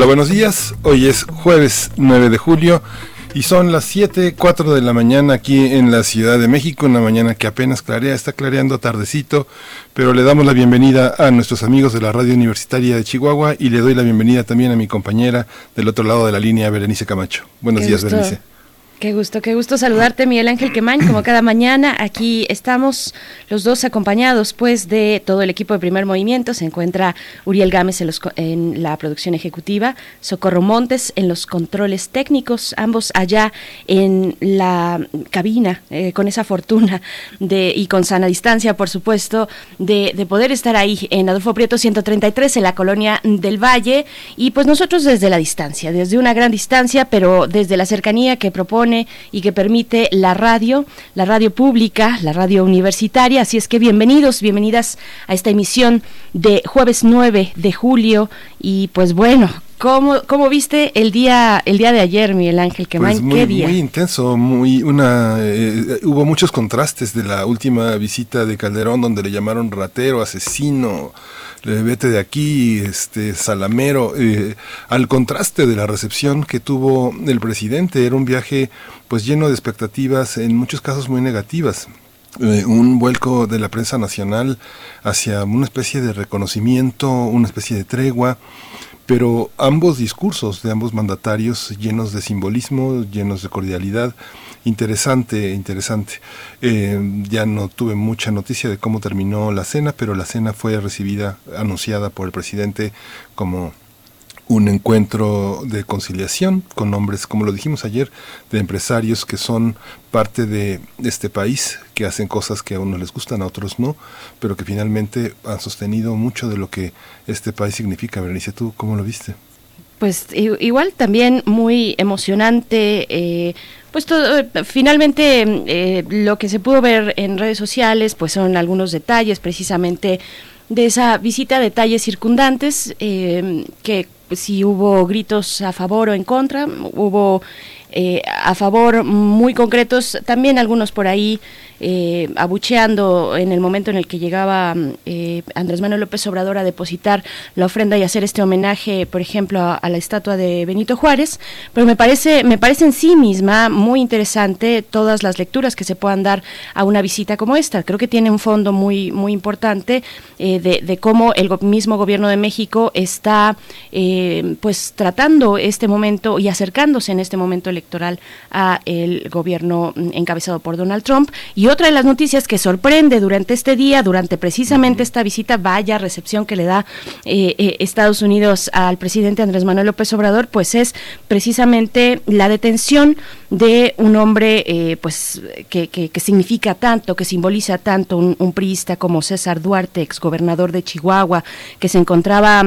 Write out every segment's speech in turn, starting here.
Hola, buenos días. Hoy es jueves 9 de julio y son las 7, 4 de la mañana aquí en la Ciudad de México, una mañana que apenas clarea, está clareando tardecito, pero le damos la bienvenida a nuestros amigos de la Radio Universitaria de Chihuahua y le doy la bienvenida también a mi compañera del otro lado de la línea, Berenice Camacho. Buenos días, Berenice. Qué gusto, qué gusto saludarte, Miguel Ángel Quemain, como cada mañana. Aquí estamos los dos acompañados, pues, de todo el equipo de Primer Movimiento. Se encuentra Uriel Gámez en, la producción ejecutiva, Socorro Montes en los controles técnicos, ambos allá en la cabina, eh, con esa fortuna de y con sana distancia, por supuesto, de, de poder estar ahí en Adolfo Prieto 133, en la colonia del Valle. Y pues nosotros desde la distancia, desde una gran distancia, pero desde la cercanía que propone y que permite la radio, la radio pública, la radio universitaria. Así es que bienvenidos, bienvenidas a esta emisión de jueves 9 de julio. Y pues bueno, ¿Cómo, ¿Cómo, viste el día el día de ayer, Miguel Ángel Quemain? Pues muy, ¿Qué día? Muy intenso, muy una eh, hubo muchos contrastes de la última visita de Calderón donde le llamaron ratero, asesino, vete de aquí, este Salamero, eh, al contraste de la recepción que tuvo el presidente, era un viaje pues lleno de expectativas, en muchos casos muy negativas. Eh, un vuelco de la prensa nacional hacia una especie de reconocimiento, una especie de tregua, pero ambos discursos de ambos mandatarios llenos de simbolismo, llenos de cordialidad, interesante, interesante. Eh, ya no tuve mucha noticia de cómo terminó la cena, pero la cena fue recibida, anunciada por el presidente como un encuentro de conciliación con hombres, como lo dijimos ayer, de empresarios que son parte de este país, que hacen cosas que a unos les gustan, a otros no, pero que finalmente han sostenido mucho de lo que este país significa. Berenice, ¿tú cómo lo viste? Pues igual también muy emocionante. Eh, pues todo, finalmente eh, lo que se pudo ver en redes sociales pues son algunos detalles precisamente de esa visita, detalles circundantes eh, que si hubo gritos a favor o en contra, hubo a favor muy concretos, también algunos por ahí eh, abucheando en el momento en el que llegaba eh, Andrés Manuel López Obrador a depositar la ofrenda y hacer este homenaje, por ejemplo, a, la estatua de Benito Juárez. Pero me parece, me parece en sí misma muy interesante todas las lecturas que se puedan dar a una visita como esta. Creo que tiene un fondo muy, muy importante eh, de, cómo el mismo gobierno de México está pues tratando este momento y acercándose en este momento electoral a el gobierno encabezado por Donald Trump otra de las noticias que sorprende durante este día, durante precisamente esta visita, vaya recepción que le da eh, eh, Estados Unidos al presidente Andrés Manuel López Obrador, pues es precisamente la detención de un hombre eh, pues que, que, significa tanto, que simboliza tanto un, priista como César Duarte, exgobernador de Chihuahua, que se encontraba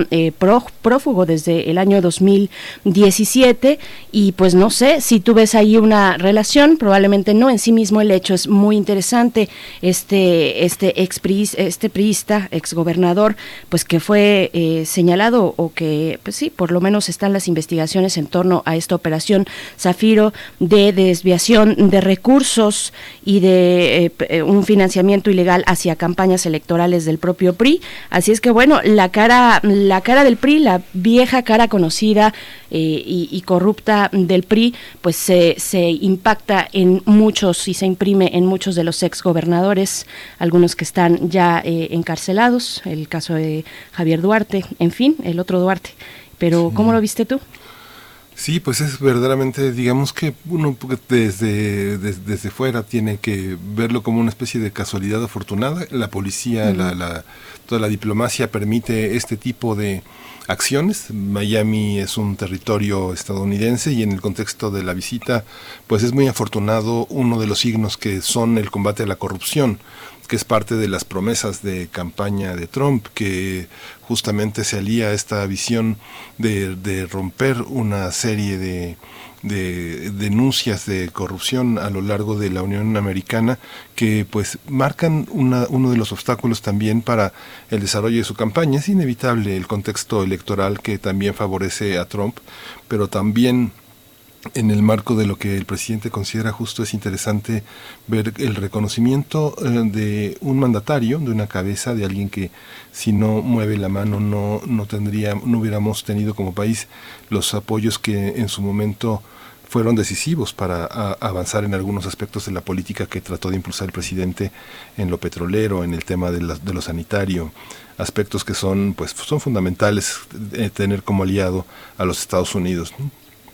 prófugo desde el año 2017 y pues no sé si tú ves ahí una relación, probablemente no, en sí mismo el hecho es muy interesante interesante este este ex este priista, ex gobernador, pues que fue eh, señalado o que pues sí, por lo menos están las investigaciones en torno a esta operación Zafiro de desviación de recursos y de eh, un financiamiento ilegal hacia campañas electorales del propio PRI. Así es que bueno, la cara la cara del PRI, la vieja cara conocida eh, y, corrupta del PRI, pues se, se impacta en muchos y se imprime en muchos de los exgobernadores, algunos que están ya eh, encarcelados, el caso de Javier Duarte, en fin, el otro Duarte. Pero, ¿cómo lo viste tú? Sí, pues es verdaderamente, digamos que uno desde, desde, fuera tiene que verlo como una especie de casualidad afortunada. La policía, la, la, toda la diplomacia permite este tipo de, acciones. Miami es un territorio estadounidense y en el contexto de la visita, pues es muy afortunado uno de los signos que son el combate a la corrupción que es parte de las promesas de campaña de Trump, que justamente se alía a esta visión de, de romper una serie de, de denuncias de corrupción a lo largo de la Unión Americana que pues marcan una, uno de los obstáculos también para el desarrollo de su campaña. Es inevitable el contexto electoral que también favorece a Trump, pero también en el marco de lo que el presidente considera justo es interesante ver el reconocimiento eh, de un mandatario, de una cabeza, de alguien que si no mueve la mano no, no tendría, no hubiéramos tenido como país los apoyos que en su momento fueron decisivos para avanzar en algunos aspectos de la política que trató de impulsar el presidente en lo petrolero, en el tema de, de lo sanitario, aspectos que son pues son fundamentales eh, tener como aliado a los Estados Unidos.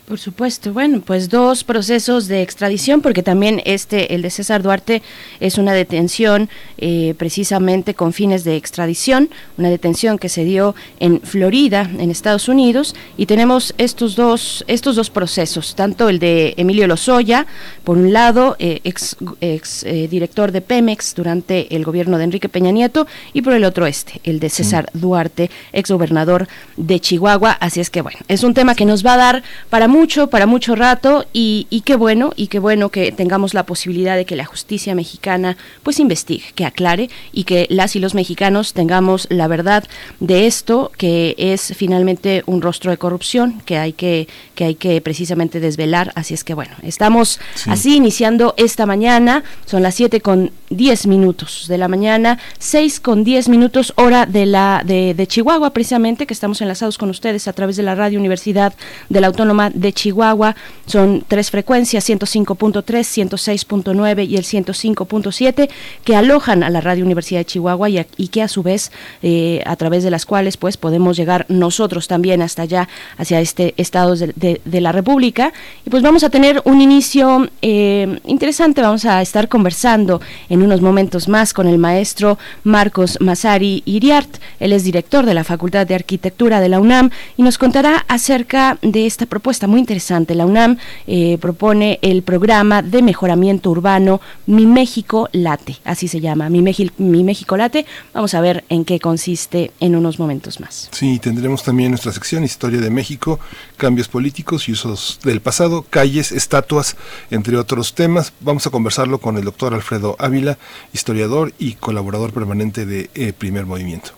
Por supuesto. Bueno, pues dos procesos de extradición, porque también este, el de César Duarte, es una detención eh, precisamente con fines de extradición, una detención que se dio en Florida, en Estados Unidos, y tenemos estos dos, estos dos procesos, tanto el de Emilio Lozoya, por un lado, eh, ex, ex eh, director de Pemex durante el gobierno de Enrique Peña Nieto, y por el otro este, el de César Duarte, ex gobernador de Chihuahua. Así es que bueno, es un tema que nos va a dar para mucho, para mucho rato y, qué bueno, y qué bueno que tengamos la posibilidad de que la justicia mexicana pues investigue, que aclare y que las y los mexicanos tengamos la verdad de esto, que es finalmente un rostro de corrupción que hay que, que hay que precisamente desvelar. Así es que bueno, estamos así iniciando esta mañana, son las 7 con 10 minutos de la mañana, 6 con 10 minutos hora de la de, de Chihuahua precisamente, que estamos enlazados con ustedes a través de la Radio Universidad de la Autónoma de Chihuahua. Son tres frecuencias, 105.3, 106.9 y el 105.7, que alojan a la Radio Universidad de Chihuahua y, que a su vez, eh, a través de las cuales pues podemos llegar nosotros también hasta allá, hacia este estado de la República. Y pues vamos a tener un inicio eh, interesante, vamos a estar conversando en unos momentos más con el maestro Marcos Masari Iriart. Él es director de la Facultad de Arquitectura de la UNAM y nos contará acerca de esta propuesta muy interesante. La UNAM eh, propone el programa de mejoramiento urbano Mi México Late, así se llama, Mi, Mi México Late. Vamos a ver en qué consiste en unos momentos más. Sí, tendremos también nuestra sección Historia de México, cambios políticos y usos del pasado, calles, estatuas, entre otros temas. Vamos a conversarlo con el doctor Alfredo Ávila, historiador y colaborador permanente de eh, Primer Movimiento.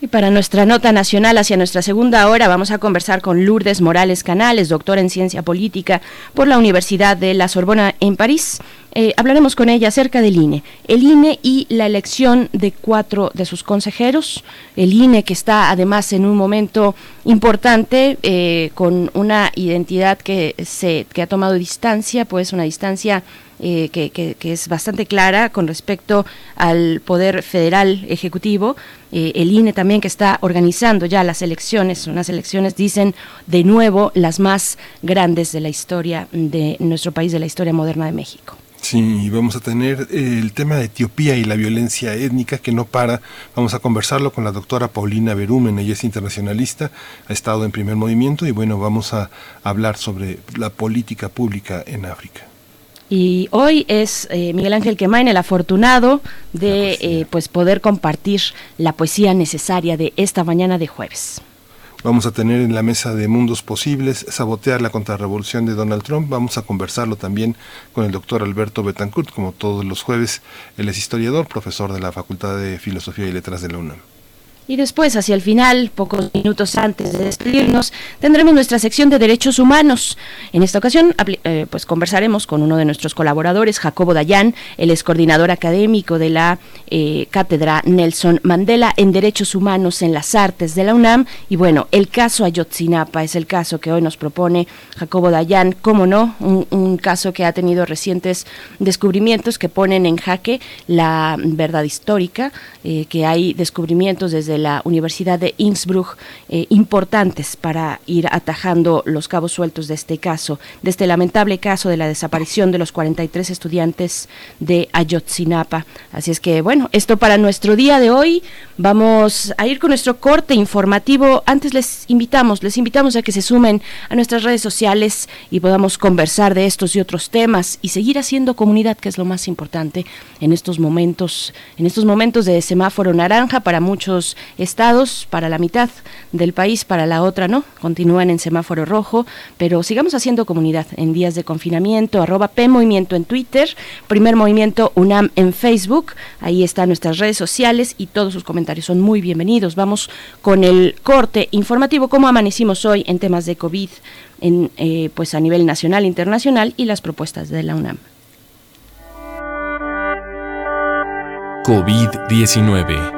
Y para nuestra nota nacional hacia nuestra segunda hora vamos a conversar con Lourdes Morales Canales, doctora en ciencia política por la Universidad de la Sorbona en París. Eh, hablaremos con ella acerca del INE, el INE y la elección de cuatro de sus consejeros, el INE que está además en un momento importante eh, con una identidad que se que ha tomado distancia, pues una distancia eh, que, que, que, es bastante clara con respecto al poder federal ejecutivo. Eh, el INE también que está organizando ya las elecciones, unas elecciones, dicen, de nuevo las más grandes de la historia de nuestro país, de la historia moderna de México. Sí, vamos a tener el tema de Etiopía y la violencia étnica que no para. Vamos a conversarlo con la doctora Paulina Berumen, ella es internacionalista, ha estado en primer movimiento y bueno, vamos a hablar sobre la política pública en África. Y hoy es eh, Miguel Ángel Quemain el afortunado de eh, pues poder compartir la poesía necesaria de esta mañana de jueves. Vamos a tener en la mesa de mundos posibles sabotear la contrarrevolución de Donald Trump. Vamos a conversarlo también con el doctor Alberto Betancourt, como todos los jueves. Él es historiador, profesor de la Facultad de Filosofía y Letras de la UNAM. Y después, hacia el final, pocos minutos antes de despedirnos, tendremos nuestra sección de derechos humanos. En esta ocasión, eh, pues conversaremos con uno de nuestros colaboradores, Jacobo Dayan, el ex coordinador académico de la eh, Cátedra Nelson Mandela en Derechos Humanos en las Artes de la UNAM. Y bueno, el caso Ayotzinapa es el caso que hoy nos propone Jacobo Dayan, cómo no, un, caso que ha tenido recientes descubrimientos que ponen en jaque la verdad histórica, eh, que hay descubrimientos desde la Universidad de Innsbruck eh, importantes para ir atajando los cabos sueltos de este caso, de este lamentable caso de la desaparición de los 43 estudiantes de Ayotzinapa. Así es que, bueno, esto para nuestro día de hoy. Vamos a ir con nuestro corte informativo. Antes les invitamos, les invitamos a que se sumen a nuestras redes sociales y podamos conversar de estos y otros temas y seguir haciendo comunidad, que es lo más importante en estos momentos, en estos momentos de semáforo naranja para muchos estados, para la mitad del país, para la otra no, continúan en semáforo rojo, pero sigamos haciendo comunidad en días de confinamiento, arroba P Movimiento en Twitter, Primer Movimiento UNAM en Facebook, ahí están nuestras redes sociales y todos sus comentarios son muy bienvenidos. Vamos con el corte informativo, cómo amanecimos hoy en temas de COVID en, eh, pues a nivel nacional e internacional y las propuestas de la UNAM. COVID-19.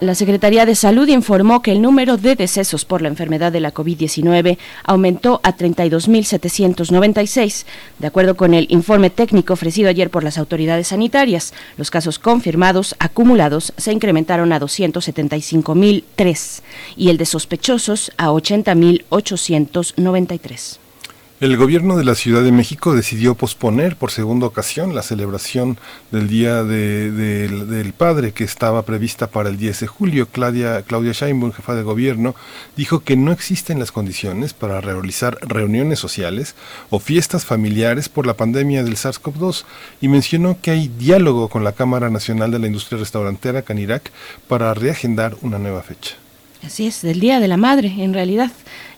La Secretaría de Salud informó que el número de decesos por la enfermedad de la COVID-19 aumentó a 32.796. De acuerdo con el informe técnico ofrecido ayer por las autoridades sanitarias, los casos confirmados acumulados se incrementaron a 275.003 y el de sospechosos a 80.893. El gobierno de la Ciudad de México decidió posponer por segunda ocasión la celebración del Día del Padre que estaba prevista para el 10 de julio. Claudia, Claudia Sheinbaum, jefa de gobierno, dijo que no existen las condiciones para realizar reuniones sociales o fiestas familiares por la pandemia del SARS-CoV-2 y mencionó que hay diálogo con la Cámara Nacional de la Industria Restaurantera, CANIRAC, para reagendar una nueva fecha. Así es, del Día de la Madre, en realidad.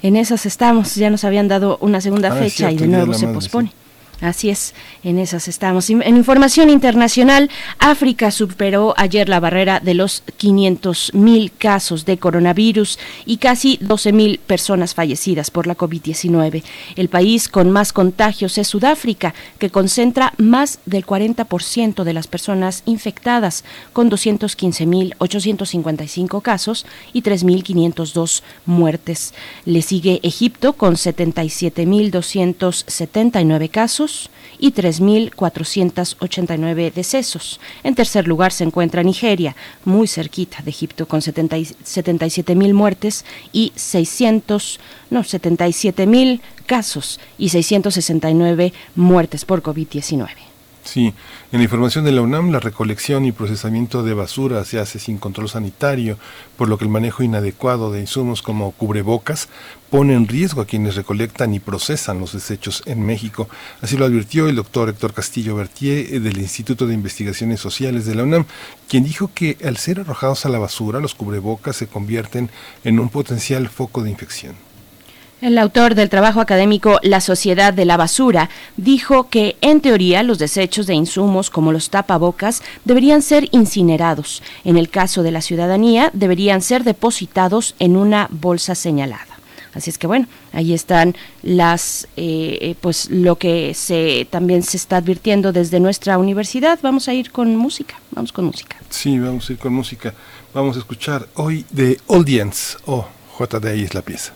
En esas estamos, ya nos habían dado una segunda ah, fecha y de nuevo se pospone. Así es, en esas estamos. En información internacional, África superó ayer la barrera de los 500 mil casos de coronavirus y casi 12 mil personas fallecidas por la COVID-19. El país con más contagios es Sudáfrica, que concentra más del 40% de las personas infectadas, con 215 mil 855 casos y 3.502 muertes. Le sigue Egipto con 77 mil 279 casos y 3.489 decesos. En tercer lugar se encuentra Nigeria, muy cerquita de Egipto, con 77.000 muertes y 600, no, 77.000 casos y 669 muertes por COVID-19. Sí, en la información de la UNAM, la recolección y procesamiento de basura se hace sin control sanitario, por lo que el manejo inadecuado de insumos como cubrebocas pone en riesgo a quienes recolectan y procesan los desechos en México. Así lo advirtió el doctor Héctor Castillo Bertier eh, del Instituto de Investigaciones Sociales de la UNAM, quien dijo que al ser arrojados a la basura, los cubrebocas se convierten en un potencial foco de infección. El autor del trabajo académico La Sociedad de la Basura dijo que, en teoría, los desechos de insumos como los tapabocas deberían ser incinerados. En el caso de la ciudadanía, deberían ser depositados en una bolsa señalada. Así es que bueno, ahí están las, eh, eh, pues lo que se también se está advirtiendo desde nuestra universidad. Vamos a ir con música, vamos con música. Sí, vamos a ir con música. Vamos a escuchar hoy de Audience o oh, JDI es la pieza.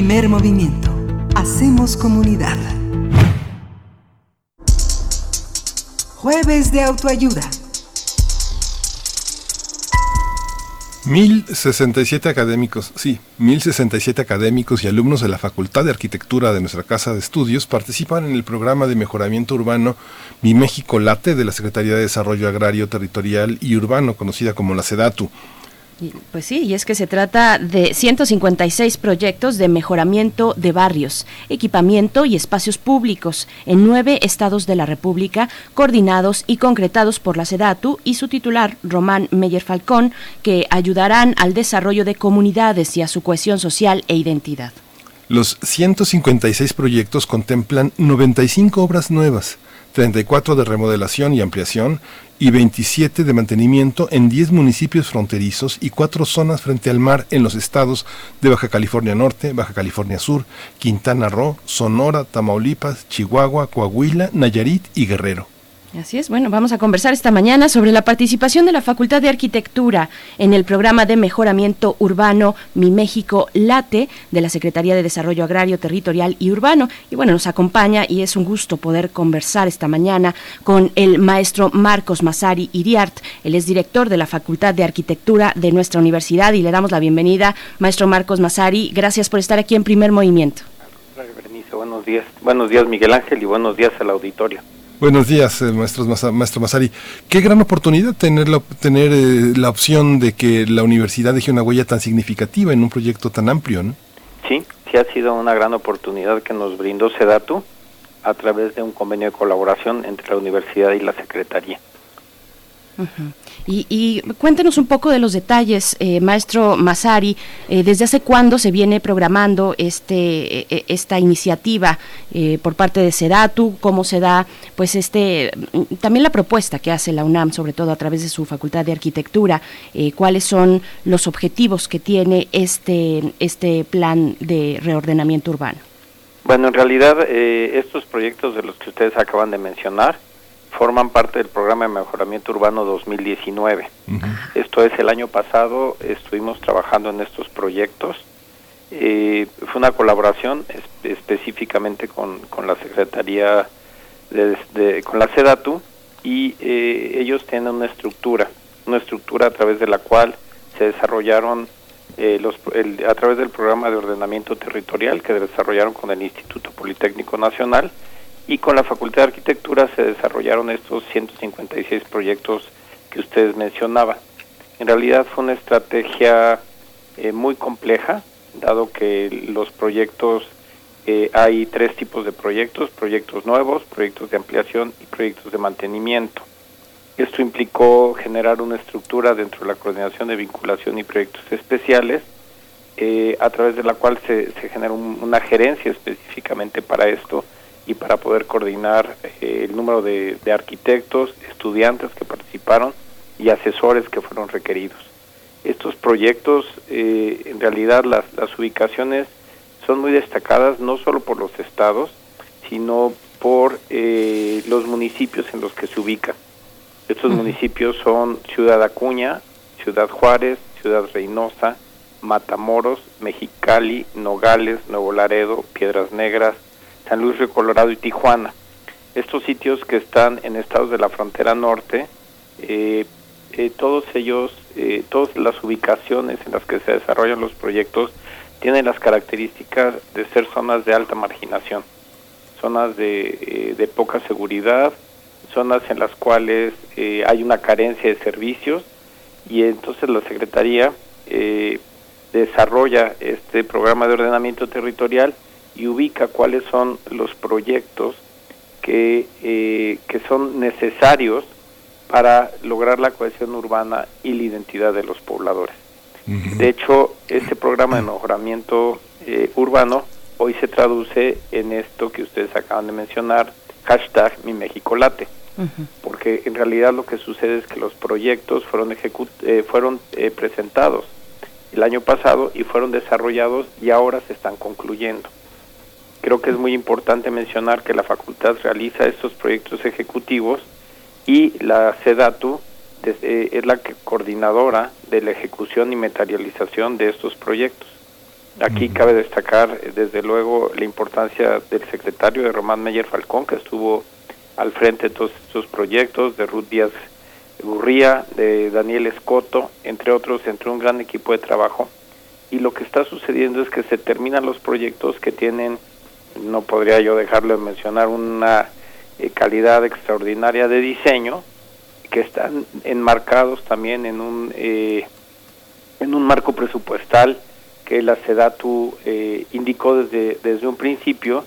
Primer movimiento. Hacemos comunidad. Jueves de autoayuda. 1067 académicos, sí, 1067 académicos y alumnos de la Facultad de Arquitectura de nuestra Casa de Estudios participan en el programa de mejoramiento urbano Mi México Late de la Secretaría de Desarrollo Agrario, Territorial y Urbano, conocida como la SEDATU. Pues sí, y es que se trata de 156 proyectos de mejoramiento de barrios, equipamiento y espacios públicos en nueve estados de la República, coordinados y concretados por la SEDATU y su titular, Román Meyer Falcón, que ayudarán al desarrollo de comunidades y a su cohesión social e identidad. Los 156 proyectos contemplan 95 obras nuevas, 34 de remodelación y ampliación y 27 de mantenimiento en 10 municipios fronterizos y 4 zonas frente al mar en los estados de Baja California Norte, Baja California Sur, Quintana Roo, Sonora, Tamaulipas, Chihuahua, Coahuila, Nayarit y Guerrero. Así es, bueno, vamos a conversar esta mañana sobre la participación de la Facultad de Arquitectura en el programa de mejoramiento urbano Mi México Late de la Secretaría de Desarrollo Agrario, Territorial y Urbano. Y bueno, nos acompaña y es un gusto poder conversar esta mañana con el maestro Marcos Masari Iriart. Él es director de la Facultad de Arquitectura de nuestra universidad y le damos la bienvenida. Maestro Marcos Masari, gracias por estar aquí en Primer Movimiento. Buenos días. Buenos días, Miguel Ángel, y buenos días al auditorio. Buenos días, eh, maestro Masari. Qué gran oportunidad tener, la, tener eh, la opción de que la universidad deje una huella tan significativa en un proyecto tan amplio, ¿no? Sí, sí ha sido una gran oportunidad que nos brindó SEDATU a través de un convenio de colaboración entre la universidad y la Secretaría. Y, cuéntenos un poco de los detalles, eh, maestro Masari, eh, ¿desde hace cuándo se viene programando este, e, esta iniciativa eh, por parte de SEDATU? ¿Cómo se da pues este, también la propuesta que hace la UNAM, sobre todo a través de su Facultad de Arquitectura? ¿Cuáles son los objetivos que tiene este, este plan de reordenamiento urbano? Bueno, en realidad estos proyectos de los que ustedes acaban de mencionar, forman parte del programa de mejoramiento urbano 2019. Esto es, el año pasado estuvimos trabajando en estos proyectos. Eh, fue una colaboración específicamente con, con, la Secretaría, de, con la SEDATU, y eh, ellos tienen una estructura, una estructura a través de la cual se desarrollaron eh, los, a través del programa de ordenamiento territorial que desarrollaron con el Instituto Politécnico Nacional, y con la Facultad de Arquitectura se desarrollaron estos 156 proyectos que ustedes mencionaban. En realidad fue una estrategia eh, muy compleja, dado que los proyectos, eh, hay tres tipos de proyectos, proyectos nuevos, proyectos de ampliación y proyectos de mantenimiento. Esto implicó generar una estructura dentro de la coordinación de vinculación y proyectos especiales, eh, a través de la cual se, se generó una gerencia específicamente para esto, y para poder coordinar eh, el número de, arquitectos, estudiantes que participaron y asesores que fueron requeridos. Estos proyectos, eh, en realidad las, las ubicaciones son muy destacadas no solo por los estados, sino por eh, los municipios en los que se ubican. Estos municipios son Ciudad Acuña, Ciudad Juárez, Ciudad Reynosa, Matamoros, Mexicali, Nogales, Nuevo Laredo, Piedras Negras, San Luis Río Colorado y Tijuana. Estos sitios que están en estados de la frontera norte, eh, eh, todos ellos, eh, todas las ubicaciones en las que se desarrollan los proyectos tienen las características de ser zonas de alta marginación, zonas de, de poca seguridad, zonas en las cuales hay una carencia de servicios y entonces la Secretaría desarrolla este programa de ordenamiento territorial y ubica cuáles son los proyectos que, eh, que son necesarios para lograr la cohesión urbana y la identidad de los pobladores. De hecho, este programa de mejoramiento eh, urbano hoy se traduce en esto que ustedes acaban de mencionar, hashtag Mi México Late, porque en realidad lo que sucede es que los proyectos fueron, eh, fueron presentados el año pasado y fueron desarrollados y ahora se están concluyendo. Creo que es muy importante mencionar que la facultad realiza estos proyectos ejecutivos y la SEDATU es la coordinadora de la ejecución y materialización de estos proyectos. Aquí cabe destacar, eh, desde luego, la importancia del secretario de Román Meyer Falcón, que estuvo al frente de todos estos proyectos, de Ruth Díaz Gurría, de Daniel Escoto, entre otros, entre un gran equipo de trabajo. Y lo que está sucediendo es que se terminan los proyectos que tienen, no podría yo dejarlo de mencionar, una eh, calidad extraordinaria de diseño, que están enmarcados también en un, eh, en un marco presupuestal que la SEDATU eh, indicó desde, desde un principio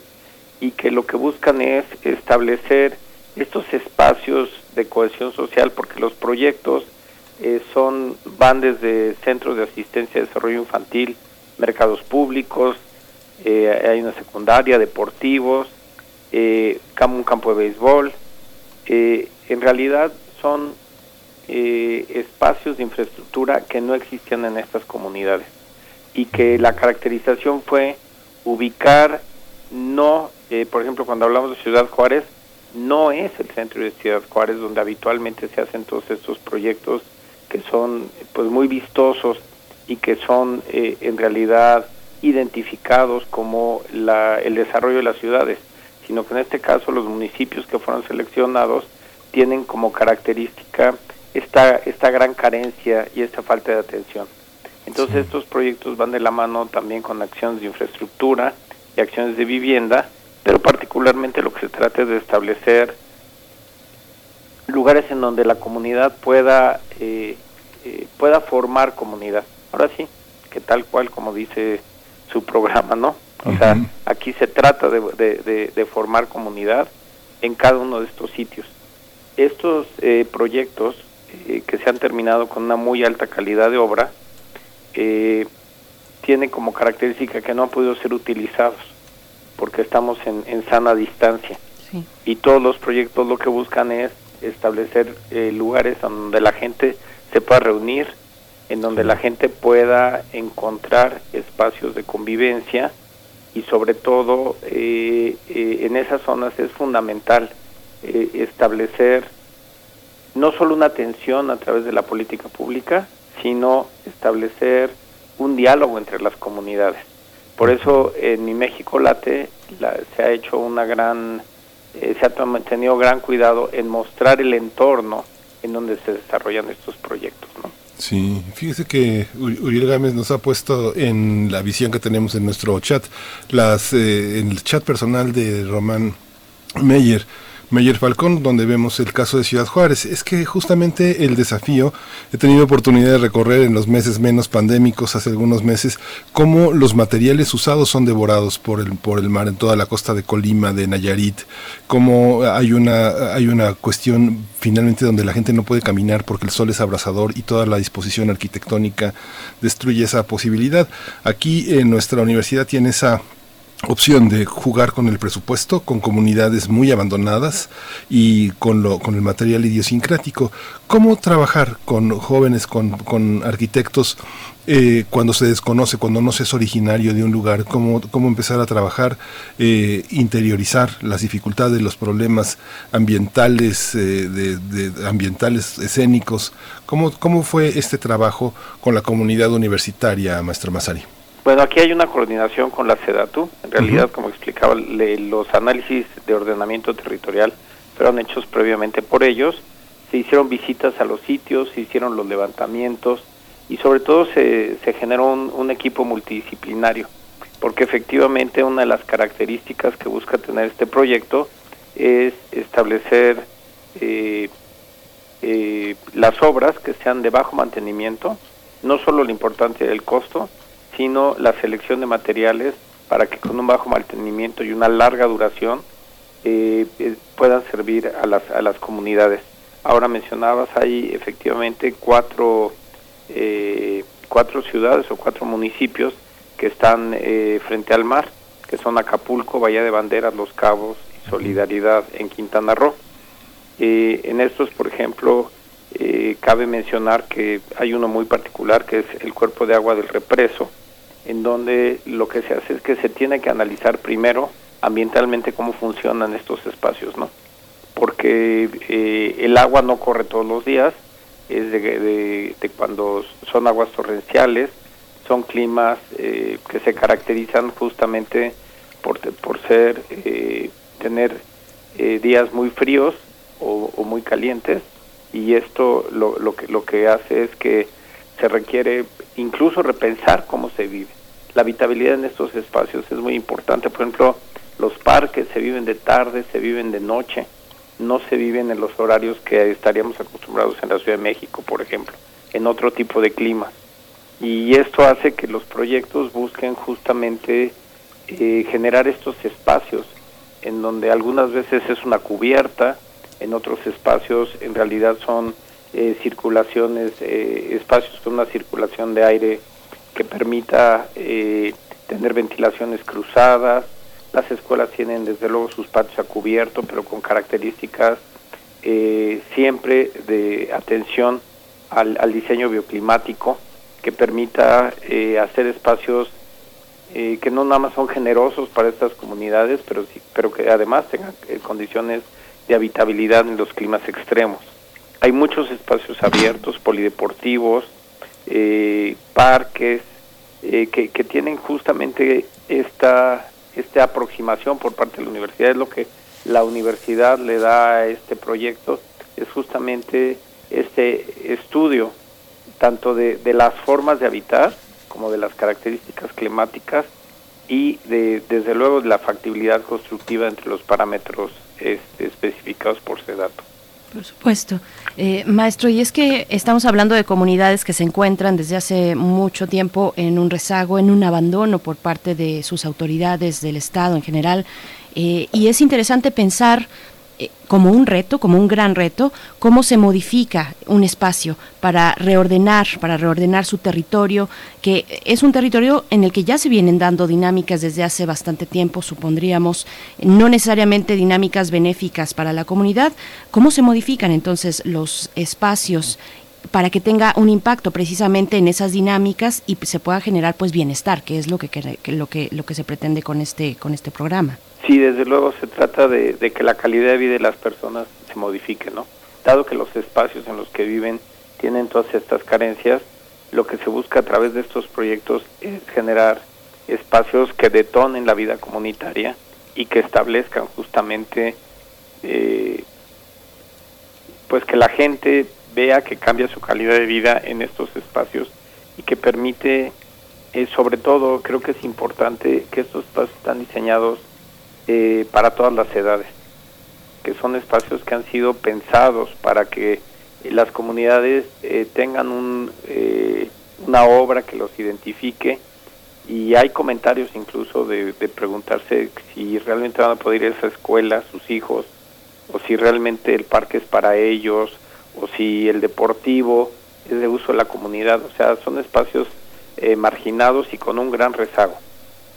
y que lo que buscan es establecer estos espacios de cohesión social porque los proyectos eh, son van desde centros de asistencia de desarrollo infantil, mercados públicos, eh, hay una secundaria, deportivos, eh, un campo de béisbol. Eh, en realidad son espacios de infraestructura que no existían en estas comunidades y que la caracterización fue ubicar no, por ejemplo, cuando hablamos de Ciudad Juárez, no es el centro de Ciudad Juárez donde habitualmente se hacen todos estos proyectos que son pues muy vistosos y que son eh, en realidad identificados como la, el desarrollo de las ciudades, sino que en este caso los municipios que fueron seleccionados tienen como característica esta, esta gran carencia y esta falta de atención. Entonces estos proyectos van de la mano también con acciones de infraestructura y acciones de vivienda, pero particularmente lo que se trata es de establecer lugares en donde la comunidad pueda eh, eh, pueda formar comunidad. Ahora sí, que tal cual como dice su programa, ¿no? O sea, aquí se trata de, de, formar comunidad en cada uno de estos sitios. Estos eh, proyectos que se han terminado con una muy alta calidad de obra tienen como característica que no han podido ser utilizados porque estamos en, en sana distancia. Y todos los proyectos lo que buscan es establecer eh, lugares donde la gente se pueda reunir, en donde la gente pueda encontrar espacios de convivencia y sobre todo eh, eh, en esas zonas es fundamental establecer no solo una atención a través de la política pública, sino establecer un diálogo entre las comunidades. Por eso en mi México Late se ha hecho una gran eh, se ha tenido gran cuidado en mostrar el entorno en donde se desarrollan estos proyectos. ¿no? Sí, fíjese que Uriel Gámez nos ha puesto en la visión que tenemos en nuestro chat, las, eh, en el chat personal de Román Meyer, Meyer Falcón, donde vemos el caso de Ciudad Juárez. Es que justamente el desafío, he tenido oportunidad de recorrer en los meses menos pandémicos, hace algunos meses, cómo los materiales usados son devorados por el, por el mar en toda la costa de Colima, de Nayarit, cómo hay una, hay una cuestión finalmente donde la gente no puede caminar porque el sol es abrasador y toda la disposición arquitectónica destruye esa posibilidad. Aquí en nuestra universidad tiene esa opción de jugar con el presupuesto, con comunidades muy abandonadas y con, lo, con el material idiosincrático. ¿Cómo trabajar con jóvenes, con, con arquitectos eh, cuando se desconoce, cuando no se es originario de un lugar? ¿Cómo, cómo empezar a trabajar, eh, interiorizar las dificultades, los problemas ambientales, eh, de, ambientales escénicos? ¿Cómo, ¿Cómo fue este trabajo con la comunidad universitaria, maestro Masari? Bueno, aquí hay una coordinación con la SEDATU. En realidad, como explicaba, los análisis de ordenamiento territorial fueron hechos previamente por ellos. Se hicieron visitas a los sitios, se hicieron los levantamientos y sobre todo se, se generó un, equipo multidisciplinario, porque efectivamente una de las características que busca tener este proyecto es establecer eh, eh, las obras que sean de bajo mantenimiento, no solo la importancia del costo, sino la selección de materiales para que con un bajo mantenimiento y una larga duración eh, eh, puedan servir a las, a las comunidades. Ahora mencionabas, hay efectivamente cuatro, eh, cuatro ciudades o cuatro municipios que están frente al mar, que son Acapulco, Bahía de Banderas, Los Cabos y Solidaridad en Quintana Roo. en estos, por ejemplo, cabe mencionar que hay uno muy particular que es el cuerpo de agua del represo, en donde lo que se hace es que se tiene que analizar primero ambientalmente cómo funcionan estos espacios, ¿no? Porque eh, el agua no corre todos los días, es de, de, cuando son aguas torrenciales, son climas eh, que se caracterizan justamente por, por ser, eh, tener días muy fríos o, muy calientes y esto lo, lo, que, lo que hace es que se requiere incluso repensar cómo se vive. La habitabilidad en estos espacios es muy importante. Por ejemplo, los parques se viven de tarde, se viven de noche, no se viven en los horarios que estaríamos acostumbrados en la Ciudad de México, por ejemplo, en otro tipo de clima. Y esto hace que los proyectos busquen justamente eh, generar estos espacios en donde algunas veces es una cubierta, en otros espacios en realidad son eh, circulaciones, eh, espacios con una circulación de aire que permita tener ventilaciones cruzadas. Las escuelas tienen desde luego sus patios a cubierto, pero con características siempre de atención al, al diseño bioclimático que permita hacer espacios eh, que no nada más son generosos para estas comunidades, pero, pero que además tengan eh, condiciones de habitabilidad en los climas extremos. Hay muchos espacios abiertos, polideportivos, eh, parques, que, que, tienen justamente esta, esta aproximación por parte de la universidad. Es lo que la universidad le da a este proyecto, es justamente este estudio tanto de, de las formas de habitar como de las características climáticas y de, desde luego de la factibilidad constructiva entre los parámetros este, especificados por dato. Por supuesto. Eh, maestro, y es que estamos hablando de comunidades que se encuentran desde hace mucho tiempo en un rezago, en un abandono por parte de sus autoridades, del Estado en general, eh, y es interesante pensar como un reto, como un gran reto, cómo se modifica un espacio para reordenar, para reordenar su territorio, que es un territorio en el que ya se vienen dando dinámicas desde hace bastante tiempo, supondríamos, no necesariamente dinámicas benéficas para la comunidad. ¿Cómo se modifican entonces los espacios para que tenga un impacto precisamente en esas dinámicas y se pueda generar pues bienestar, que es lo que, lo que lo que se pretende con este con este programa? Sí, desde luego se trata de, que la calidad de vida de las personas se modifique, ¿no? Dado que los espacios en los que viven tienen todas estas carencias, lo que se busca a través de estos proyectos es generar espacios que detonen la vida comunitaria y que establezcan justamente eh, pues que la gente vea que cambia su calidad de vida en estos espacios y que permite eh, sobre todo creo que es importante que estos espacios están diseñados eh, para todas las edades, que son espacios que han sido pensados para que las comunidades eh, tengan un, eh, una obra que los identifique. Y hay comentarios incluso de, preguntarse si realmente van a poder ir a esa escuela sus hijos o si realmente el parque es para ellos o si el deportivo es de uso de la comunidad, o sea, son espacios marginados y con un gran rezago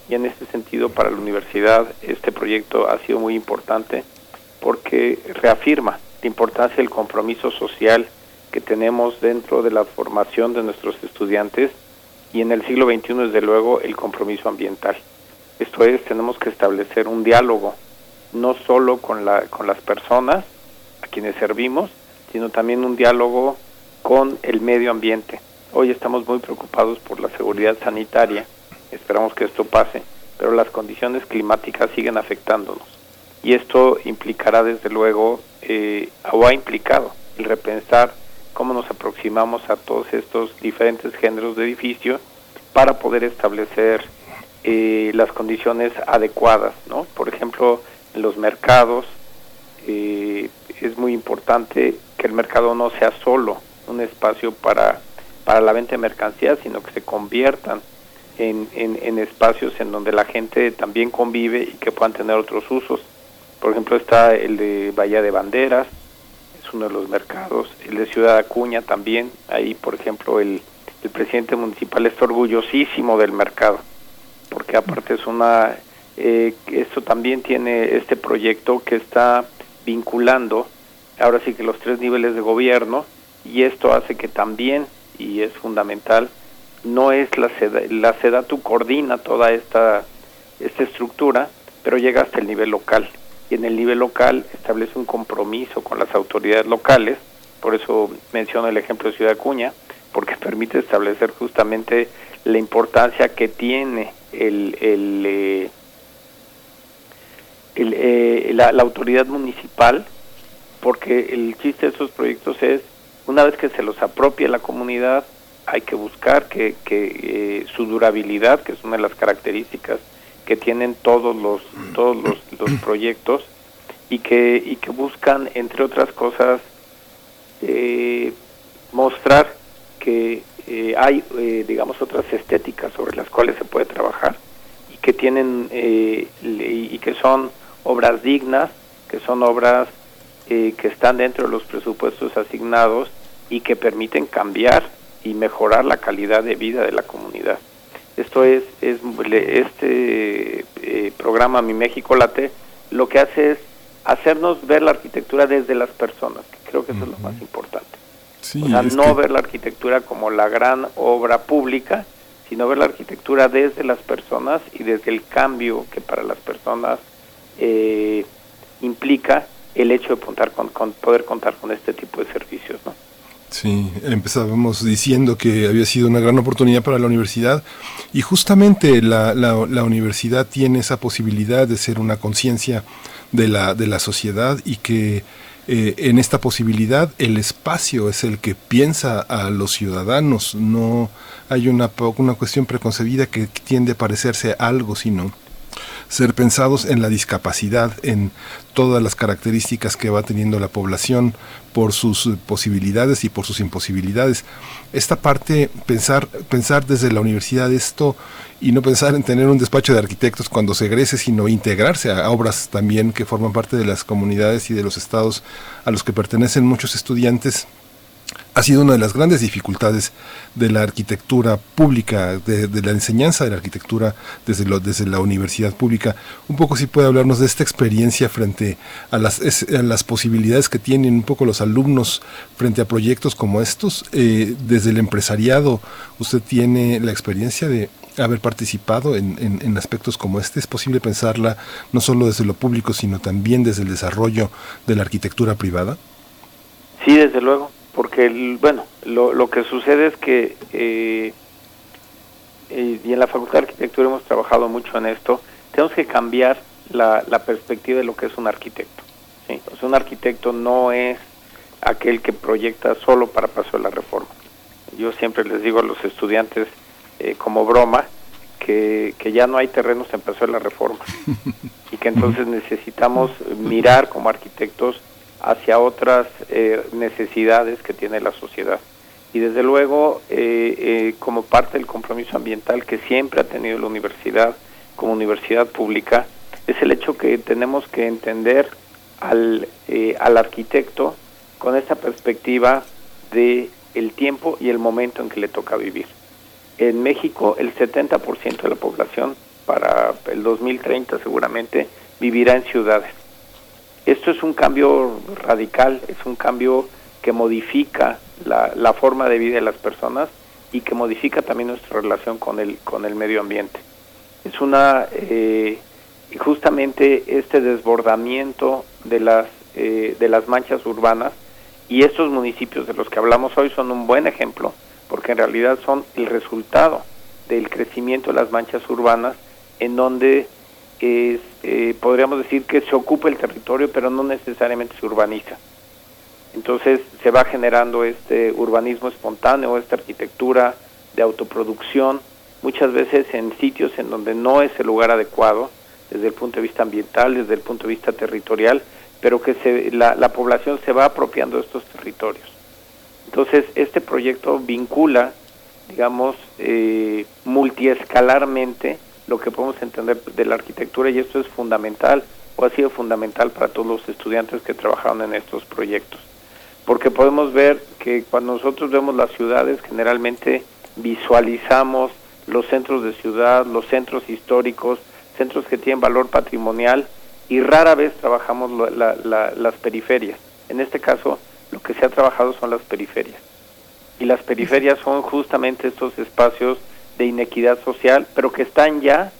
y en este sentido para la universidad este proyecto ha sido muy importante porque reafirma la importancia del compromiso social que tenemos dentro de la formación de nuestros estudiantes y en el siglo XXI desde luego el compromiso ambiental. Esto es, tenemos que establecer un diálogo no solo con, la, con las personas a quienes servimos, sino también un diálogo con el medio ambiente. Hoy estamos muy preocupados por la seguridad sanitaria esperamos que esto pase, pero las condiciones climáticas siguen afectándonos. Y esto implicará desde luego, eh, o ha implicado, el repensar cómo nos aproximamos a todos estos diferentes géneros de edificio para poder establecer eh, las condiciones adecuadas, ¿no? Por ejemplo, en los mercados eh, es muy importante que el mercado no sea solo un espacio para, para la venta de mercancías, sino que se conviertan en, en, espacios en donde la gente también convive y que puedan tener otros usos. Por ejemplo, está el de Bahía de Banderas, es uno de los mercados, el de Ciudad Acuña también, ahí por ejemplo el, el presidente municipal está orgullosísimo del mercado, porque aparte es una, eh, esto también tiene este proyecto que está vinculando ahora sí que los tres niveles de gobierno y esto hace que también, y es fundamental, no es la SEDA, la SEDATU coordina toda esta, esta estructura, pero llega hasta el nivel local. Y en el nivel local establece un compromiso con las autoridades locales, por eso menciono el ejemplo de Ciudad Acuña, porque permite establecer justamente la importancia que tiene el, el, eh, eh, la, autoridad municipal, porque el chiste de esos proyectos es, una vez que se los apropia la comunidad, hay que buscar que, que eh, su durabilidad, que es una de las características que tienen todos los todos los, los proyectos y que y que buscan entre otras cosas eh, mostrar que eh, hay, eh, digamos, otras estéticas sobre las cuales se puede trabajar y que tienen eh, y que son obras dignas, que son obras que están dentro de los presupuestos asignados y que permiten cambiar y mejorar la calidad de vida de la comunidad. Esto es, es este programa Mi México Late lo que hace es hacernos ver la arquitectura desde las personas, que creo que eso es lo más importante o sea, no ver la arquitectura como la gran obra pública, sino ver la arquitectura desde las personas y desde el cambio que para las personas eh, implica el hecho de contar con, poder contar con este tipo de servicios, ¿no? Sí, empezábamos diciendo que había sido una gran oportunidad para la universidad y justamente la, la universidad tiene esa posibilidad de ser una conciencia de la, de la sociedad y que eh, en esta posibilidad el espacio es el que piensa a los ciudadanos, no hay una, una cuestión preconcebida que tiende a parecerse a algo, sino ser pensados en la discapacidad, en todas las características que va teniendo la población por sus posibilidades y por sus imposibilidades. Esta parte, pensar, pensar desde la universidad esto y no pensar en tener un despacho de arquitectos cuando se egrese, sino integrarse a obras también que forman parte de las comunidades y de los estados a los que pertenecen muchos estudiantes ha sido una de las grandes dificultades de la arquitectura pública, de, la enseñanza de la arquitectura desde, lo, desde la universidad pública. Un poco si puede hablarnos de esta experiencia frente a las, las posibilidades que tienen un poco los alumnos frente a proyectos como estos. Eh, desde el empresariado, usted tiene la experiencia de haber participado en, en, aspectos como este. Es posible pensarla no solo desde lo público, sino también desde el desarrollo de la arquitectura privada. Sí, desde luego porque bueno, lo, lo, que sucede es que, eh, eh, y en la Facultad de Arquitectura hemos trabajado mucho en esto, tenemos que cambiar la, la perspectiva de lo que es un arquitecto. ¿sí? O sea, un arquitecto no es aquel que proyecta solo para paso de la reforma. Yo siempre les digo a los estudiantes eh, como broma que, que ya no hay terrenos en paso de la reforma y que entonces necesitamos mirar como arquitectos hacia otras eh, necesidades que tiene la sociedad. Y desde luego, eh, eh, como parte del compromiso ambiental que siempre ha tenido la universidad como universidad pública, es el hecho que tenemos que entender al, al arquitecto con esta perspectiva de el tiempo y el momento en que le toca vivir. En México, el 70% de la población para el 2030 seguramente vivirá en ciudades esto es un cambio radical, es un cambio que modifica la, forma de vida de las personas y que modifica también nuestra relación con el, con el medio ambiente. Es una, eh, justamente este desbordamiento de las, eh, de las manchas urbanas y estos municipios de los que hablamos hoy son un buen ejemplo, porque en realidad son el resultado del crecimiento de las manchas urbanas en donde es, eh, podríamos decir que se ocupa el territorio, pero no necesariamente se urbaniza. Entonces se va generando este urbanismo espontáneo, esta arquitectura de autoproducción, muchas veces en sitios en donde no es el lugar adecuado desde el punto de vista ambiental, desde el punto de vista territorial, pero que se, la, la población se va apropiando de estos territorios. Entonces este proyecto vincula, digamos, eh, multiescalarmente lo que podemos entender de la arquitectura y esto es fundamental o ha sido fundamental para todos los estudiantes que trabajaron en estos proyectos. Porque podemos ver que cuando nosotros vemos las ciudades generalmente visualizamos los centros de ciudad, los centros históricos, centros que tienen valor patrimonial y rara vez trabajamos las periferias. En este caso, lo que se ha trabajado son las periferias. Y las periferias son justamente estos espacios de inequidad social, pero que están ya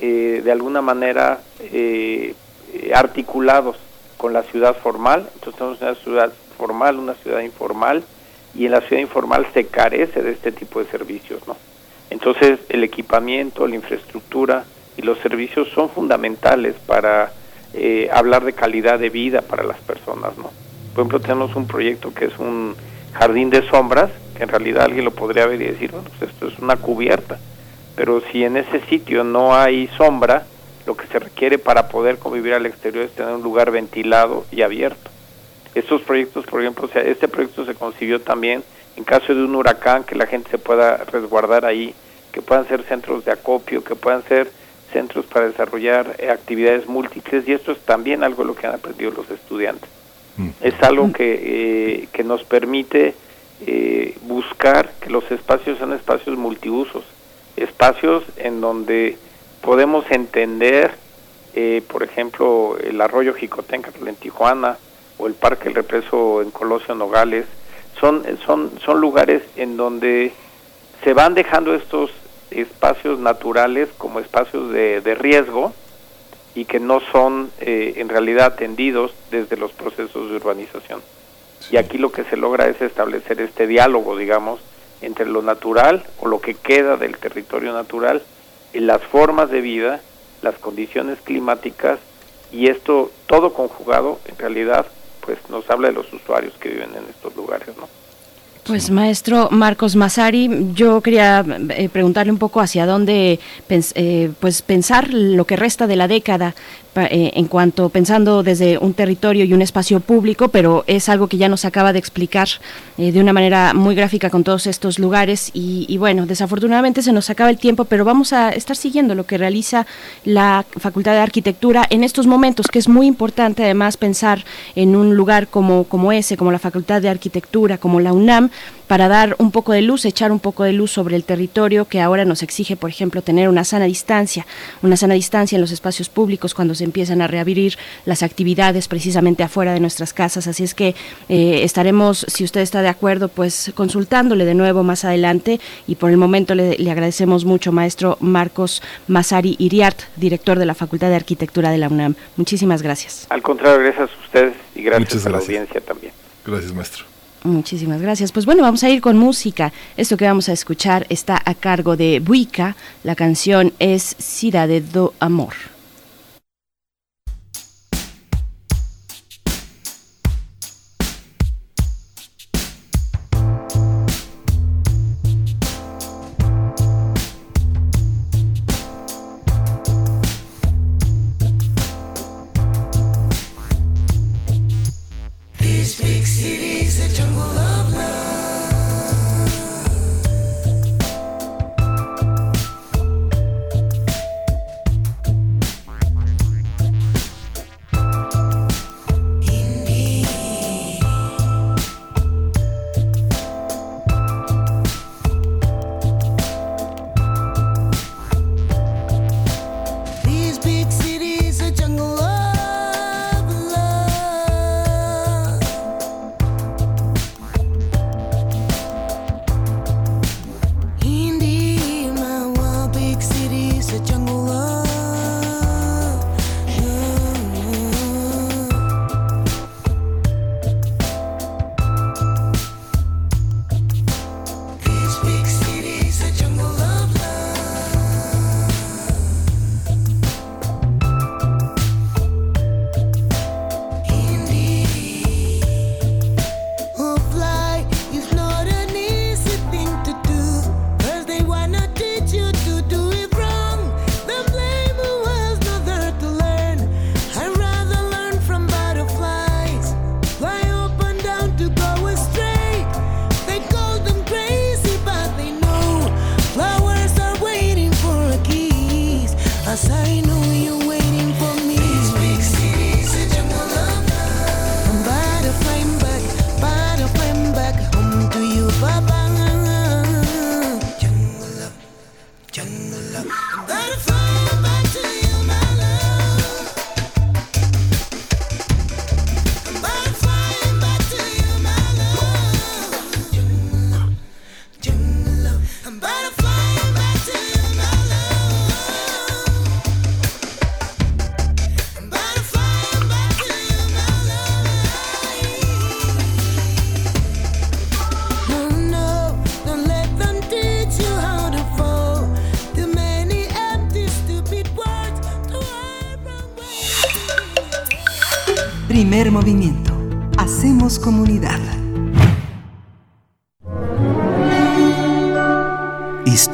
eh, de alguna manera eh, articulados con la ciudad formal. Entonces tenemos una ciudad formal, una ciudad informal, y en la ciudad informal se carece de este tipo de servicios, ¿no? Entonces el equipamiento, la infraestructura y los servicios son fundamentales para eh, hablar de calidad de vida para las personas, ¿no? Por ejemplo, tenemos un proyecto que es un jardín de sombras, en realidad alguien lo podría ver y decir, bueno, pues esto es una cubierta, pero si en ese sitio no hay sombra, lo que se requiere para poder convivir al exterior es tener un lugar ventilado y abierto. Estos proyectos, por ejemplo, o sea, este proyecto se concibió también en caso de un huracán, que la gente se pueda resguardar ahí, que puedan ser centros de acopio, que puedan ser centros para desarrollar eh, actividades múltiples y esto es también algo de lo que han aprendido los estudiantes. Mm. Es algo que, eh, que nos permite eh, buscar que los espacios sean espacios multiusos, espacios en donde podemos entender, por ejemplo, el arroyo Jicotenca en Tijuana o el Parque El Represo en Colosio Nogales, son, son, son lugares en donde se van dejando estos espacios naturales como espacios de, de riesgo y que no son eh, en realidad atendidos desde los procesos de urbanización. Y aquí lo que se logra es establecer este diálogo, digamos, entre lo natural o lo que queda del territorio natural, y las formas de vida, las condiciones climáticas y esto todo conjugado en realidad pues nos habla de los usuarios que viven en estos lugares, ¿no? Pues maestro Marcos Masari, yo quería eh, preguntarle un poco hacia dónde eh, pues pensar lo que resta de la década en cuanto pensando desde un territorio y un espacio público, pero es algo que ya nos acaba de explicar eh, de una manera muy gráfica con todos estos lugares. Y, bueno, desafortunadamente se nos acaba el tiempo, pero vamos a estar siguiendo lo que realiza la Facultad de Arquitectura en estos momentos, que es muy importante además pensar en un lugar como, como ese, como la Facultad de Arquitectura, como la UNAM, para dar un poco de luz, echar un poco de luz sobre el territorio que ahora nos exige, por ejemplo, tener una sana distancia, una sana distancia en los espacios públicos cuando se empiezan a reabrir las actividades precisamente afuera de nuestras casas. Así es que eh, estaremos, si usted está de acuerdo, pues consultándole de nuevo más adelante y por el momento le, agradecemos mucho, maestro Marcos Masari Iriart, director de la Facultad de Arquitectura de la UNAM. Muchísimas gracias. Al contrario, gracias a ustedes y gracias, a la audiencia también. Gracias, maestro. Muchísimas gracias. Pues bueno, vamos a ir con música. Esto que vamos a escuchar está a cargo de Buica. La canción es de do Amor.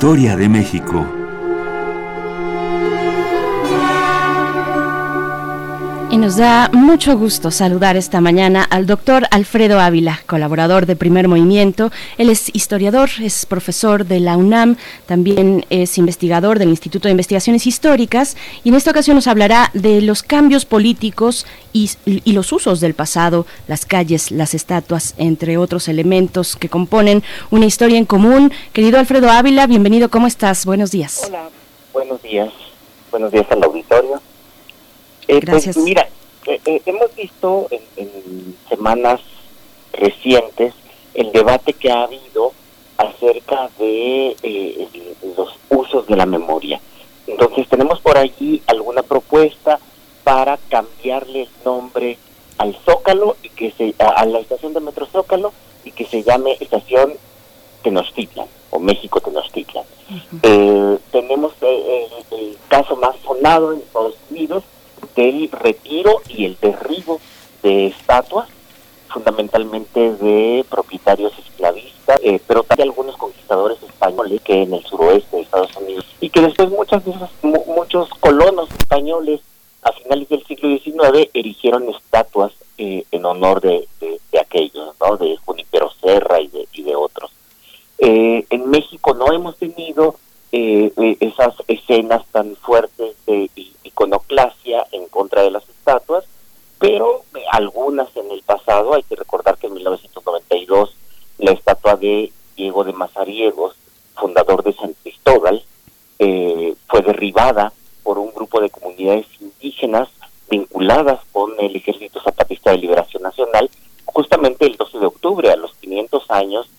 Historia de México. Nos da mucho gusto saludar esta mañana al doctor Alfredo Ávila, colaborador de Primer Movimiento. Él es historiador, es profesor de la UNAM, también es investigador del Instituto de Investigaciones Históricas y en esta ocasión nos hablará de los cambios políticos y, los usos del pasado, las calles, las estatuas, entre otros elementos que componen una historia en común. Querido Alfredo Ávila, bienvenido, ¿cómo estás? Buenos días. Hola, buenos días. Buenos días al auditorio. Eh, Gracias. Pues mira, eh, eh, hemos visto en, en semanas recientes el debate que ha habido acerca de eh, los usos de la memoria. Entonces tenemos por allí alguna propuesta para cambiarle el nombre al Zócalo y que se a, a la estación de Metro Zócalo y que se llame estación Tenochtitlan o México Tenochtitlan. Eh, tenemos eh, el, el caso más sonado en Estados Unidos del retiro y el derribo de estatuas, fundamentalmente de propietarios esclavistas, eh, pero también algunos conquistadores españoles que en el suroeste de Estados Unidos y que después muchas de mu- muchos colonos españoles a finales del siglo XIX erigieron estatuas eh, en honor de, de, de aquellos, ¿no? de Junipero Serra y de, y de otros. Eh, en México no hemos tenido eh, eh, esas escenas tan fuertes de iconoclasia en contra de las estatuas, pero eh, algunas en el pasado, hay que recordar que en 1992 la estatua de Diego de Mazariegos, fundador de San Cristóbal, eh, fue derribada por un grupo de comunidades indígenas vinculadas con el Ejército Zapatista de Liberación Nacional, justamente el 12 de octubre, a los 500 años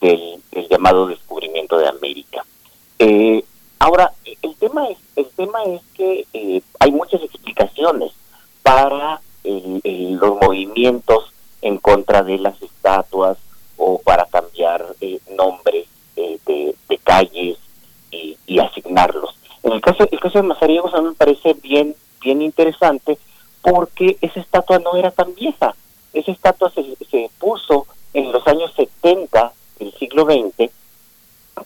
del, del llamado descubrimiento de América. Eh, ahora, el tema es, el tema es que eh, hay muchas explicaciones para el- los movimientos en contra de las estatuas o para cambiar eh, nombres eh, de, de calles y, y asignarlos. En el caso, el caso de Mazariegos a mí me parece bien, bien interesante porque esa estatua no era tan vieja. Esa estatua se, se puso en los años 70 del siglo XX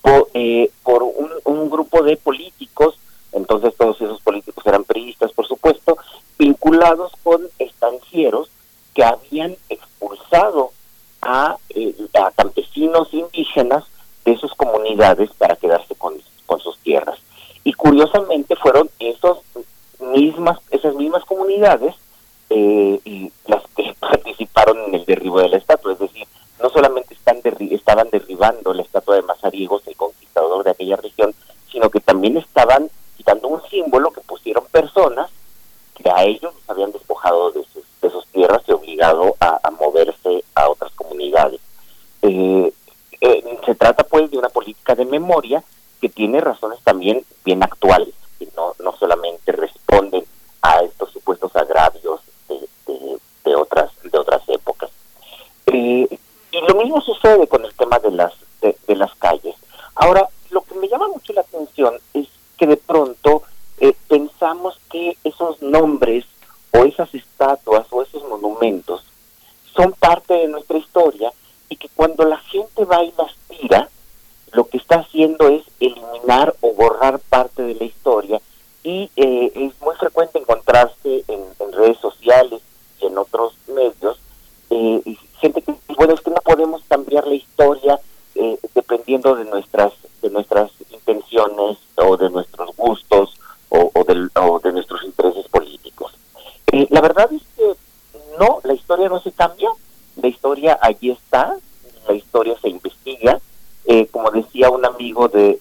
por, eh, por un, un grupo de políticos, entonces todos esos políticos eran periodistas, por supuesto, vinculados con estancieros que habían expulsado a, eh, a campesinos indígenas de sus comunidades para quedarse con, con sus tierras. Y curiosamente fueron esos mismas, esas mismas comunidades niveau de,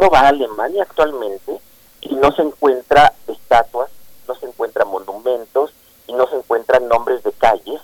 uno va a Alemania actualmente y no se encuentra estatuas, no se encuentran monumentos y no se encuentran nombres de calles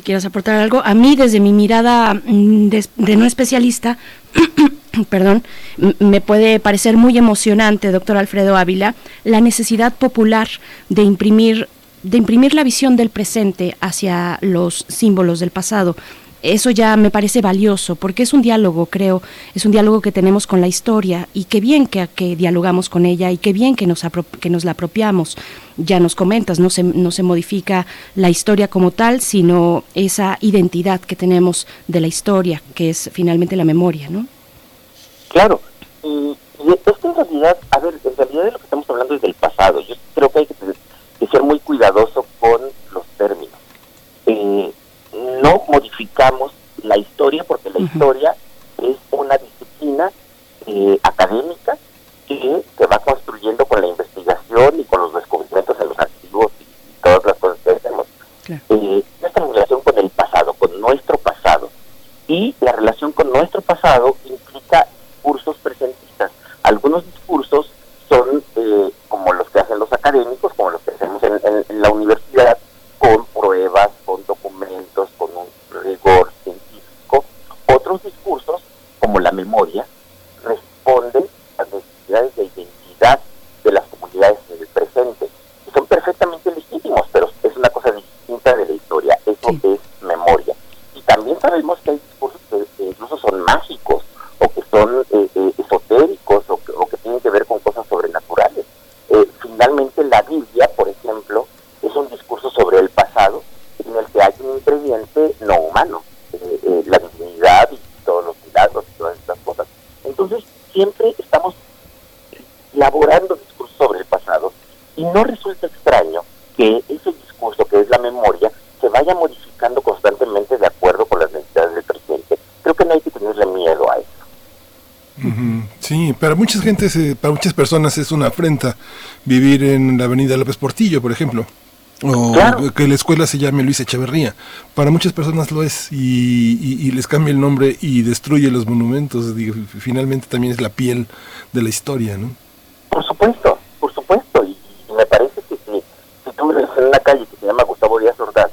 si quieras aportar algo. A mí, desde mi mirada mm, de, no especialista, perdón, me puede parecer muy emocionante, doctor Alfredo Ávila, la necesidad popular de imprimir de imprimir la visión del presente hacia los símbolos del pasado. Eso ya me parece valioso porque es un diálogo, creo, es un diálogo que tenemos con la historia y qué bien que, que dialogamos con ella y qué bien que nos, que nos la apropiamos. Ya nos comentas, no se, no se modifica la historia como tal, sino esa identidad que tenemos de la historia, que es finalmente la memoria, ¿no? Claro, y, esto en realidad, a ver, en realidad de lo que estamos hablando es del pasado. Yo creo que hay que que ser muy cuidadoso con los términos. Eh, no modificamos la historia porque la historia es una disciplina eh, académica que se va construyendo con la investigación y con los descubrimientos en los archivos y, todas las cosas que hacemos. Eh, nuestra relación con el pasado, con nuestro pasado. Y la relación con nuestro pasado implica discursos presentistas. Algunos discursos son eh, como los que hacen los académicos, como los que hacemos en, la universidad, con pruebas, con documentos, con un rigor científico. Otros discursos, como la memoria, responden a las necesidades de identidad de las comunidades en el presente. Y son perfectamente legítimos, pero es una cosa distinta de la historia. Eso es memoria. Y también sabemos que hay discursos que incluso son mágicos o que son eh, eh, esotéricos o que, o que, tienen que ver con cosas sobrenaturales. Eh, finalmente la Biblia, por ejemplo, es un discurso sobre el pasado en el que hay un ingrediente no humano, la divinidad y todos los milagros y todas estas cosas. Entonces siempre estamos elaborando discursos sobre el pasado y no resulta extraño que ese discurso que es la memoria se vaya modificando constantemente de acuerdo con las necesidades del presente. Creo que no hay que tenerle miedo a eso. Sí, para mucha gente, para muchas personas es una afrenta vivir en la avenida López Portillo, por ejemplo. O que la escuela se llame Luis Echeverría. Para muchas personas lo es y, les cambia el nombre y destruye los monumentos. finalmente también es la piel de la historia, ¿no? Por supuesto, por supuesto. Y, me parece que si, si tú vives en una calle que se llama Gustavo Díaz Ordaz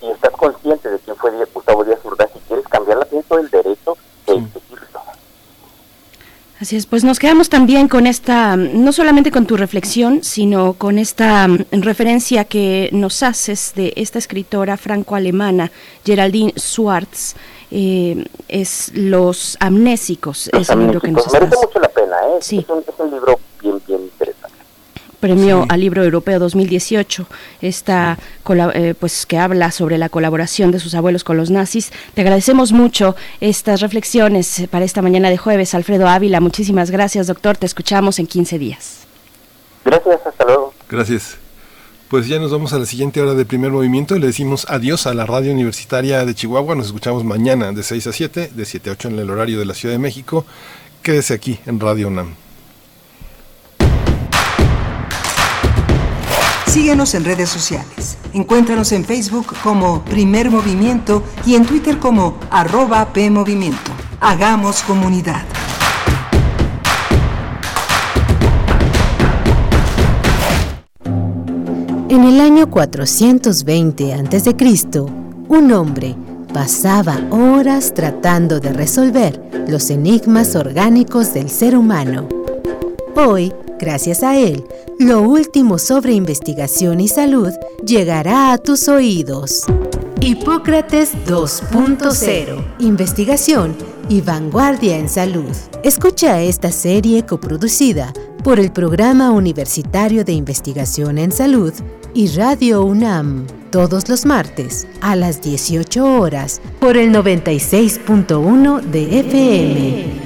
y estás consciente de quién fue Gustavo Díaz Ordaz y quieres cambiarla, tienes todo el derecho de Así es, pues nos quedamos también con esta, no solamente con tu reflexión, sino con esta mm, referencia que nos haces de esta escritora franco-alemana, Geraldine Schwartz, eh, es Los Amnésicos, es el libro que nos Merece mucho la pena, ¿eh? Sí. Es, un, es un libro bien, bien interesante premio al libro europeo 2018, esta eh, pues que habla sobre la colaboración de sus abuelos con los nazis. Te agradecemos mucho estas reflexiones para esta mañana de jueves, Alfredo Ávila. Muchísimas gracias, doctor. Te escuchamos en 15 días. Gracias, hasta luego. Gracias. Pues ya nos vamos a la siguiente hora de primer movimiento. Le decimos adiós a la radio universitaria de Chihuahua. Nos escuchamos mañana de 6 a 7, de 7 a 8 en el horario de la Ciudad de México. Quédese aquí en Radio UNAM. Síguenos en redes sociales. Encuéntranos en Facebook como Primer Movimiento y en Twitter como arroba PMovimiento. Hagamos comunidad. En el año 420 a.C., un hombre pasaba horas tratando de resolver los enigmas orgánicos del ser humano. Hoy, gracias a él, lo último sobre investigación y salud llegará a tus oídos. Hipócrates 2.0. Investigación y vanguardia en salud. Escucha esta serie coproducida por el Programa Universitario de Investigación en Salud y Radio UNAM todos los martes a las 18 horas por el 96.1 de FM.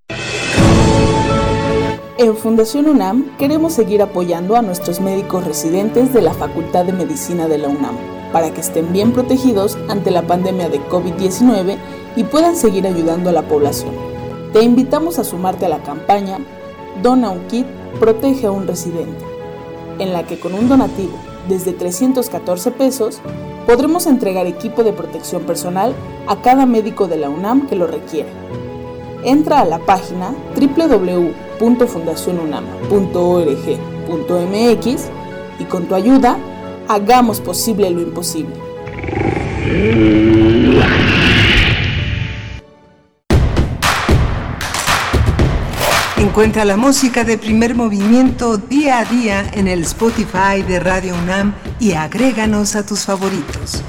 En Fundación UNAM queremos seguir apoyando a nuestros médicos residentes de la Facultad de Medicina de la UNAM para que estén bien protegidos ante la pandemia de COVID-19 y puedan seguir ayudando a la población. Te invitamos a sumarte a la campaña Dona un kit, protege a un residente, en la que con un donativo desde 314 pesos podremos entregar equipo de protección personal a cada médico de la UNAM que lo requiera. Entra a la página www.fundacionunam.org.mx y con tu ayuda hagamos posible lo imposible. Encuentra la música de primer movimiento día a día en el Spotify de Radio UNAM y agréganos a tus favoritos.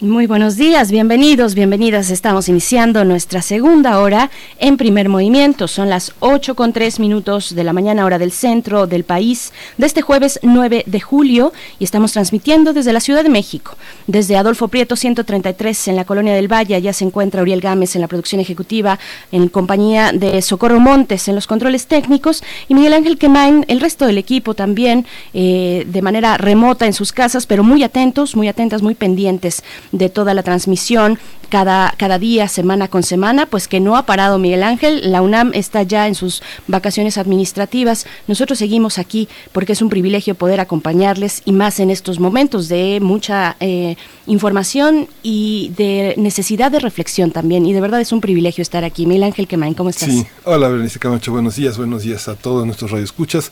Muy buenos días, bienvenidos, bienvenidas. Estamos iniciando nuestra segunda hora en primer movimiento. Son las 8 con 3 minutos de la mañana, hora del centro del país, de este jueves 9 de julio, y estamos transmitiendo desde la Ciudad de México. Desde Adolfo Prieto 133 en la Colonia del Valle, ya se encuentra Uriel Gámez en la producción ejecutiva, en compañía de Socorro Montes en los controles técnicos, y Miguel Ángel Quemain, el resto del equipo también, eh, de manera remota en sus casas, pero muy atentos, muy atentas, muy pendientes de toda la transmisión cada, cada día, semana con semana, pues que no ha parado Miguel Ángel. La UNAM está ya en sus vacaciones administrativas. Nosotros seguimos aquí porque es un privilegio poder acompañarles y más en estos momentos de mucha eh, información y de necesidad de reflexión también. Y de verdad es un privilegio estar aquí. Miguel Ángel Quemain, ¿cómo estás? Sí, hola Berenice Camacho, buenos días, buenos días a todos nuestros radioescuchas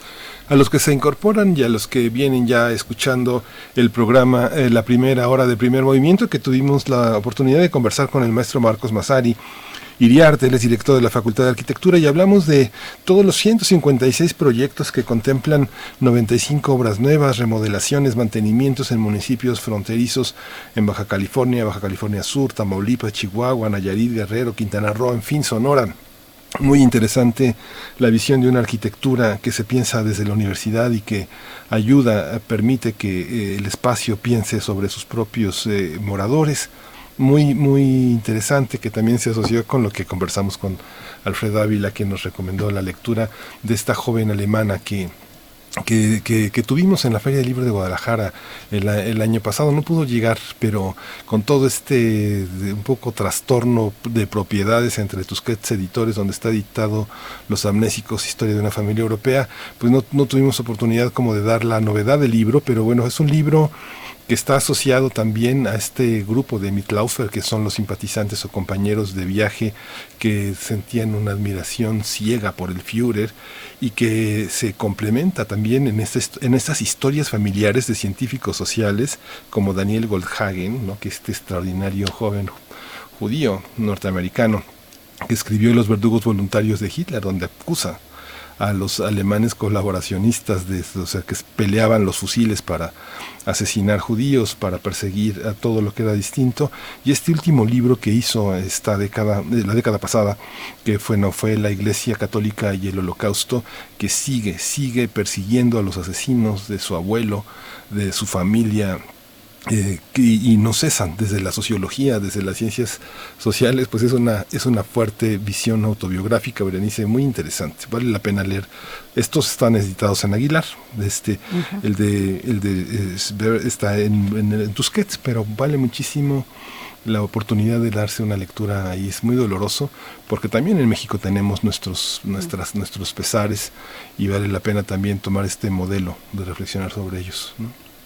a los que se incorporan y a los que vienen ya escuchando el programa, eh, la primera hora de primer movimiento, que tuvimos la oportunidad de conversar con el maestro Marcos Masari. Iriarte, él es director de la Facultad de Arquitectura y hablamos de todos los 156 proyectos que contemplan 95 obras nuevas, remodelaciones, mantenimientos en municipios fronterizos en Baja California, Baja California Sur, Tamaulipas, Chihuahua, Nayarit, Guerrero, Quintana Roo, en fin, Sonora muy interesante la visión de una arquitectura que se piensa desde la universidad y que ayuda, permite que eh, el espacio piense sobre sus propios eh, moradores. Muy, muy interesante que también se asoció con lo que conversamos con Alfredo Ávila, que nos recomendó la lectura de esta joven alemana que que, que, tuvimos en la Feria del Libro de Guadalajara el, año pasado. No pudo llegar, pero con todo este un poco trastorno de propiedades entre Tusquets Editores, donde está editado Los Amnésicos, Historia de una Familia Europea, pues no, no tuvimos oportunidad como de dar la novedad del libro, pero bueno, es un libro que está asociado también a este grupo de Mitlaufer, que son los simpatizantes o compañeros de viaje que sentían una admiración ciega por el Führer y que se complementa también en, este, en estas historias familiares de científicos sociales como Daniel Goldhagen, ¿no? que es este extraordinario joven judío norteamericano que escribió Los verdugos voluntarios de Hitler, donde acusa a los alemanes colaboracionistas, de, o sea, que peleaban los fusiles para asesinar judíos, para perseguir a todo lo que era distinto. Y este último libro que hizo esta década, la década pasada, que fue, no, fue la Iglesia Católica y el Holocausto, que sigue, sigue persiguiendo a los asesinos de su abuelo, de su familia eh, y, no cesan desde la sociología, desde las ciencias sociales, pues es una, es una fuerte visión autobiográfica, Berenice, muy interesante. Vale la pena leer. Estos están editados en Aguilar, este, el de, el de está en, en, Tusquets, pero vale muchísimo la oportunidad de darse una lectura ahí es muy doloroso porque también en México tenemos nuestros nuestras nuestros pesares y vale la pena también tomar este modelo de reflexionar sobre ellos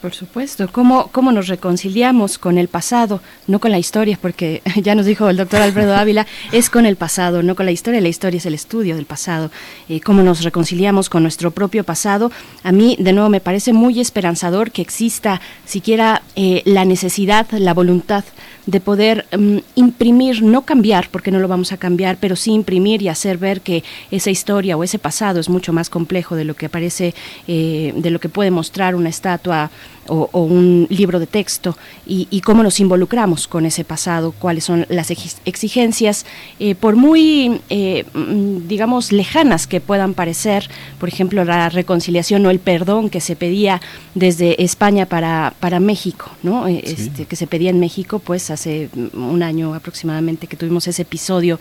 por supuesto, ¿Cómo, cómo nos reconciliamos con el pasado, no con la historia, porque ya nos dijo el doctor Alfredo Ávila, es con el pasado, no con la historia, la historia es el estudio del pasado, eh, cómo nos reconciliamos con nuestro propio pasado. A mí, de nuevo, me parece muy esperanzador que exista siquiera eh, la necesidad, la voluntad de poder mm, imprimir, no cambiar, porque no lo vamos a cambiar, pero sí imprimir y hacer ver que esa historia o ese pasado es mucho más complejo de lo que aparece, eh, de lo que puede mostrar una estatua o, un libro de texto y, cómo nos involucramos con ese pasado, cuáles son las exigencias, eh, por muy, eh, mm, digamos, lejanas que puedan parecer, por ejemplo, la reconciliación o el perdón que se pedía desde España para, para México, ¿no? Eh, este, que se pedía en México, pues hace un año aproximadamente que tuvimos ese episodio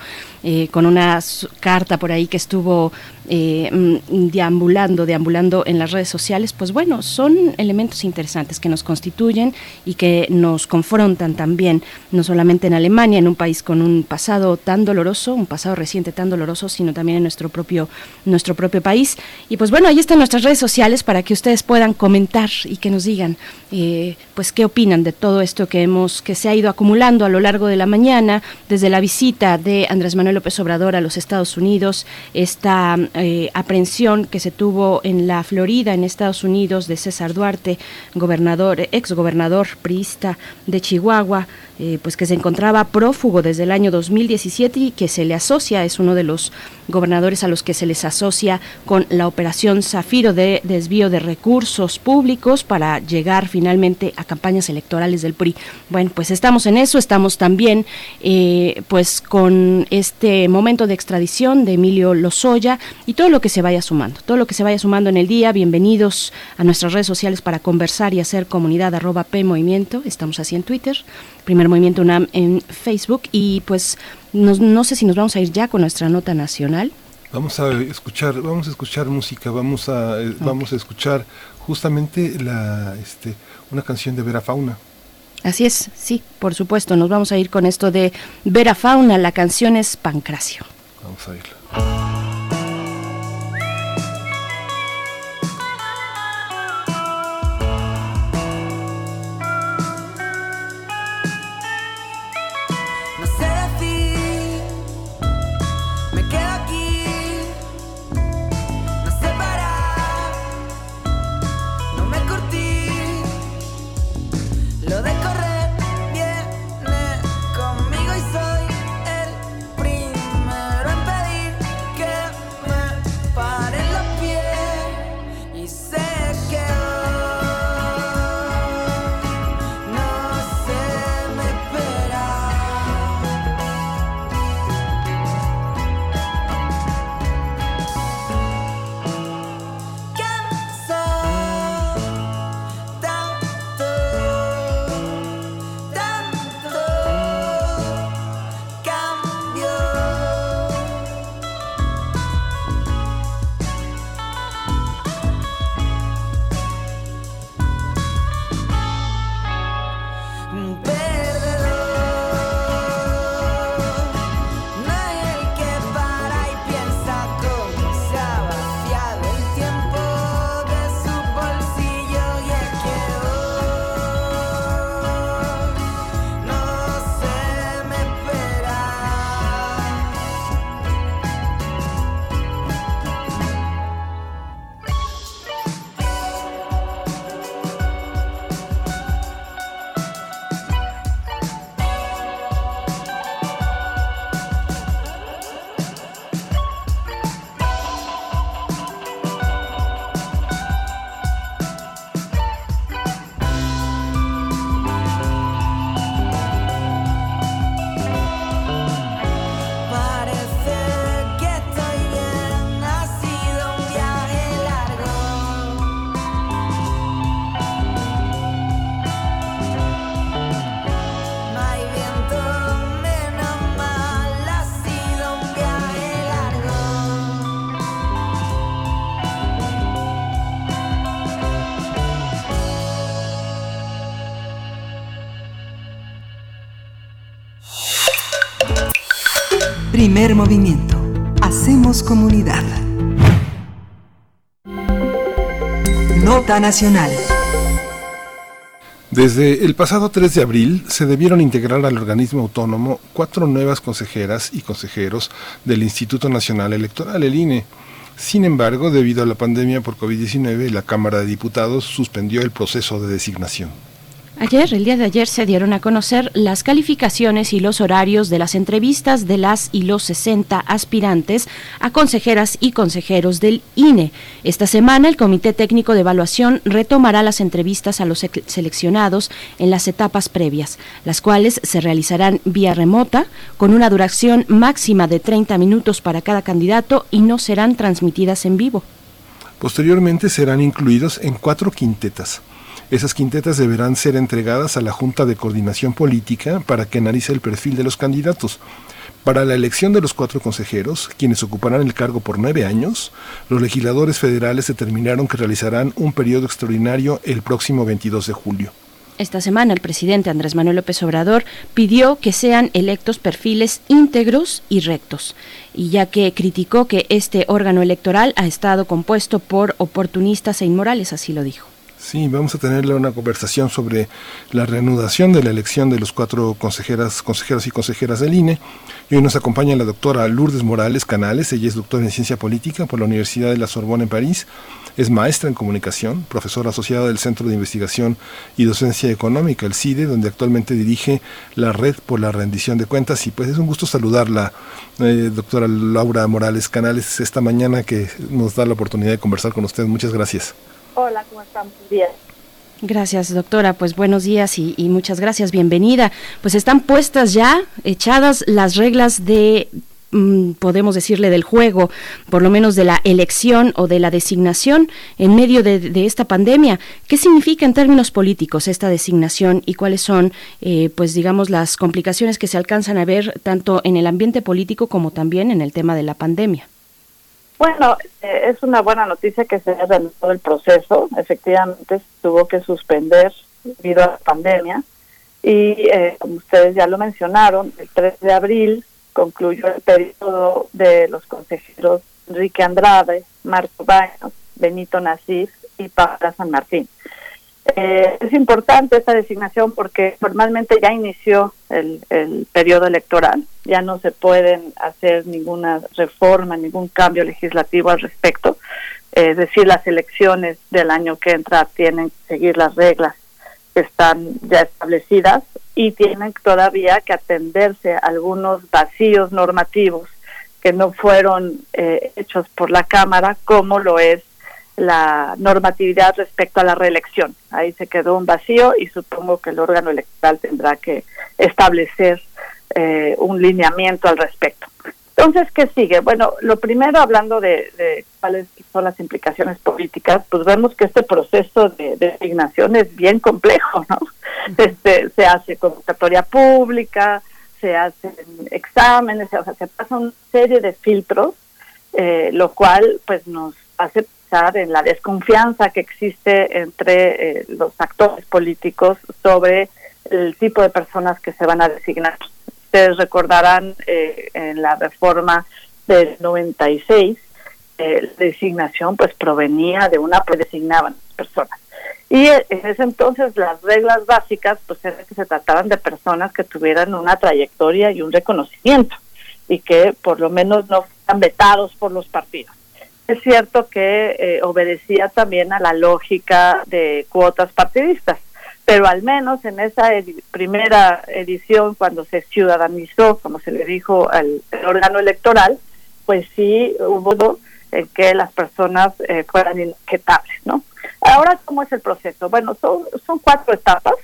con una carta por ahí que estuvo mm, deambulando, deambulando en las redes sociales, pues bueno, son elementos interesantes que nos constituyen y que nos confrontan también, no solamente en Alemania, en un país con un pasado tan doloroso, un pasado reciente tan doloroso, sino también en nuestro propio, nuestro propio país. Y pues bueno, ahí están nuestras redes sociales para que ustedes puedan comentar y que nos digan, eh, pues qué opinan de todo esto que hemos, que se ha ido acumulando a lo largo de la mañana, desde la visita de Andrés Manuel López Obrador a los Estados Unidos, esta eh, aprehensión que se tuvo en la Florida, en Estados Unidos, de César Duarte, gobernador, ex gobernador priista de Chihuahua, eh, pues que se encontraba prófugo desde el año 2017 y que se le asocia, es uno de los gobernadores a los que se les asocia con la operación Zafiro de desvío de recursos públicos para llegar finalmente a campañas electorales del PRI. Bueno, pues estamos en eso, estamos también eh, pues con este momento de extradición de Emilio Lozoya y todo lo que se vaya sumando, todo lo que se vaya sumando en el día. Bienvenidos a nuestras redes sociales para conversar y hacer comunidad arroba P Movimiento, estamos así en Twitter Primer Movimiento UNAM en Facebook y pues no, sé si nos vamos a ir ya con nuestra nota nacional. Vamos a escuchar, vamos a escuchar música, vamos a, eh, vamos a escuchar justamente la, este, una canción de Vera Fauna. Así es, sí, por supuesto. Nos vamos a ir con esto de Vera Fauna. La canción es Pancracio. Vamos a irla. Primer movimiento. Hacemos comunidad. Nota Nacional. Desde el pasado 3 de abril se debieron integrar al organismo autónomo cuatro nuevas consejeras y consejeros del Instituto Nacional Electoral, el INE. Sin embargo, debido a la pandemia por COVID-19, la Cámara de Diputados suspendió el proceso de designación. Ayer, el día de ayer, se dieron a conocer las calificaciones y los horarios de las entrevistas de las y los 60 aspirantes a consejeras y consejeros del INE. Esta semana, el Comité Técnico de Evaluación retomará las entrevistas a los seleccionados en las etapas previas, las cuales se realizarán vía remota, con una duración máxima de 30 minutos para cada candidato y no serán transmitidas en vivo. Posteriormente serán incluidos en cuatro quintetas esas quintetas deberán ser entregadas a la Junta de Coordinación Política para que analice el perfil de los candidatos. Para la elección de los cuatro consejeros, quienes ocuparán el cargo por nueve años, los legisladores federales determinaron que realizarán un periodo extraordinario el próximo 22 de julio. Esta semana el presidente Andrés Manuel López Obrador pidió que sean electos perfiles íntegros y rectos, y ya que criticó que este órgano electoral ha estado compuesto por oportunistas e inmorales, así lo dijo. Sí, vamos a tenerle una conversación sobre la reanudación de la elección de los cuatro consejeras, consejeros y consejeras del INE. Y hoy nos acompaña la doctora Lourdes Morales Canales, ella es doctora en ciencia política por la Universidad de la Sorbona en París, es maestra en comunicación, profesora asociada del Centro de Investigación y Docencia Económica, el CIDE, donde actualmente dirige la Red por la Rendición de Cuentas. Y pues es un gusto saludarla, eh, doctora Laura Morales Canales, esta mañana que nos da la oportunidad de conversar con usted. Muchas gracias. Hola, ¿cómo están? Bien. Gracias, doctora. Pues buenos días y, muchas gracias. Bienvenida. Pues están puestas ya, echadas las reglas de mm, podemos decirle del juego, por lo menos de la elección o de la designación en medio de, esta pandemia. ¿Qué significa en términos políticos esta designación y cuáles son, eh, pues digamos, las complicaciones que se alcanzan a ver tanto en el ambiente político como también en el tema de la pandemia? Bueno, eh, es una buena noticia que se haya realizado el proceso. Efectivamente, tuvo que suspender debido a la pandemia. Y eh, como ustedes ya lo mencionaron, el 3 de abril concluyó el periodo de los consejeros Enrique Andrade, Marco Baños, Benito Nasif y Paula San Martín. Eh, es importante esta designación porque formalmente ya inició el, el, periodo electoral, ya no se pueden hacer ninguna reforma, ningún cambio legislativo al respecto. es decir, las elecciones del año que entra tienen que seguir las reglas que están ya establecidas y tienen todavía que atenderse algunos vacíos normativos que no fueron eh, hechos por la Cámara, como lo es la normatividad respecto a la reelección. Ahí se quedó un vacío y supongo que el órgano electoral tendrá que establecer eh, un lineamiento al respecto. Entonces, ¿qué sigue? Bueno, lo primero, hablando de, cuáles son las implicaciones políticas, pues vemos que este proceso de, designación es bien complejo, ¿no? Este, se hace convocatoria pública, se hacen exámenes, o sea, se pasa una serie de filtros, eh, lo cual pues nos hace en la desconfianza que existe entre eh, los actores políticos sobre el tipo de personas que se van a designar. Ustedes recordarán eh, en la reforma del 96, eh, la designación pues provenía de una predesignaban personas. Y en ese entonces las reglas básicas pues eran que se trataban de personas que tuvieran una trayectoria y un reconocimiento y que por lo menos no fueran vetados por los partidos es cierto que eh, obedecía también a la lógica de cuotas partidistas, pero al menos en esa primera edición, cuando se ciudadanizó, como se le dijo al órgano electoral, pues sí hubo en que las personas eh, fueran inquietables, ¿no? Ahora, ¿cómo es el proceso? Bueno, son, son cuatro etapas.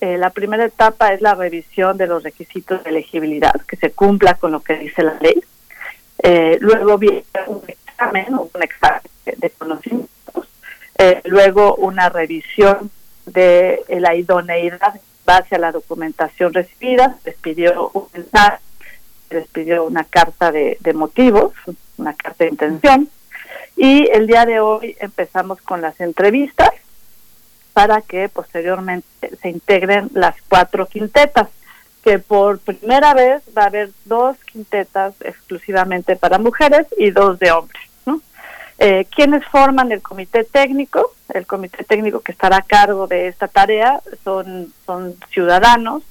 Eh, la primera etapa es la revisión de los requisitos de elegibilidad, que se cumpla con lo que dice la ley. luego viene un examen, un examen de conocimientos, eh, luego una revisión de la idoneidad base a la documentación recibida, les pidió un mensaje, les pidió una carta de, motivos, una carta de intención, y el día de hoy empezamos con las entrevistas para que posteriormente se integren las cuatro quintetas. que por primera vez va a haber dos quintetas exclusivamente para mujeres y dos de hombres. Eh, ¿Quiénes forman el comité técnico? El comité técnico que estará a cargo de esta tarea son, son ciudadanos,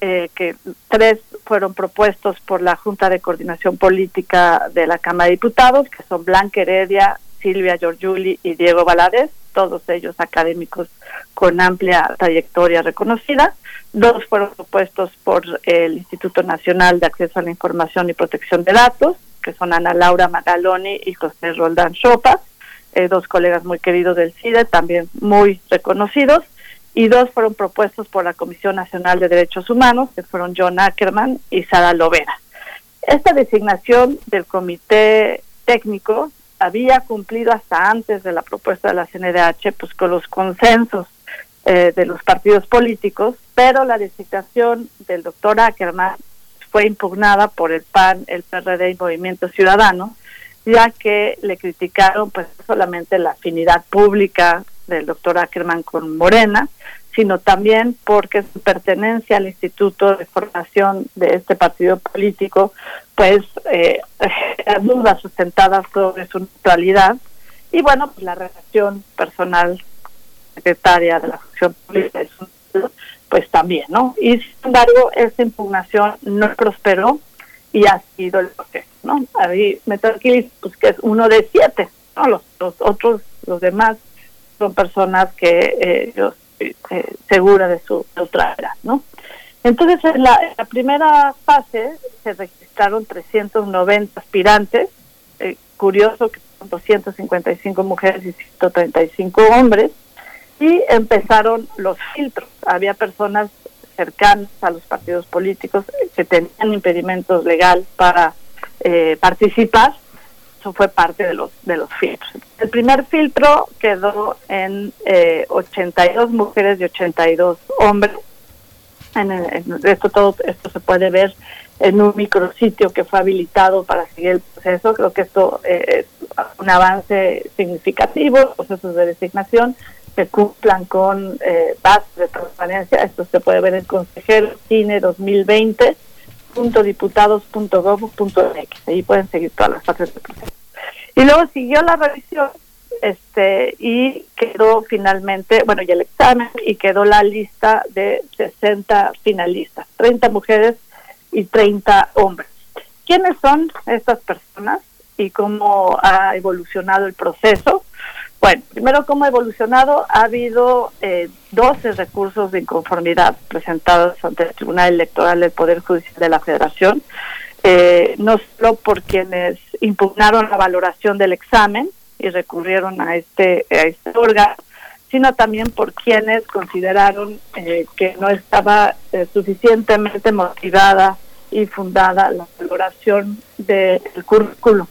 eh, que tres fueron propuestos por la Junta de Coordinación Política de la Cámara de Diputados, que son Blanca Heredia, Silvia Giorgiuli y Diego Valadez, todos ellos académicos con amplia trayectoria reconocida. Dos fueron propuestos por el Instituto Nacional de Acceso a la Información y Protección de Datos, que son Ana Laura Magaloni y José Roldán Chopa, eh, dos colegas muy queridos del CIDE, también muy reconocidos, y dos fueron propuestos por la Comisión Nacional de Derechos Humanos, que fueron John Ackerman y Sara Lovera. Esta designación del comité técnico había cumplido hasta antes de la propuesta de la CNDH, pues con los consensos eh, de los partidos políticos, pero la designación del doctor Ackerman fue impugnada por el PAN, el PRD y Movimiento Ciudadano, ya que le criticaron pues solamente la afinidad pública del doctor Ackerman con Morena, sino también porque su pertenencia al Instituto de Formación de este partido político, pues eh, dudas sustentadas sobre su neutralidad y bueno, pues la relación personal secretaria de la función pública pues también, ¿no? Y sin embargo, esta impugnación no prosperó y ha sido el proceso, ¿no? Ahí me tranquilizo, pues que es uno de siete, ¿no? Los, los otros, los demás, son personas que eh, eh, segura de su neutralidad, ¿no? Entonces, en la, primera fase se registraron 390 aspirantes, eh, curioso que son 255 mujeres y 135 hombres, y empezaron los filtros. Había personas cercanas a los partidos políticos que tenían impedimentos legal para eh, participar eso fue parte de los de los filtros. El primer filtro quedó en eh, 82 mujeres y 82 hombres. En, esto todo esto se puede ver en un micrositio que fue habilitado para seguir el proceso. Creo que esto eh, es un avance significativo, procesos de designación que cumplan con eh, de transparencia. Esto se puede ver en Consejero Cine 2020 .diputados.gov.mx. Ahí pueden seguir todas las partes del proceso. Y luego siguió la revisión este y quedó finalmente, bueno, y el examen, y quedó la lista de 60 finalistas, 30 mujeres y 30 hombres. ¿Quiénes son estas personas y cómo ha evolucionado el proceso? Bueno, primero, ¿cómo ha evolucionado? Ha habido eh, 12 recursos de inconformidad presentados ante el Tribunal Electoral del Poder Judicial de la Federación, eh, no solo por quienes impugnaron la valoración del examen y recurrieron a este, a este órgano, sino también por quienes consideraron eh, que no estaba eh, suficientemente motivada y fundada la valoración del currículo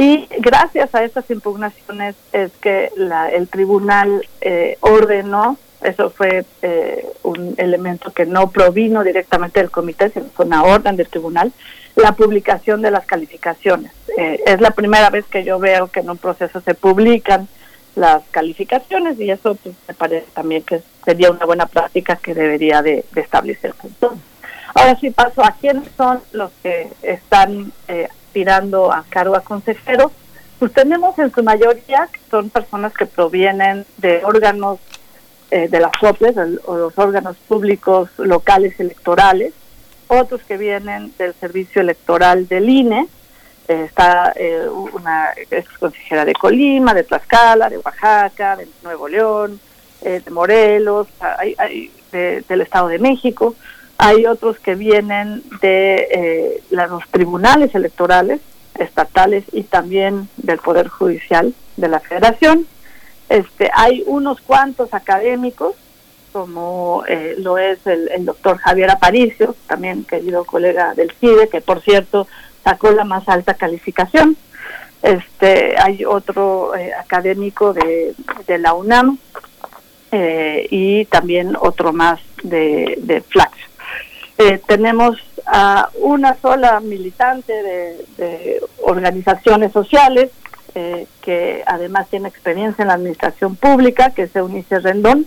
y gracias a estas impugnaciones es que la, el tribunal eh, ordenó, eso fue eh, un elemento que no provino directamente del comité, sino fue una orden del tribunal, la publicación de las calificaciones. Eh, es la primera vez que yo veo que en un proceso se publican las calificaciones y eso pues, me parece también que sería una buena práctica que debería de, de establecerse. ahora sí paso a quiénes son los que están eh, aspirando a cargo a consejero, pues tenemos en su mayoría que son personas que provienen de órganos eh, de las OPLES o los órganos públicos locales electorales, otros que vienen del servicio electoral del INE, eh, está eh, una ex consejera de Colima, de Tlaxcala, de Oaxaca, de Nuevo León, de Morelos, hay, del Estado de México, hay otros que vienen de eh, los tribunales electorales estatales y también del Poder Judicial de la Federación. Este, hay unos cuantos académicos, como eh, lo es el, doctor Javier Aparicio, también querido colega del CIDE, que por cierto sacó la más alta calificación. Este, hay otro eh, académico de, la UNAM y también otro más de, de. Eh, tenemos a una sola militante de, organizaciones sociales eh, que además tiene experiencia en la administración pública, que es Eunice Rendón.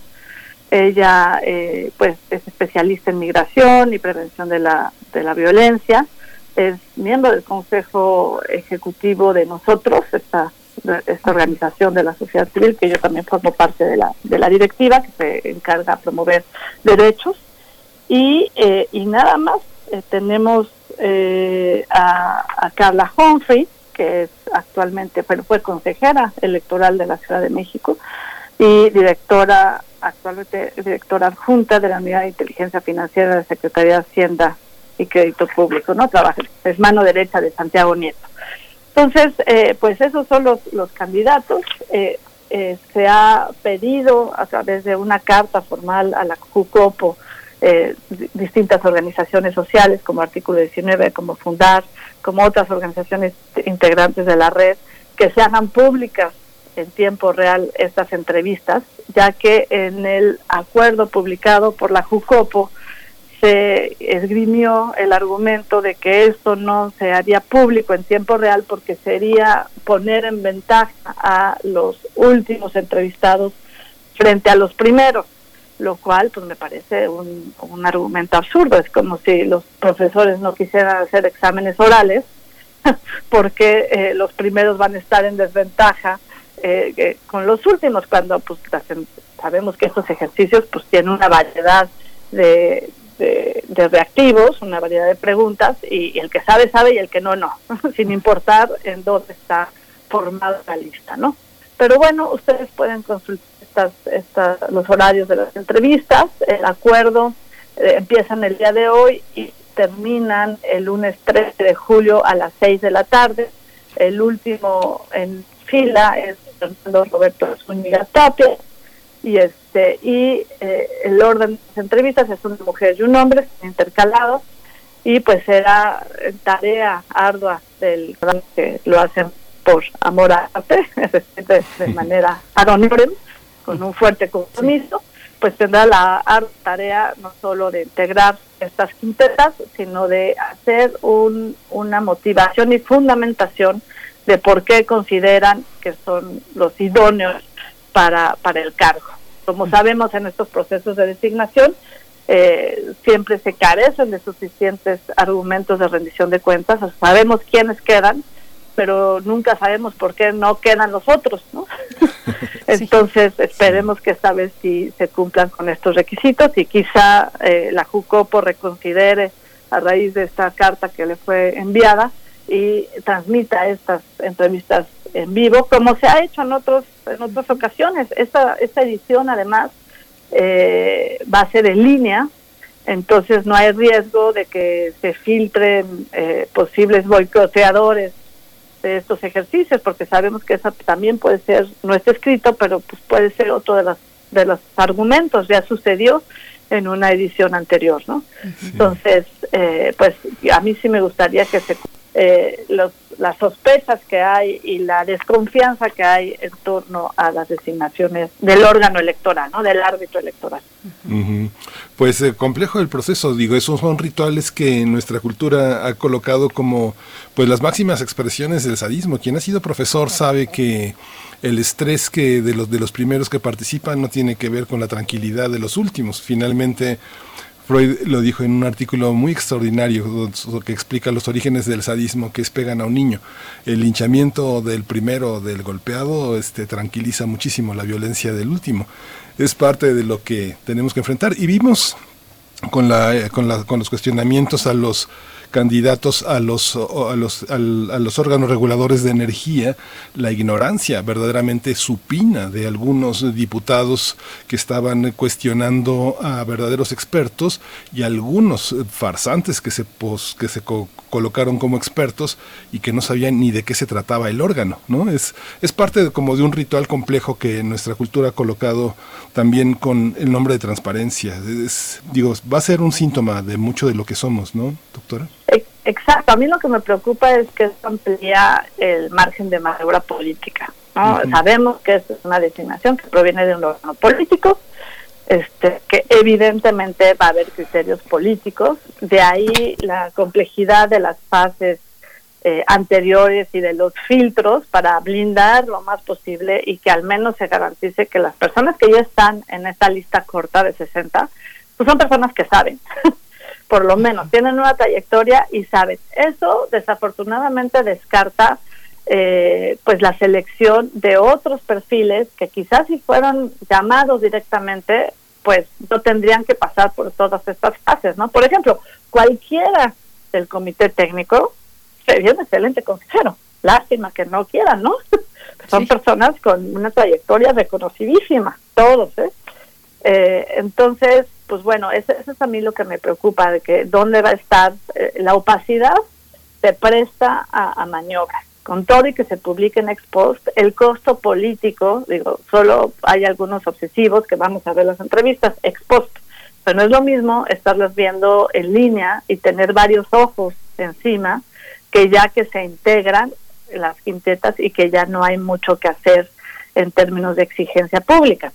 Ella eh, pues es especialista en migración y prevención de la, de la violencia. Es miembro del Consejo Ejecutivo de nosotros, esta, esta organización de la sociedad civil, que yo también formo parte de la, de la directiva, que se encarga de promover derechos. Y, eh, y nada más, eh, tenemos a, a Carla Humphrey, que es actualmente, pero fue consejera electoral de la Ciudad de México y directora, actualmente directora adjunta de la Unidad de Inteligencia Financiera de la Secretaría de Hacienda y Crédito Público, ¿no? Trabaja, es mano derecha de Santiago Nieto. Entonces, eh, pues esos son los, los candidatos. Eh, eh, se ha pedido a través de una carta formal a la JUCOPO distintas organizaciones sociales como Artículo 19, como Fundar, como otras organizaciones integrantes de la red, que se hagan públicas en tiempo real estas entrevistas, ya que en el acuerdo publicado por la JUCOPO se esgrimió el argumento de que esto no se haría público en tiempo real porque sería poner en ventaja a los últimos entrevistados frente a los primeros, lo cual pues me parece un, un argumento absurdo, es como si los profesores no quisieran hacer exámenes orales porque eh, los primeros van a estar en desventaja eh, con los últimos, cuando pues sabemos que estos ejercicios pues tienen una variedad de, de, reactivos, una variedad de preguntas, y, el que sabe, sabe, y el que no, no, sin importar en dónde está formada la lista, ¿no? Pero bueno, ustedes pueden consultar estas, estas, los horarios de las entrevistas, el acuerdo eh, empieza en el día de hoy y terminan el lunes 13 de julio a las 6 de la tarde. El último en fila es Fernando Roberto Zúñiga Tapia. Y este y eh, el orden de las entrevistas es una mujer y un hombre intercalados. Y pues será tarea ardua del que lo hacen por amor a arte, de, manera anónima, con un fuerte compromiso pues tendrá la tarea no solo de integrar estas quintetas, sino de hacer un, una motivación y fundamentación de por qué consideran que son los idóneos para, para el cargo. Como sabemos en estos procesos de designación, eh, siempre se carecen de suficientes argumentos de rendición de cuentas, sabemos quiénes quedan, pero nunca sabemos por qué no quedan los otros, ¿no? Entonces esperemos que esta vez sí se cumplan con estos requisitos y quizá eh, la JUCOPO reconsidere a raíz de esta carta que le fue enviada y transmita estas entrevistas en vivo, como se ha hecho en otros en otras ocasiones. Esta, esta edición además eh, va a ser en línea, entonces no hay riesgo de que se filtren eh, posibles boicoteadores de estos ejercicios, porque sabemos que eso también puede ser, no está escrito, pero pues puede ser otro de, las, de los argumentos, ya sucedió en una edición anterior, ¿no? Entonces, eh, pues a mí sí me gustaría que se eh, los, las sospechas que hay y la desconfianza que hay en torno a las designaciones del órgano electoral, ¿no? del árbitro electoral. Pues eh, complejo el proceso, digo, esos son rituales que nuestra cultura ha colocado como pues las máximas expresiones del sadismo. Quien ha sido profesor sabe que el estrés que de los de los primeros que participan no tiene que ver con la tranquilidad de los últimos. Finalmente Freud lo dijo en un artículo muy extraordinario que explica los orígenes del sadismo que es pegan a un niño. El linchamiento del primero, del golpeado, este, tranquiliza muchísimo la violencia del último. Es parte de lo que tenemos que enfrentar. Y vimos con, la, con, la, con los cuestionamientos a los candidatos a los, a los, a los órganos reguladores de energía, la ignorancia verdaderamente supina de algunos diputados que estaban cuestionando a verdaderos expertos y algunos farsantes que se, pos, que se colocaron como expertos y que no sabían ni de qué se trataba el órgano, ¿no? Es, es parte de, como de un ritual complejo que nuestra cultura ha colocado también con el nombre de transparencia. digo, va a ser un síntoma de mucho de lo que somos, ¿no, doctora? Exacto, a mí lo que me preocupa es que esto amplía el margen de maniobra política. ¿no? Sabemos que es una designación que proviene de un órgano político, este, que evidentemente va a haber criterios políticos, de ahí la complejidad de las fases eh, anteriores y de los filtros para blindar lo más posible y que al menos se garantice que las personas que ya están en esta lista corta de 60, pues son personas que saben, por lo menos tienen una trayectoria y saben. Eso desafortunadamente descarta eh, pues la selección de otros perfiles que quizás si fueran llamados directamente, pues no tendrían que pasar por todas estas fases, ¿no? Por ejemplo, cualquiera del comité técnico sería un excelente consejero. Lástima que no quieran, ¿no? Son personas con una trayectoria reconocidísima, todos, ¿eh? ¿eh? entonces, pues bueno, eso, es a mí lo que me preocupa, de que dónde va a estar eh, la opacidad se presta a, a maniobras con todo y que se publique en ex post, el costo político, digo, solo hay algunos obsesivos que vamos a ver las entrevistas ex post, pero no es lo mismo estarlas viendo en línea y tener varios ojos encima que ya que se integran las quintetas y que ya no hay mucho que hacer en términos de exigencia pública.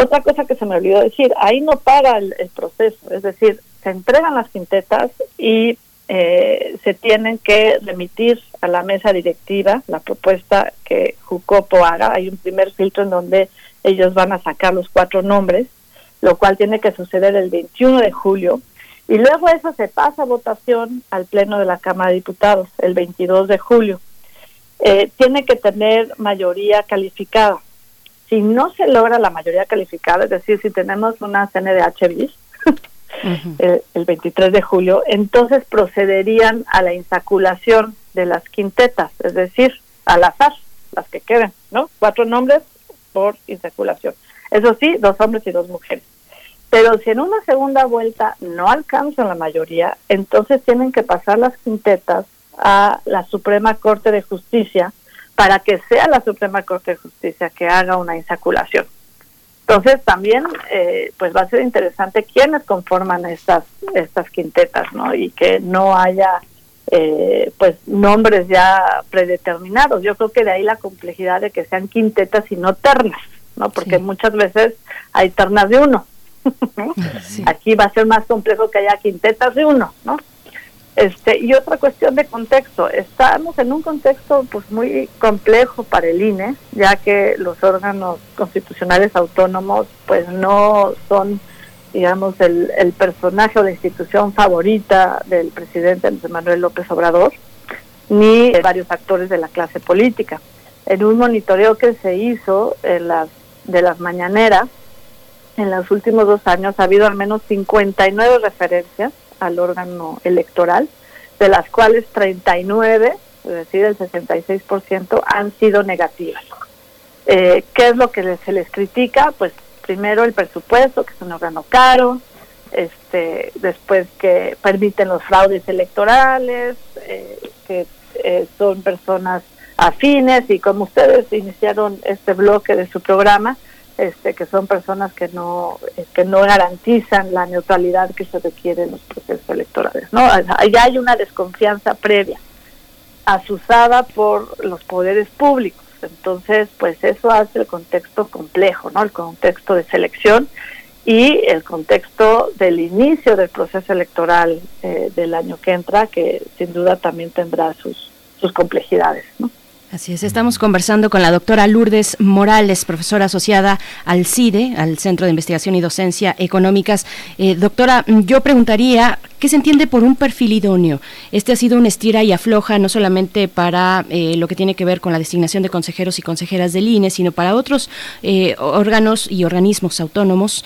Otra cosa que se me olvidó decir, ahí no para el proceso, es decir, se entregan las quintetas y eh, se tienen que remitir a la mesa directiva la propuesta que Jucopo haga. Hay un primer filtro en donde ellos van a sacar los cuatro nombres, lo cual tiene que suceder el 21 de julio. Y luego eso se pasa a votación al Pleno de la Cámara de Diputados el 22 de julio. Eh, tiene que tener mayoría calificada. Si no se logra la mayoría calificada, es decir, si tenemos una CNDH bis, el, 23 de julio, entonces procederían a la insaculación de las quintetas, es decir, al azar, las que queden, ¿no? Cuatro nombres por insaculación. Eso sí, dos hombres y dos mujeres. Pero si en una segunda vuelta no alcanzan la mayoría, entonces tienen que pasar las quintetas a la Suprema Corte de Justicia para que sea la Suprema Corte de Justicia que haga una insaculación. Entonces también eh, pues va a ser interesante quiénes conforman estas estas quintetas, ¿no? Y que no haya eh, pues nombres ya predeterminados. Yo creo que de ahí la complejidad de que sean quintetas y no ternas, ¿no? Porque muchas veces hay ternas de uno. Aquí va a ser más complejo que haya quintetas de uno, ¿no? Este, y otra cuestión de contexto, estamos en un contexto pues muy complejo para el INE, ya que los órganos constitucionales autónomos pues no son digamos el, el personaje o la institución favorita del presidente Manuel López Obrador, ni varios actores de la clase política. En un monitoreo que se hizo en las, de las mañaneras, en los últimos dos años ha habido al menos 59 referencias al órgano electoral, de las cuales 39, es decir, el 66%, han sido negativas. Eh, ¿Qué es lo que se les critica? Pues primero el presupuesto, que es un órgano caro, este, después que permiten los fraudes electorales, eh, que eh, son personas afines y como ustedes iniciaron este bloque de su programa, este, que son personas que no eh, que no garantizan la neutralidad que se requiere en los procesos electorales no ya hay una desconfianza previa asusada por los poderes públicos. Entonces pues eso hace el contexto complejo no el contexto de selección y el contexto del inicio del proceso electoral eh, del año que entra que sin duda también tendrá sus sus complejidades no Así es, estamos conversando con la doctora Lourdes Morales, profesora asociada al CIDE, al Centro de Investigación y Docencia Económicas. Eh, doctora, yo preguntaría, ¿qué se entiende por un perfil idóneo? Este ha sido un estira y afloja no solamente para eh, lo que tiene que ver con la designación de consejeros y consejeras del INE, sino para otros eh, órganos y organismos autónomos.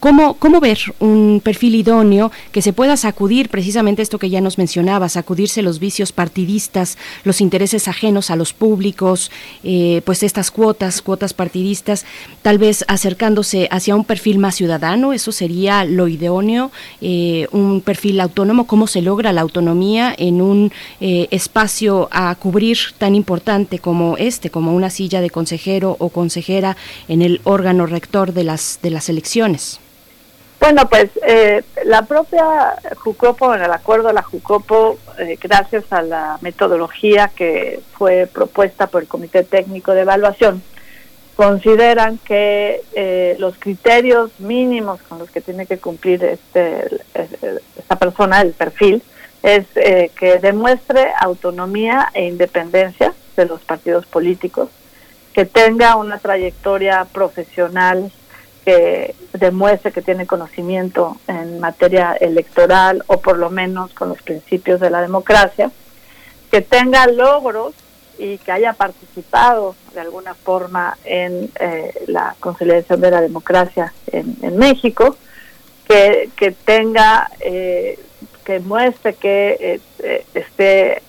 ¿cómo, ¿Cómo ver un perfil idóneo que se pueda sacudir precisamente esto que ya nos mencionaba, sacudirse los vicios partidistas, los intereses ajenos a los públicos, eh, pues estas cuotas, cuotas partidistas, tal vez acercándose hacia un perfil más ciudadano, eso sería lo idóneo, eh, un perfil autónomo, cómo se logra la autonomía en un eh, espacio a cubrir tan importante como este, como una silla de consejero o consejera en el órgano rector de las, de las elecciones. Bueno, pues eh, la propia Jucopo, en el acuerdo de la Jucopo, eh, gracias a la metodología que fue propuesta por el Comité Técnico de Evaluación, consideran que eh, los criterios mínimos con los que tiene que cumplir este, esta persona, el perfil, es eh, que demuestre autonomía e independencia de los partidos políticos, que tenga una trayectoria profesional que demuestre que tiene conocimiento en materia electoral o por lo menos con los principios de la democracia, que tenga logros y que haya participado de alguna forma en eh, la consolidación de la democracia en, México, que, que tenga, eh, que muestre que eh, esté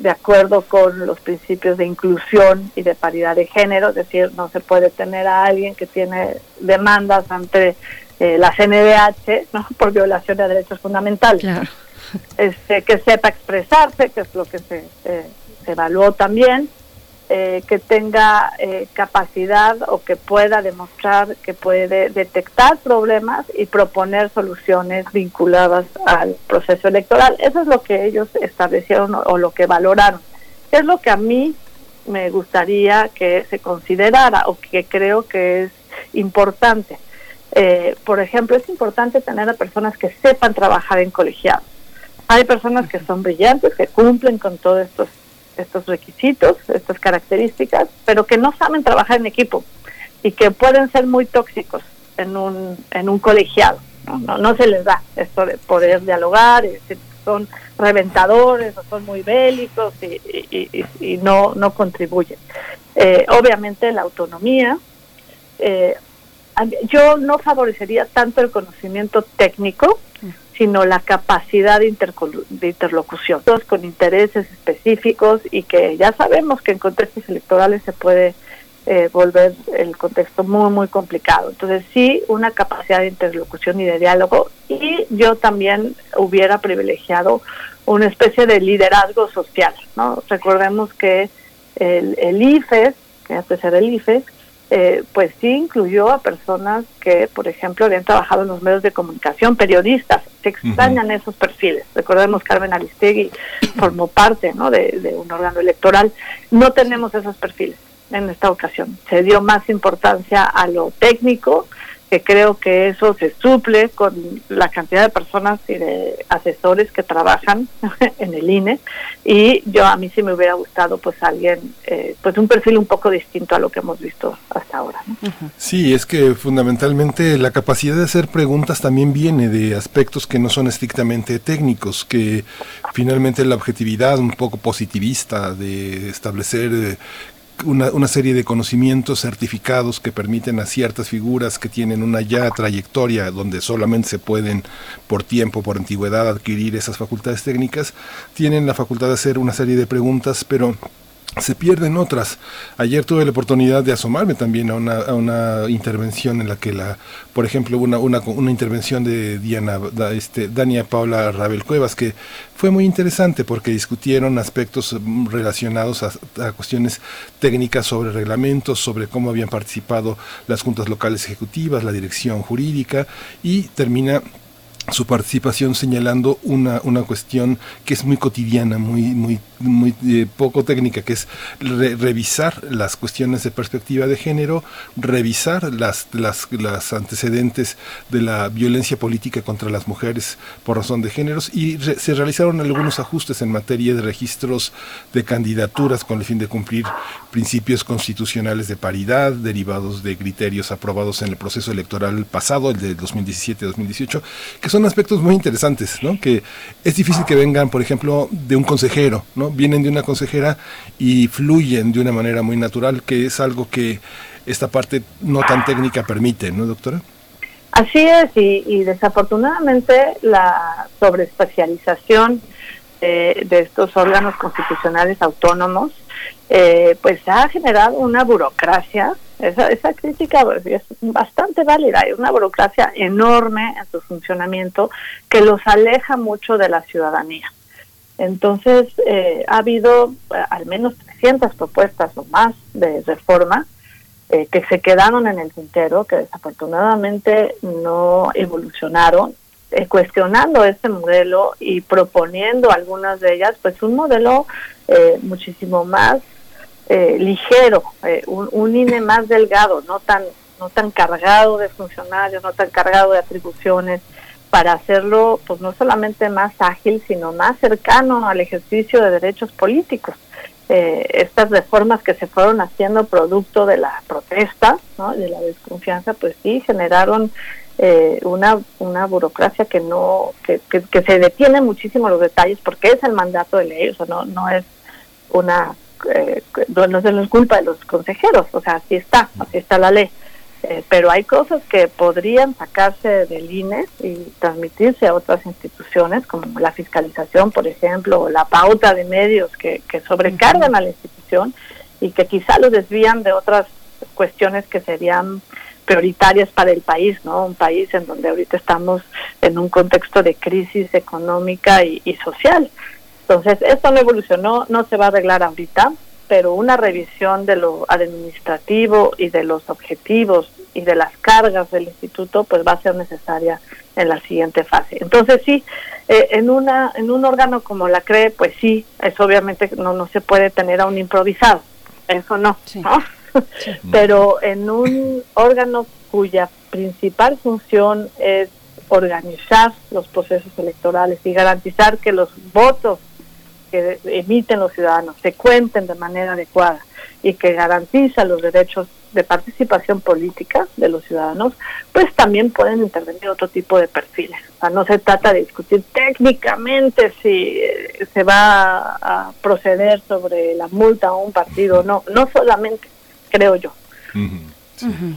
de acuerdo con los principios de inclusión y de paridad de género, es decir, no se puede tener a alguien que tiene demandas ante la CNDH ¿no? por violación de derechos fundamentales. Este, que sepa expresarse, que es lo que se se evaluó también, eh, que tenga eh, capacidad o que pueda demostrar que puede detectar problemas y proponer soluciones vinculadas al proceso electoral. Eso es lo que ellos establecieron o, lo que valoraron. Es lo que a mí me gustaría que se considerara o que creo que es importante. Eh, por ejemplo, es importante tener a personas que sepan trabajar en colegiados. Hay personas que son brillantes, que cumplen con todos estos estos requisitos, estas características, pero que no saben trabajar en equipo y que pueden ser muy tóxicos en un, en un colegiado. No, no, se les da esto de poder dialogar, son reventadores o son muy bélicos y, y, no, no contribuyen. Eh, obviamente la autonomía, eh, yo no favorecería tanto el conocimiento técnico, sino la capacidad de, interlocución, todos con intereses específicos y que ya sabemos que en contextos electorales se puede eh, volver el contexto muy, muy complicado. Entonces sí, una capacidad de interlocución y de diálogo y yo también hubiera privilegiado una especie de liderazgo social, ¿no? Recordemos que el, el IFES, que antes era el IFES, eh, pues sí incluyó a personas que, por ejemplo, habían trabajado en los medios de comunicación, periodistas, se extrañan esos perfiles. Recordemos, Carmen Aristegui formó parte ¿no? de, de un órgano electoral. No tenemos esos perfiles en esta ocasión. Se dio más importancia a lo técnico, que creo que eso se suple con la cantidad de personas y de asesores que trabajan en el INE y yo a mí sí me hubiera gustado pues alguien eh, pues un perfil un poco distinto a lo que hemos visto hasta ahora sí es que fundamentalmente la capacidad de hacer preguntas también viene de aspectos que no son estrictamente técnicos que finalmente la objetividad un poco positivista de establecer eh, una, serie de conocimientos certificados que permiten a ciertas figuras que tienen una ya trayectoria donde solamente se pueden por tiempo, por antigüedad adquirir esas facultades técnicas, tienen la facultad de hacer una serie de preguntas, pero se pierden otras. Ayer tuve la oportunidad de asomarme también a una, a una intervención en la que la, por ejemplo, una, una, una intervención de Diana, este, Dania Paula Rabel Cuevas, que fue muy interesante porque discutieron aspectos mm, relacionados a, a, cuestiones técnicas sobre reglamentos, sobre cómo habían participado las juntas locales ejecutivas, la dirección jurídica, y termina su participación señalando una, una cuestión que es muy cotidiana, muy, muy, muy eh, poco técnica, que es revisar las cuestiones de perspectiva de género, revisar las, las, las, antecedentes de la violencia política contra las mujeres por razón de géneros y se realizaron algunos ajustes en materia de registros de candidaturas con el fin de cumplir principios constitucionales de paridad derivados de criterios aprobados en el proceso electoral pasado, el de 2017-2018, que son aspectos muy interesantes, ¿no? Que es difícil que vengan, por ejemplo, de un consejero, ¿no? Vienen de una consejera y fluyen de una manera muy natural, que es algo que esta parte no tan técnica permite, ¿no, doctora? Así es, y, desafortunadamente la sobreespecialización de estos órganos constitucionales autónomos, eh, pues ha generado una burocracia esa, esa crítica es bastante válida. Hay una burocracia enorme en su funcionamiento que los aleja mucho de la ciudadanía. Entonces, eh, ha habido eh, al menos 300 propuestas o más de reforma eh, que se quedaron en el tintero, que desafortunadamente no evolucionaron, cuestionando este modelo y proponiendo algunas de ellas, pues un modelo muchísimo más eh, ligero, eh, un, INE más delgado, no tan, no tan cargado de funcionarios, no tan cargado de atribuciones, para hacerlo pues no solamente más ágil, sino más cercano al ejercicio de derechos políticos. Eh, estas reformas que se fueron haciendo producto de la protesta, ¿no? de la desconfianza, pues sí generaron eh, una, una burocracia que no que, que, se detiene muchísimo los detalles porque es el mandato de ley, o sea, no, no es una eh, no, es culpa de los consejeros, o sea, así está, así está la ley. Eh, pero hay cosas que podrían sacarse del INE y transmitirse a otras instituciones, como la fiscalización, por ejemplo, o la pauta de medios que, que sobrecargan a la institución y que quizá lo desvían de otras cuestiones que serían prioritarias para el país, ¿no? Un país en donde ahorita estamos en un contexto de crisis económica y, y social. Entonces, esto no evolucionó, no se va a arreglar ahorita, pero una revisión de lo administrativo y de los objetivos y de las cargas del instituto pues va a ser necesaria en la siguiente fase. Entonces sí, eh, en una en un órgano como la CRE pues sí, es obviamente no no se puede tener a un improvisado, eso no, pero en un órgano cuya principal función es organizar los procesos electorales y garantizar que los votos que emiten los ciudadanos se cuenten de manera adecuada y que garantiza los derechos de participación política de los ciudadanos, pues también pueden intervenir otro tipo de perfiles. O sea, no se trata de discutir técnicamente si eh, se va a proceder sobre la multa a un partido, no, no solamente, creo yo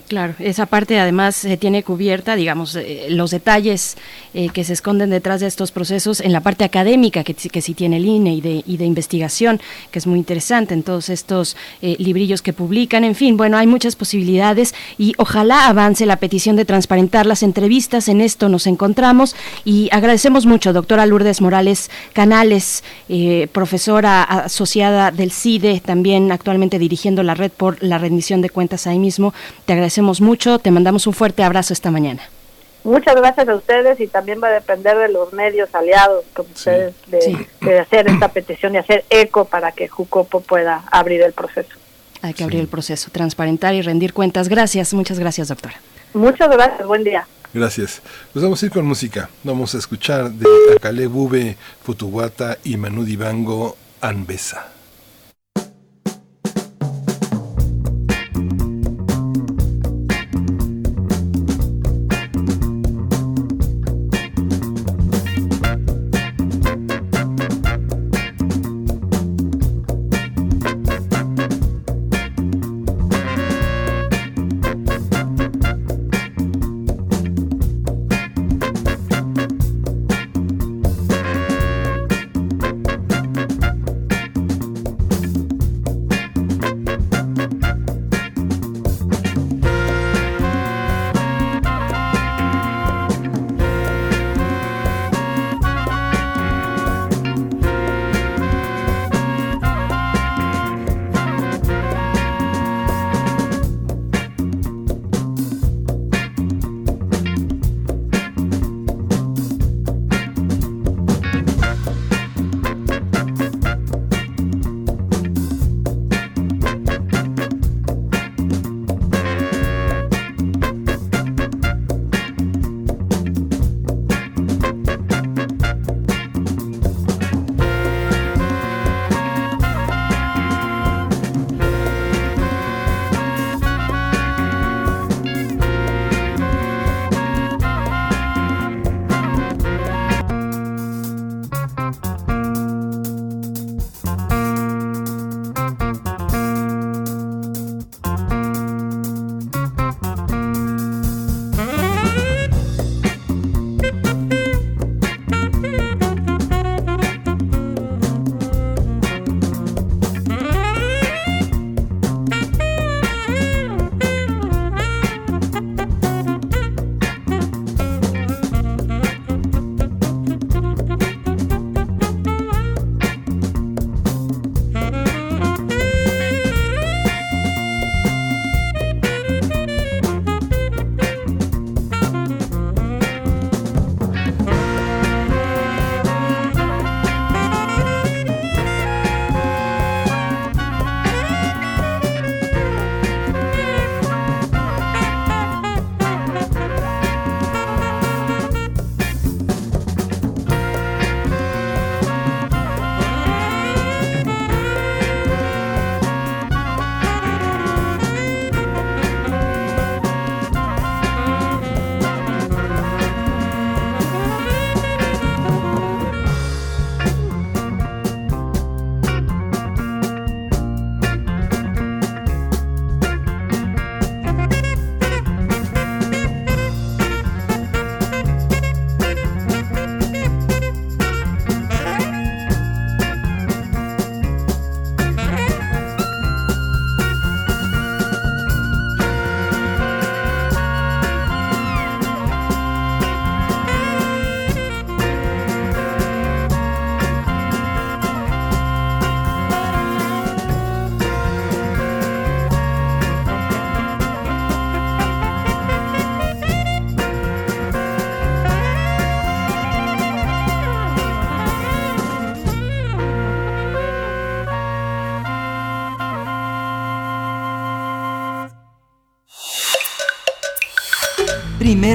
claro, esa parte además se tiene cubierta, digamos, eh, los detalles eh, que se esconden detrás de estos procesos en la parte académica que, que sí tiene el INE y de, y de investigación, que es muy interesante en todos estos eh, librillos que publican. En fin, bueno, hay muchas posibilidades y ojalá avance la petición de transparentar las entrevistas. En esto nos encontramos y agradecemos mucho, doctora Lourdes Morales Canales, profesora asociada del CIDE, también actualmente dirigiendo la red por la rendición de cuentas ahí mismo te agradecemos mucho, te mandamos un fuerte abrazo esta mañana. Muchas gracias a ustedes y también va a depender de los medios aliados con ustedes de, hacer esta petición y hacer eco para que Jucopo pueda abrir el proceso. Hay que abrir el proceso, transparentar y rendir cuentas. Gracias, muchas gracias, doctora. Muchas gracias, buen día. Gracias. Pues vamos a ir con música. Vamos a escuchar de Akale Bube, Futuguata y Manu Dibango, Anbesa.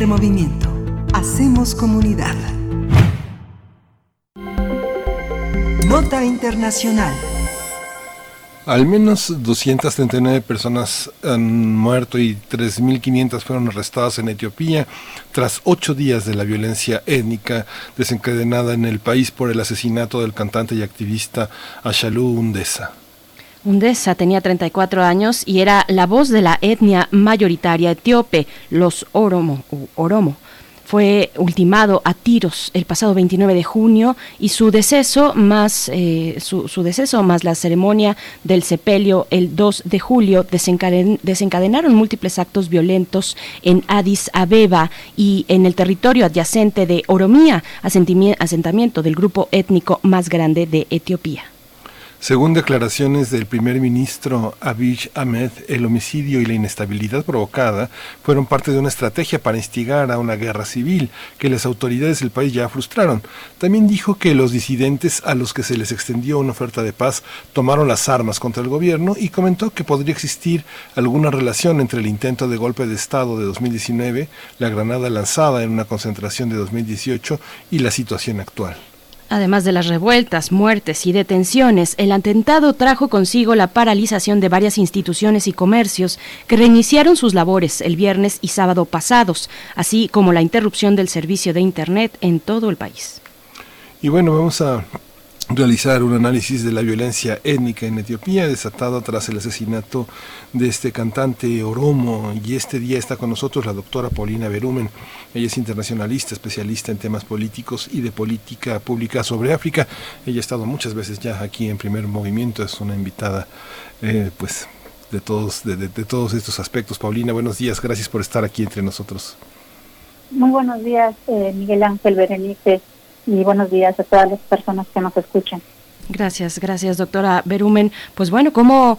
Primer movimiento. Hacemos comunidad. Nota Internacional. Al menos 239 personas han muerto y 3.500 fueron arrestadas en Etiopía tras ocho días de la violencia étnica desencadenada en el país por el asesinato del cantante y activista Ashalu Undesa. Undesa tenía 34 años y era la voz de la etnia mayoritaria etíope, los Oromo. Oromo fue ultimado a tiros el pasado 29 de junio y su deceso más eh, su, deceso más la ceremonia del sepelio el 2 de julio desencadenaron múltiples actos violentos en Addis Abeba y en el territorio adyacente de Oromía, asentamiento del grupo étnico más grande de Etiopía. Según declaraciones del primer ministro Abiy Ahmed, el homicidio y la inestabilidad provocada fueron parte de una estrategia para instigar a una guerra civil que las autoridades del país ya frustraron. También dijo que los disidentes a los que se les extendió una oferta de paz tomaron las armas contra el gobierno y comentó que podría existir alguna relación entre el intento de golpe de Estado de 2019, la granada lanzada en una concentración de 2018 y la situación actual. Además de las revueltas, muertes y detenciones, el atentado trajo consigo la paralización de varias instituciones y comercios que reiniciaron sus labores el viernes y sábado pasados, así como la interrupción del servicio de Internet en todo el país. Y bueno, vamos a realizar un análisis de la violencia étnica en Etiopía desatada tras el asesinato de este cantante Oromo y este día está con nosotros la doctora Paulina Berumen. Ella es internacionalista, especialista en temas políticos y de política pública sobre África. Ella ha estado muchas veces ya aquí en Primer Movimiento, es una invitada eh, pues de todos, de, todos estos aspectos. Paulina, buenos días, gracias por estar aquí entre nosotros. Muy buenos días, eh, Miguel Ángel Berenice y buenos días a todas las personas que nos escuchan. Gracias, gracias, doctora Berumen. Pues bueno, ¿cómo,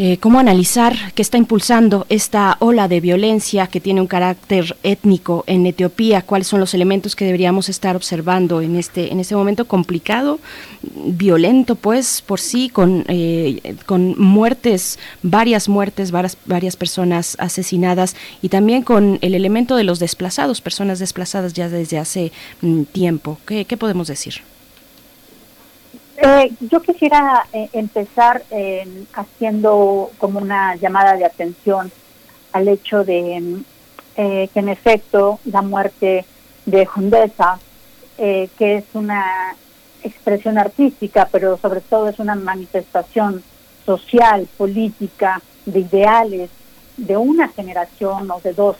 eh, ¿cómo analizar qué está impulsando esta ola de violencia que tiene un carácter étnico en Etiopía? ¿Cuáles son los elementos que deberíamos estar observando en este, en este momento complicado, violento, pues, por sí, con, eh, con muertes, varias muertes, varias, varias personas asesinadas y también con el elemento de los desplazados, personas desplazadas ya desde hace mm, tiempo? ¿Qué, ¿Qué podemos decir? Eh, yo quisiera eh, empezar haciendo como una llamada de atención al hecho de eh, que en efecto la muerte de Jundesa, que es una expresión artística, pero sobre todo es una manifestación social, política, de ideales de una generación o de dos,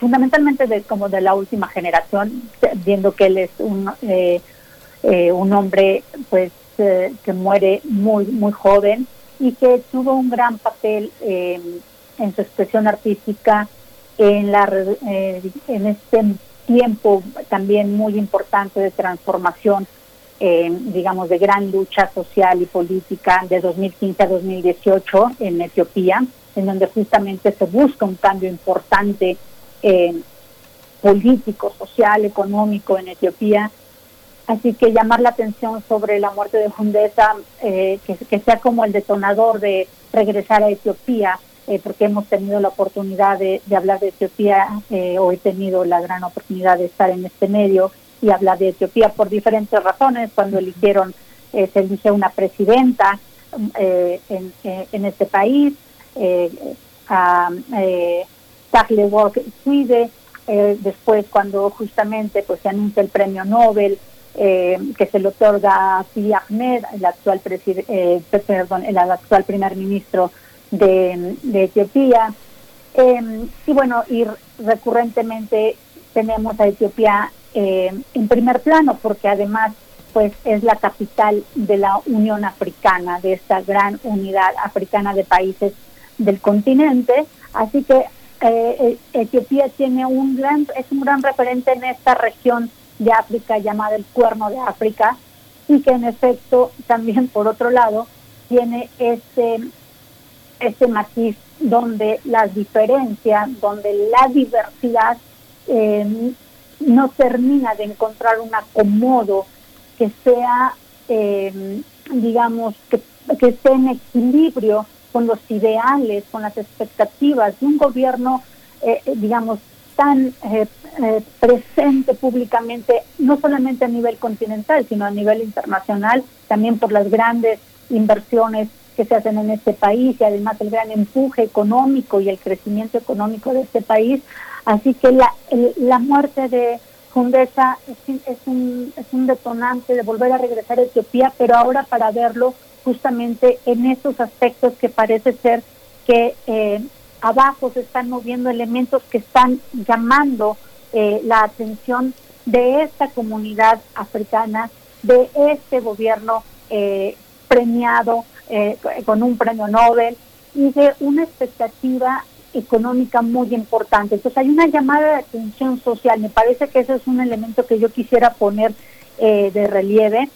fundamentalmente de como de la última generación, viendo que él es un, un hombre pues que muere muy, muy joven y que tuvo un gran papel em, en su expresión artística en, la, eh, en este tiempo también muy importante de transformación, em, digamos, de gran lucha social y política de 2015 a 2018 en Etiopía, en donde justamente se busca un cambio importante em, político, social, económico en Etiopía Así que llamar la atención sobre la muerte de Hundesa, eh, que, sea como el detonador de regresar a Etiopía, eh, porque hemos tenido la oportunidad de, hablar de Etiopía, eh, o he tenido la gran oportunidad de estar en este medio y hablar de Etiopía por diferentes razones. Cuando eligieron, se elige una presidenta en, en, este país, a Tagle Walk Swede, después cuando justamente pues se anuncia el premio Nobel eh, que se le otorga a Abiy Ahmed, el actual, eh, perdón, el actual primer ministro de, Etiopía. Em, y bueno, y recurrentemente tenemos a Etiopía em, en primer plano, porque además pues es la capital de la Unión Africana, de esta gran unidad africana de países del continente. Así que eh, Etiopía tiene un gran, es un gran referente en esta región de África llamada el Cuerno de África y que en efecto también por otro lado tiene este, este matiz donde las diferencias, donde la diversidad eh, no termina de encontrar un acomodo que sea, eh, digamos, que, que esté en equilibrio con los ideales, con las expectativas de un gobierno, eh, digamos, tan eh, eh, presente públicamente, no solamente a nivel continental, sino a nivel internacional, también por las grandes inversiones que se hacen en este país y además el gran empuje económico y el crecimiento económico de este país. Así que la, la muerte de Fundesa es, es, un, es un detonante de volver a regresar a Etiopía, pero ahora para verlo justamente en esos aspectos que parece ser que eh, abajo se están moviendo elementos que están llamando eh, la atención de esta comunidad africana, de este gobierno eh, premiado eh, con un premio Nobel y de una expectativa económica muy importante. Entonces hay una llamada de atención social. Me parece que ese es un elemento que yo quisiera poner de relieve.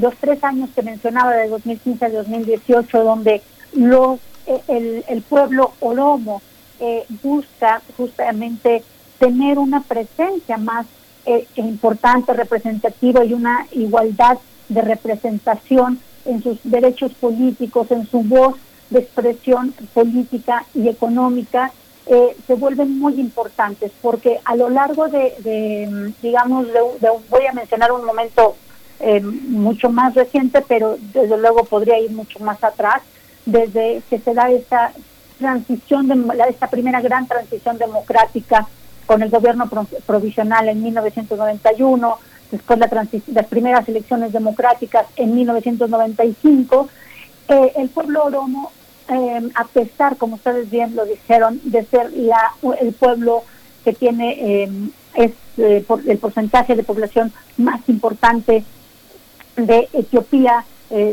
los tres años que mencionaba de 2015 a 2018, donde los el, el pueblo oromo eh, busca justamente tener una presencia más eh, importante, representativa y una igualdad de representación en sus derechos políticos, en su voz de expresión política y económica, eh, se vuelven muy importantes porque a lo largo de, digamos, de, voy a mencionar un momento mucho más reciente, pero desde luego podría ir mucho más atrás, desde que se da esta transición, de, esta primera gran transición democrática con el gobierno provisional en 1991, después la las primeras elecciones democráticas en 1995, eh, el pueblo oromo, eh, a pesar, como ustedes bien lo dijeron, de ser la, el pueblo que tiene eh, es el porcentaje de población más importante de Etiopía,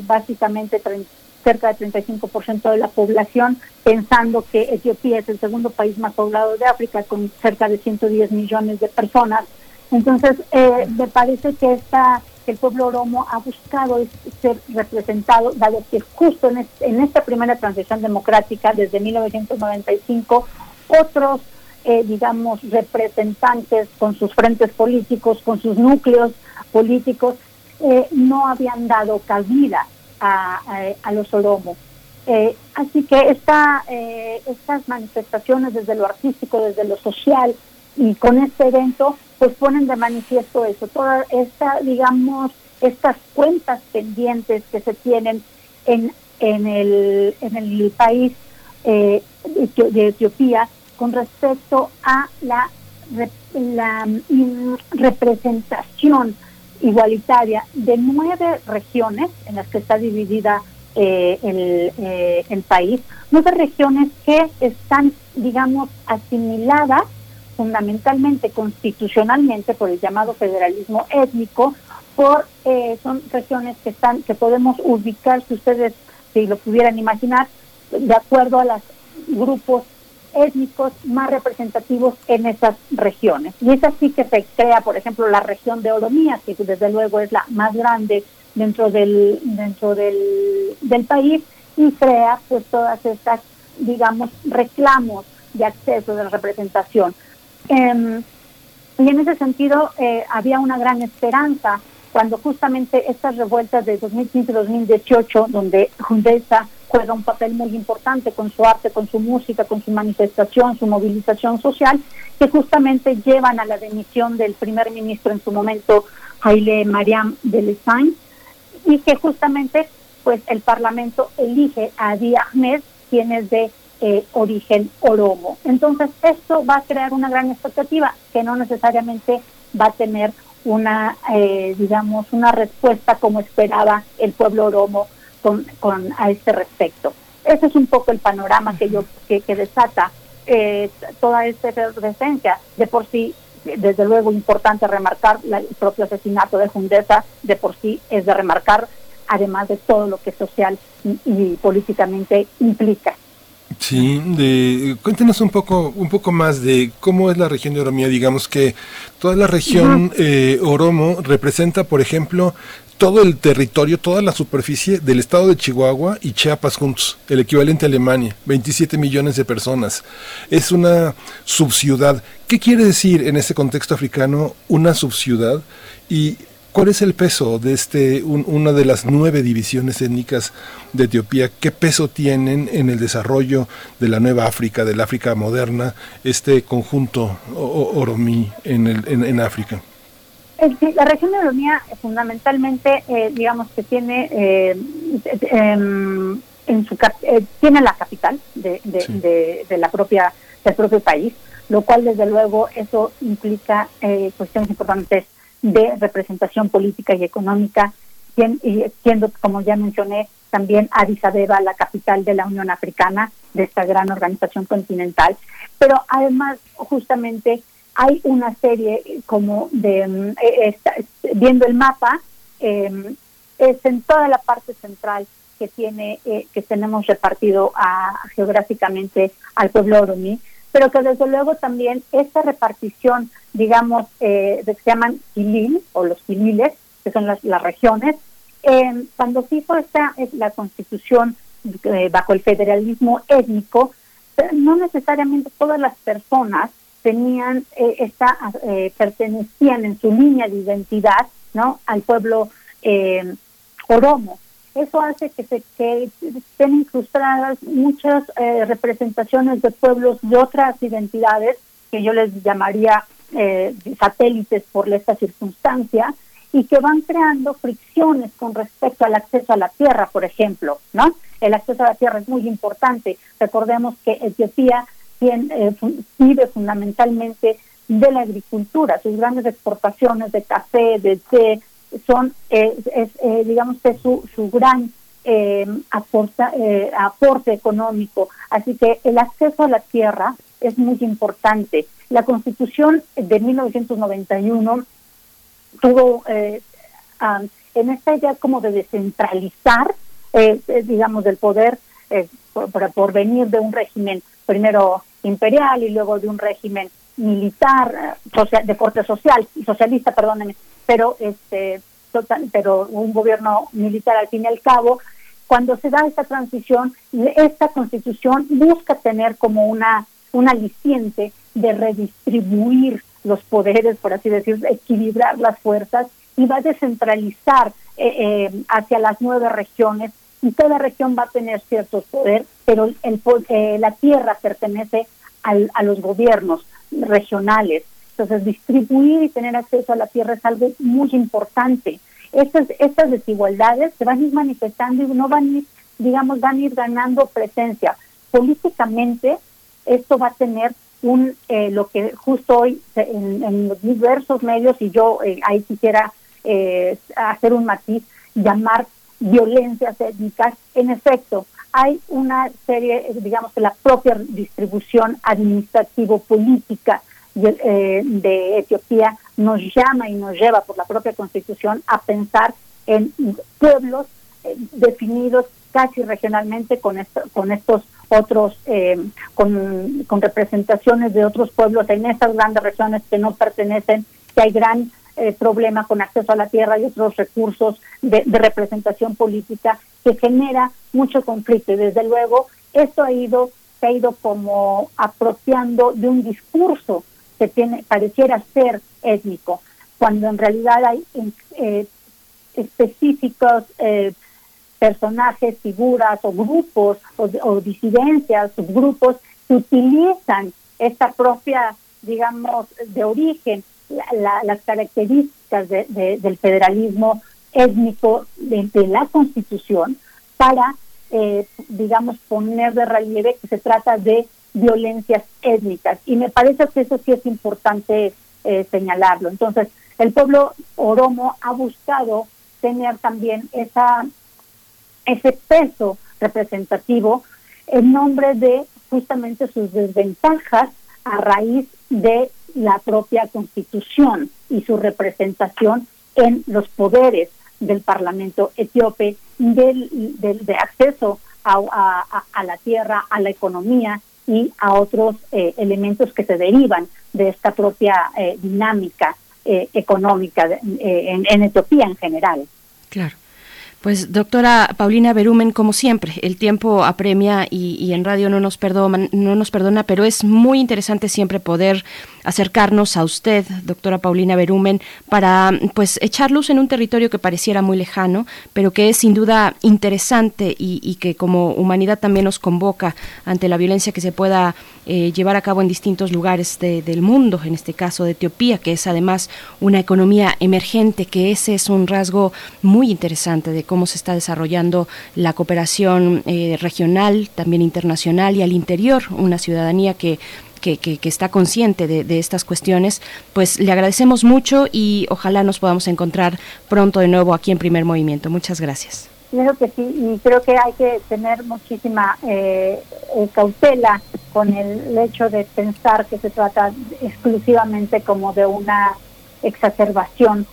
básicamente 30 cerca del 35% de la población, pensando que Etiopía es el segundo país más poblado de África, con cerca de 110 millones de personas. Entonces, eh, me parece que esta, el pueblo oromo ha buscado ser representado, dado que justo en, en esta primera transición democrática, desde 1995, otros, eh, digamos, representantes con sus frentes políticos, con sus núcleos políticos, eh, no habían dado cabida a, los Oromo. Eh, así que esta, eh, estas manifestaciones desde lo artístico, desde lo social y con este evento, pues ponen de manifiesto eso, toda esta, digamos, estas cuentas pendientes que se tienen en, en, el, en el país eh, de Etiopía con respecto a la, la mm, representación igualitaria de nueve regiones en las que está dividida eh, el, eh, el país, nueve regiones que están, digamos, asimiladas fundamentalmente constitucionalmente por el llamado federalismo étnico, por eh, son regiones que están que podemos ubicar, si ustedes si lo pudieran imaginar, de acuerdo a los grupos étnicos más representativos en esas regiones. Y es así que se crea, por ejemplo, la región de Oromía, que desde luego es la más grande dentro del, dentro del, del país, y crea pues todas estas, digamos, reclamos de acceso, de representación. Em, y en ese sentido eh, había una gran esperanza cuando justamente estas revueltas de 2015-2018, donde Jundesa juega un papel muy importante con su arte, con su música, con su manifestación, su movilización social, que justamente llevan a la demisión del primer ministro en su momento, Haile Mariam Delesain, y que justamente pues el Parlamento elige a Adi Ahmed, quien es de eh, origen oromo. Entonces, esto va a crear una gran expectativa que no necesariamente va a tener una, eh, digamos, una respuesta como esperaba el pueblo oromo con, a este respecto. Ese es un poco el panorama que yo que, desata eh, toda esta efervescencia. De por sí, desde luego, importante remarcar el propio asesinato de Jundesa, de por sí es de remarcar, además de todo lo que social y, políticamente implica. Sí, de, cuéntenos un poco, un poco más de cómo es la región de Oromía. Digamos que toda la región eh, Oromo representa, por ejemplo, todo el territorio, toda la superficie del estado de Chihuahua y Chiapas juntos, el equivalente a Alemania, 27 millones de personas. Es una subciudad. ¿Qué quiere decir en ese contexto africano una subciudad? Y ¿Cuál es el peso de este, una de las nueve divisiones étnicas de Etiopía? ¿Qué peso tienen en el desarrollo de la nueva África, de la África moderna, este conjunto oromí en, el, en, África? La región de Oromía fundamentalmente, eh, digamos que tiene eh, em, en su eh, tiene la capital de, de, la propia del propio país, lo cual desde luego eso implica cuestiones importantes de representación política y económica, siendo, como ya mencioné, también Addis Abeba la capital de la Unión Africana, de esta gran organización continental. Pero además, justamente, hay una serie como de, mm, eh, viendo el mapa, em, es en toda la parte central que tiene eh, que tenemos repartido geográficamente al pueblo oromí, pero que desde luego también esta repartición, digamos, eh, se llaman quilil o los quililes, que son las, regiones, eh, cuando se hizo esta, la constitución eh, bajo el federalismo étnico, no necesariamente todas las personas tenían esta pertenecían en su línea de identidad no al pueblo oromo eso hace que se que estén incrustadas muchas eh, representaciones de pueblos de otras identidades que yo les llamaría eh, satélites por esta circunstancia y que van creando fricciones con respecto al acceso a la tierra, por ejemplo, ¿no? El acceso a la tierra es muy importante. Recordemos que Etiopía tiene, eh, vive fundamentalmente de la agricultura, sus grandes exportaciones de café, de té, son, eh, es, eh, digamos que su, su gran eh, aporta, eh, aporte económico. Así que el acceso a la tierra es muy importante. La Constitución de 1991 tuvo en esta idea como de descentralizar, digamos, del poder por, venir de un régimen primero imperial y luego de un régimen militar, social, de corte social, socialista, perdónenme, pero este total, pero un gobierno militar al fin y al cabo cuando se da esta transición esta constitución busca tener como una un aliciente de redistribuir los poderes por así decirlo equilibrar las fuerzas y va a descentralizar eh, eh, hacia las nueve regiones y cada región va a tener ciertos poderes pero el, eh, la tierra pertenece al, a los gobiernos regionales entonces, distribuir y tener acceso a la tierra es algo muy importante. Estas, estas desigualdades se van a ir manifestando y no van a ir, digamos, van a ir ganando presencia. Políticamente, esto va a tener un, eh, lo que justo hoy en, los diversos medios, y yo eh, ahí quisiera eh, hacer un matiz, llamar violencias étnicas. En efecto, hay una serie, digamos, de la propia distribución administrativo-política eh, de Etiopía nos llama y nos lleva por la propia constitución a pensar en pueblos eh, definidos casi regionalmente con, con estos otros, eh, con, con, representaciones de otros pueblos en estas grandes regiones que no pertenecen, que hay gran problema con acceso a la tierra y otros recursos de, de, representación política que genera mucho conflicto y desde luego esto ha ido, se ha ido como apropiando de un discurso que tiene, pareciera ser étnico, cuando en realidad hay eh, específicos eh, personajes, figuras o grupos o, disidencias, subgrupos que utilizan esta propia, digamos, de origen, las características del federalismo étnico de, la Constitución para, eh, digamos, poner de relieve que se trata de violencias étnicas. Y me parece que eso sí es importante eh, señalarlo. Entonces, el pueblo oromo ha buscado tener también esa ese peso representativo en nombre de justamente sus desventajas a raíz de la propia constitución y su representación en los poderes del Parlamento etíope, del, de acceso a, a, la tierra, a la economía y a otros eh, elementos que se derivan de esta propia eh, dinámica eh, económica en, en, Etiopía en general. Claro. Pues doctora Paulina Berumen, como siempre, el tiempo apremia y, en radio no nos, perdona, no nos perdona, pero es muy interesante siempre poder acercarnos a usted, doctora Paulina Berumen, para pues echar luz en un territorio que pareciera muy lejano, pero que es sin duda interesante y, que como humanidad también nos convoca ante la violencia que se pueda eh, llevar a cabo en distintos lugares del mundo, en este caso de Etiopía, que es además una economía emergente, que ese es un rasgo muy interesante de cómo se está desarrollando la cooperación eh, regional, también internacional y al interior, una ciudadanía que que, está consciente de, estas cuestiones, pues le agradecemos mucho y ojalá nos podamos encontrar pronto de nuevo aquí en Primer Movimiento. Muchas gracias. Creo que sí, y creo que hay que tener muchísima eh, eh, cautela con el hecho de pensar que se trata exclusivamente como de una exacerbación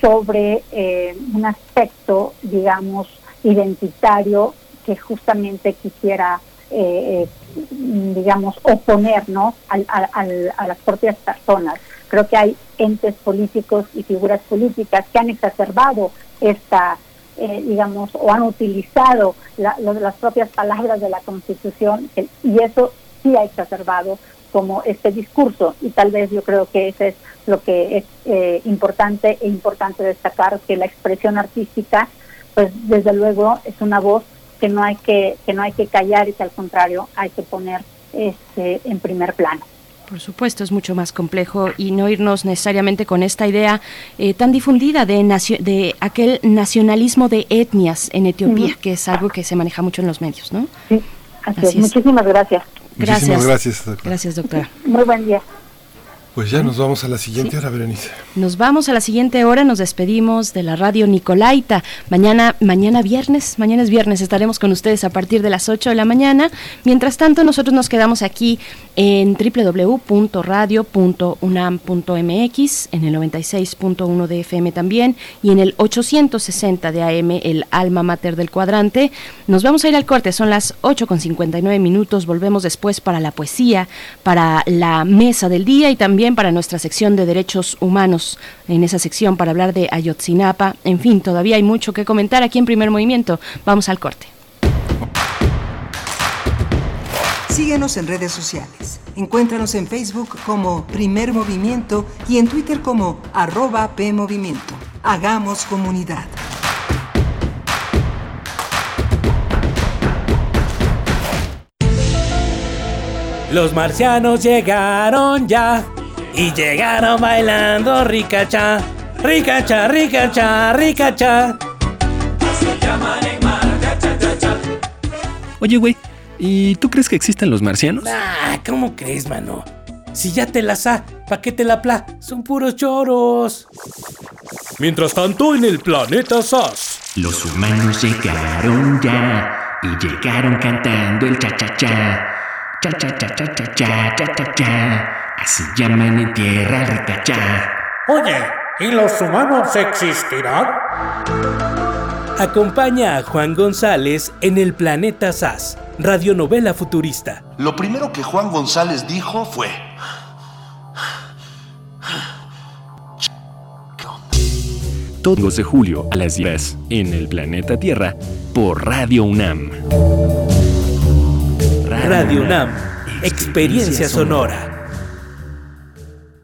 sobre eh, un aspecto, digamos, identitario que justamente quisiera, eh, eh, digamos, oponer ¿no? a las propias personas. Creo que hay entes políticos y figuras políticas que han exacerbado esta, digamos, o han utilizado las propias palabras de la Constitución y eso sí ha exacerbado como este discurso y tal vez yo creo que ese es lo que es eh, importante e importante destacar que la expresión artística pues desde luego es una voz que no hay que que no hay que callar y que al contrario hay que poner este en primer plano por supuesto, es mucho más complejo y no irnos necesariamente con esta idea eh, tan difundida de, de aquel nacionalismo de etnias en Etiopía, que es algo que se maneja mucho en los medios, ¿no? Sí, así, es. Muchísimas gracias. Gracias. gracias, Gracias, doctora. Muy buen día. Pues ya nos vamos a la siguiente hora, Berenice. Nos vamos a la siguiente hora, nos despedimos de la radio Nicolaita. Mañana, mañana viernes, mañana es viernes, estaremos con ustedes a partir de las 8 de la mañana. Mientras tanto, nosotros nos quedamos aquí en www.radio.unam.mx, en el 96.1 de FM también, y en el 860 de AM, el alma mater del cuadrante. Nos vamos a ir al corte, son las 8 con 59 minutos, volvemos después para la poesía, para la mesa del día y también para nuestra sección de derechos humanos, en esa sección para hablar de Ayotzinapa. En fin, todavía hay mucho que comentar aquí en Primer Movimiento. Vamos al corte. Síguenos en redes sociales. Encuéntranos en Facebook como Primer Movimiento y en Twitter como arroba PMovimiento. Hagamos comunidad. Los marcianos llegaron ya y llegaron bailando ricacha, ricacha, ricacha, ricacha. Oye, güey, ¿y tú crees que existen los marcianos? Ah, ¿cómo crees, mano? Si ya te la sa, ¿pa' qué te la pla? Son puros choros. Mientras tanto, en el planeta SAS. Los humanos llegaron ya y llegaron cantando el cha-cha-cha. Cha-cha-cha-cha-cha-cha-cha-cha. Así llaman en tierra ricachá. Oye, ¿y los humanos existirán? Acompaña a Juan González en el planeta SAS, radionovela futurista. Lo primero que Juan González dijo fue... Todos de julio a las 10 en el planeta Tierra por Radio UNAM. Radio UNAM, experiencia sonora.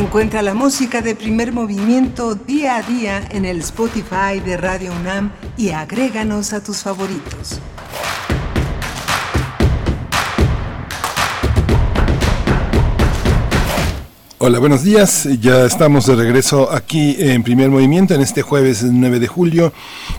Encuentra la música de primer movimiento día a día en el Spotify de Radio UNAM y agréganos a tus favoritos. Hola, buenos días. Ya estamos de regreso aquí en Primer Movimiento en este jueves 9 de julio.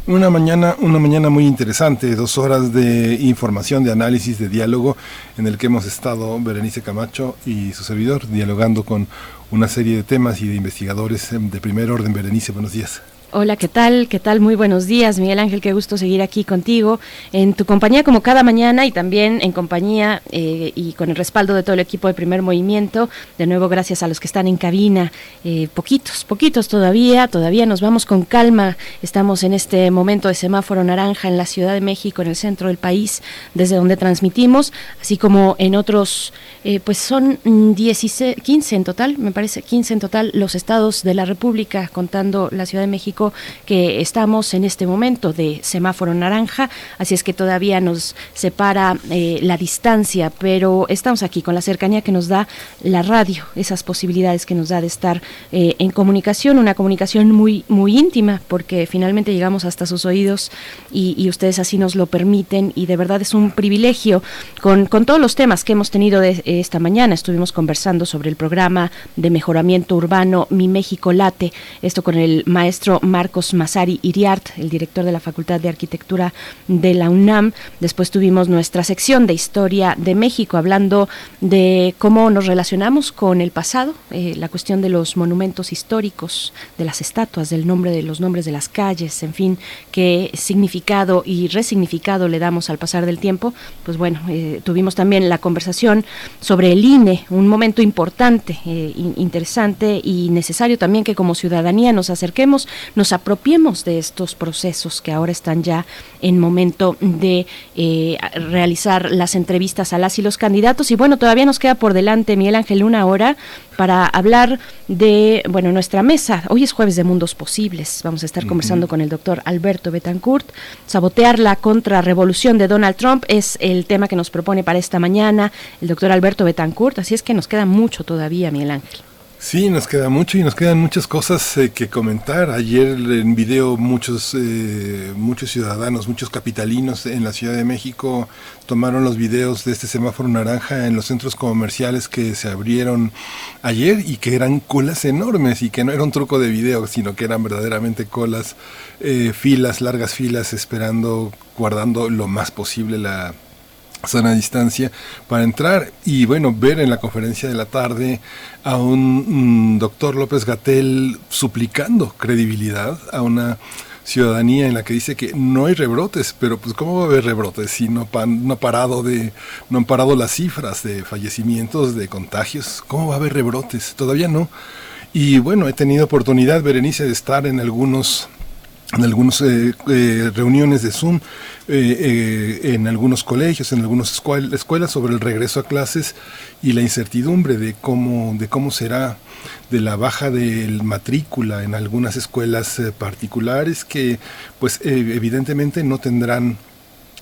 Una mañana, una mañana muy interesante, dos horas de información, de análisis, de diálogo, en el que hemos estado Berenice Camacho y su servidor dialogando con una serie de temas y de investigadores de primer orden. Berenice, buenos días. Hola, ¿qué tal? ¿Qué tal? Muy buenos días, Miguel Ángel. Qué gusto seguir aquí contigo, en tu compañía como cada mañana y también en compañía eh, y con el respaldo de todo el equipo de primer movimiento. De nuevo, gracias a los que están en cabina. Eh, poquitos, poquitos todavía, todavía nos vamos con calma. Estamos en este momento de semáforo naranja en la Ciudad de México, en el centro del país, desde donde transmitimos, así como en otros, eh, pues son 16, 15 en total, me parece, 15 en total los estados de la República, contando la Ciudad de México que estamos en este momento de semáforo naranja, así es que todavía nos separa eh, la distancia, pero estamos aquí con la cercanía que nos da la radio, esas posibilidades que nos da de estar eh, en comunicación, una comunicación muy, muy íntima, porque finalmente llegamos hasta sus oídos y, ustedes así nos lo permiten y de verdad es un privilegio con, con todos los temas que hemos tenido esta mañana. Estuvimos conversando sobre el programa de mejoramiento urbano Mi México Late, esto con el maestro Marcos Masari Iriart, el director de la Facultad de Arquitectura de la UNAM. Después tuvimos nuestra sección de Historia de México, hablando de cómo nos relacionamos con el pasado, eh, la cuestión de los monumentos históricos, de las estatuas, del nombre de los nombres de las calles, en fin, qué significado y resignificado le damos al pasar del tiempo. Pues bueno, eh, tuvimos también la conversación sobre el INE, un momento importante, eh, interesante y necesario también que como ciudadanía nos acerquemos, apropiemos de estos procesos que ahora están ya en momento de eh, realizar las entrevistas a las y los candidatos. Y bueno, todavía nos queda por delante, Miguel Ángel, una hora para hablar de, bueno, nuestra mesa. Hoy es jueves de Mundos Posibles. Vamos a estar conversando con el doctor Alberto Betancourt. Sabotear la contrarrevolución de Donald Trump es el tema que nos propone para esta mañana el doctor Alberto Betancourt. Así es que nos queda mucho todavía, Miguel Ángel. Sí, nos queda mucho y nos quedan muchas cosas eh, que comentar. Ayer en video muchos eh, muchos ciudadanos, muchos capitalinos en la Ciudad de México tomaron los videos de este semáforo naranja en los centros comerciales que se abrieron ayer y que eran colas enormes y que no era un truco de video, sino que eran verdaderamente colas, eh, filas, largas filas, esperando, guardando lo más posible la sana distancia para entrar y bueno ver en la conferencia de la tarde a un, doctor López Gatel suplicando credibilidad a una ciudadanía en la que dice que no hay rebrotes, pero pues cómo va a haber rebrotes si no, no, parado de, no han parado las cifras de fallecimientos, de contagios, cómo va a haber rebrotes, todavía no. Y bueno, he tenido oportunidad, Berenice, de estar en algunos en algunas eh, eh, reuniones de Zoom, eh, en algunos colegios, en algunas escuelas sobre el regreso a clases y la incertidumbre de cómo, de cómo será de la baja del matrícula en algunas escuelas particulares que pues evidentemente no tendrán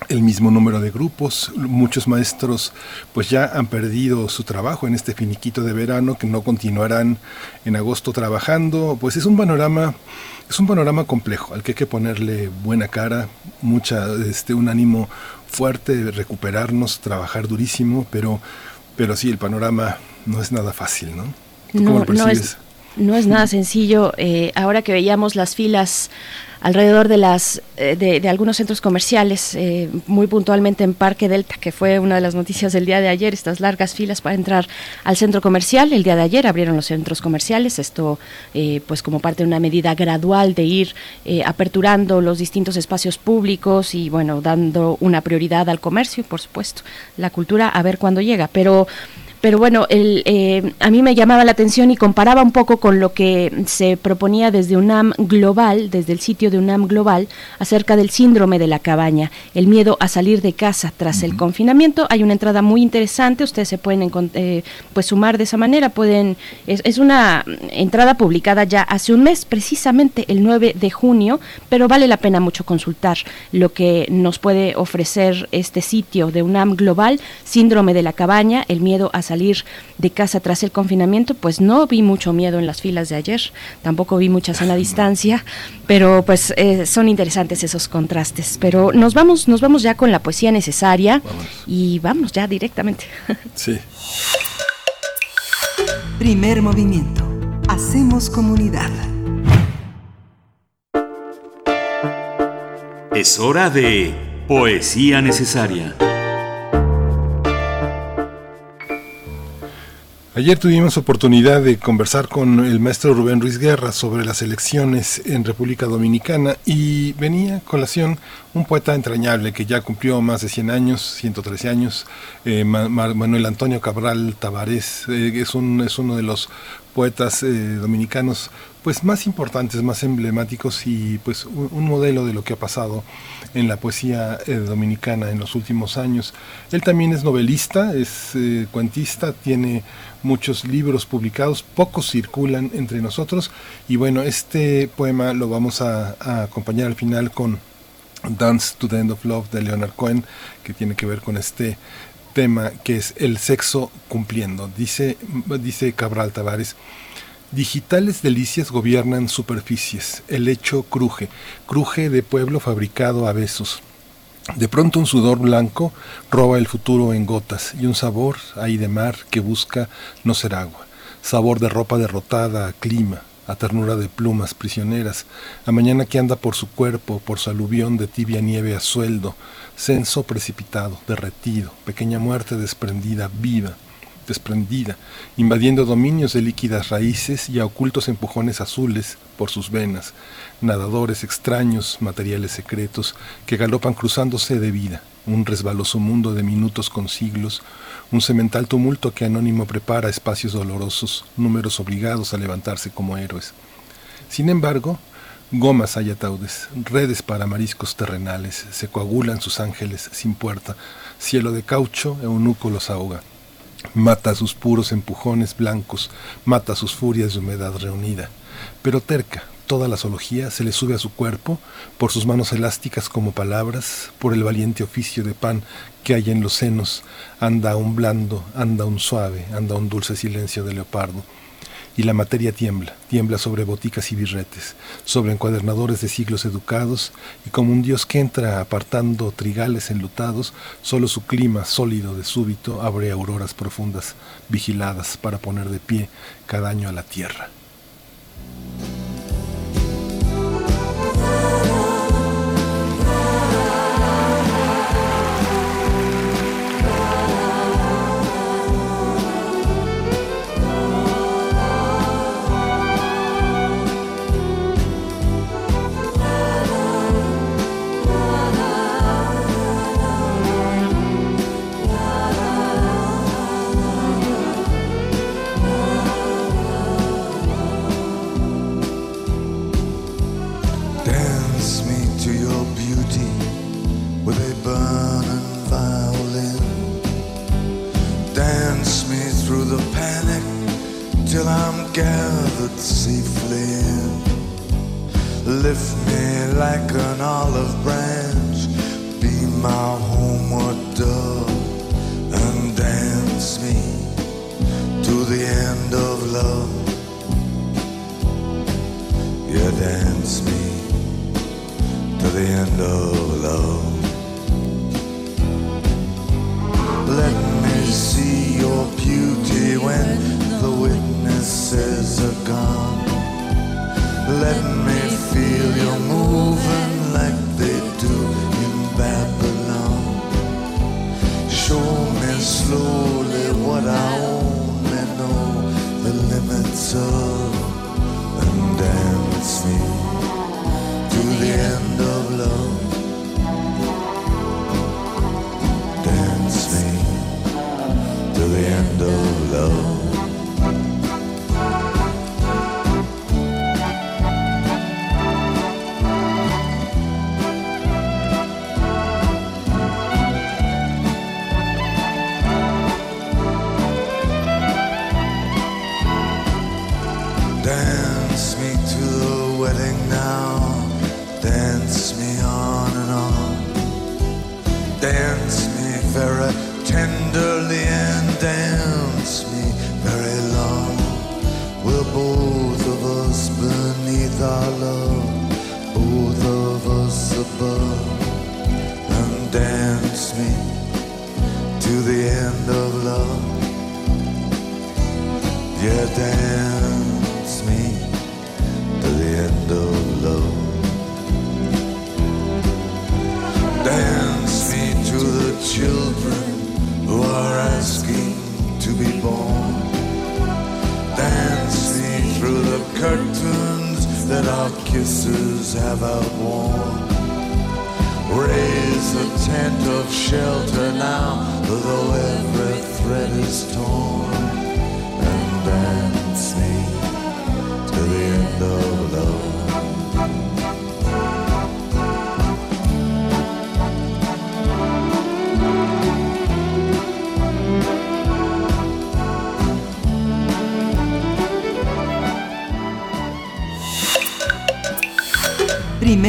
el mismo número de grupos, muchos maestros pues ya han perdido su trabajo en este finiquito de verano que no continuarán en agosto trabajando, pues es un panorama es un panorama complejo al que hay que ponerle buena cara, mucha, este, un ánimo fuerte, recuperarnos, trabajar durísimo, pero, pero sí, el panorama no es nada fácil, ¿no? ¿Cómo no, es, no es nada sencillo. Eh, ahora que veíamos las filas alrededor de las eh, de, algunos centros comerciales, eh, muy puntualmente en Parque Delta, que fue una de las noticias del día de ayer, estas largas filas para entrar al centro comercial. El día de ayer abrieron los centros comerciales, esto eh, pues como parte de una medida gradual de ir aperturando los distintos espacios públicos y bueno, dando una prioridad al comercio, por supuesto, la cultura, a ver cuándo llega. Pero pero bueno, el, eh, a mí me llamaba la atención y comparaba un poco con lo que se proponía desde UNAM Global, desde el sitio de UNAM Global, acerca del síndrome de la cabaña, el miedo a salir de casa tras el confinamiento. Hay una entrada muy interesante, ustedes se pueden eh, pues sumar de esa manera, pueden es, es una entrada publicada ya hace un mes, precisamente el 9 de junio, pero vale la pena mucho consultar lo que nos puede ofrecer este sitio de UNAM Global, síndrome de la cabaña, el miedo a salir de casa tras el confinamiento, pues no vi mucho miedo en las filas de ayer, tampoco vi mucha sana distancia, pero pues eh, son interesantes esos contrastes. Pero nos vamos, nos vamos ya con la poesía necesaria y vamos ya directamente. Sí. Primer movimiento. Hacemos comunidad. Es hora de poesía necesaria. Ayer tuvimos oportunidad de conversar con el maestro Rubén Ruiz Guerra sobre las elecciones en República Dominicana y venía a colación un poeta entrañable que ya cumplió más de 100 años, 113 años, eh, Manuel Antonio Cabral Tavares, eh, es, un, es uno de los poetas eh, dominicanos pues más importantes, más emblemáticos y pues un, modelo de lo que ha pasado en la poesía dominicana en los últimos años. Él también es novelista, es cuentista, tiene muchos libros publicados, pocos circulan entre nosotros y bueno, este poema lo vamos a, acompañar al final con Dance to the End of Love de Leonard Cohen, que tiene que ver con este tema que es el sexo cumpliendo. Dice, dice Cabral Tavares, digitales delicias gobiernan superficies, el hecho cruje, cruje de pueblo fabricado a besos de pronto un sudor blanco roba el futuro en gotas y un sabor ahí de mar que busca no ser agua. Sabor de ropa derrotada a clima, a ternura de plumas prisioneras, a mañana que anda por su cuerpo, por su aluvión de tibia nieve a sueldo, censo precipitado, derretido, pequeña muerte desprendida, viva, desprendida, invadiendo dominios de líquidas raíces y a ocultos empujones azules por sus venas, nadadores extraños, materiales secretos, que galopan cruzándose de vida, un resbaloso mundo de minutos con siglos, un semental tumulto que anónimo prepara espacios dolorosos, números obligados a levantarse como héroes. Sin embargo, gomas hay ataúdes, redes para mariscos terrenales, se coagulan sus ángeles sin puerta, cielo de caucho, eunuco los ahoga. Mata sus puros empujones blancos, mata sus furias de humedad reunida. Pero terca, toda la zoología se le sube a su cuerpo, por sus manos elásticas como palabras, por el valiente oficio de pan que hay en los senos, anda un blando, anda un suave, anda un dulce silencio de leopardo y la materia tiembla, tiembla sobre boticas y birretes, sobre encuadernadores de siglos educados, y como un dios que entra apartando trigales enlutados, solo su clima sólido de súbito abre auroras profundas, vigiladas para poner de pie cada año a la tierra. Gathered safely in. Lift me like an olive branch, be my homeward dove, and dance me to the end of love. Yeah, dance me to the end of love. Let me see your beauty when the witnesses are gone. Let me feel you moving like they do in Babylon. Show me slowly what I only know the limits of, and dance me to the end of love. Dance me to the end of Dance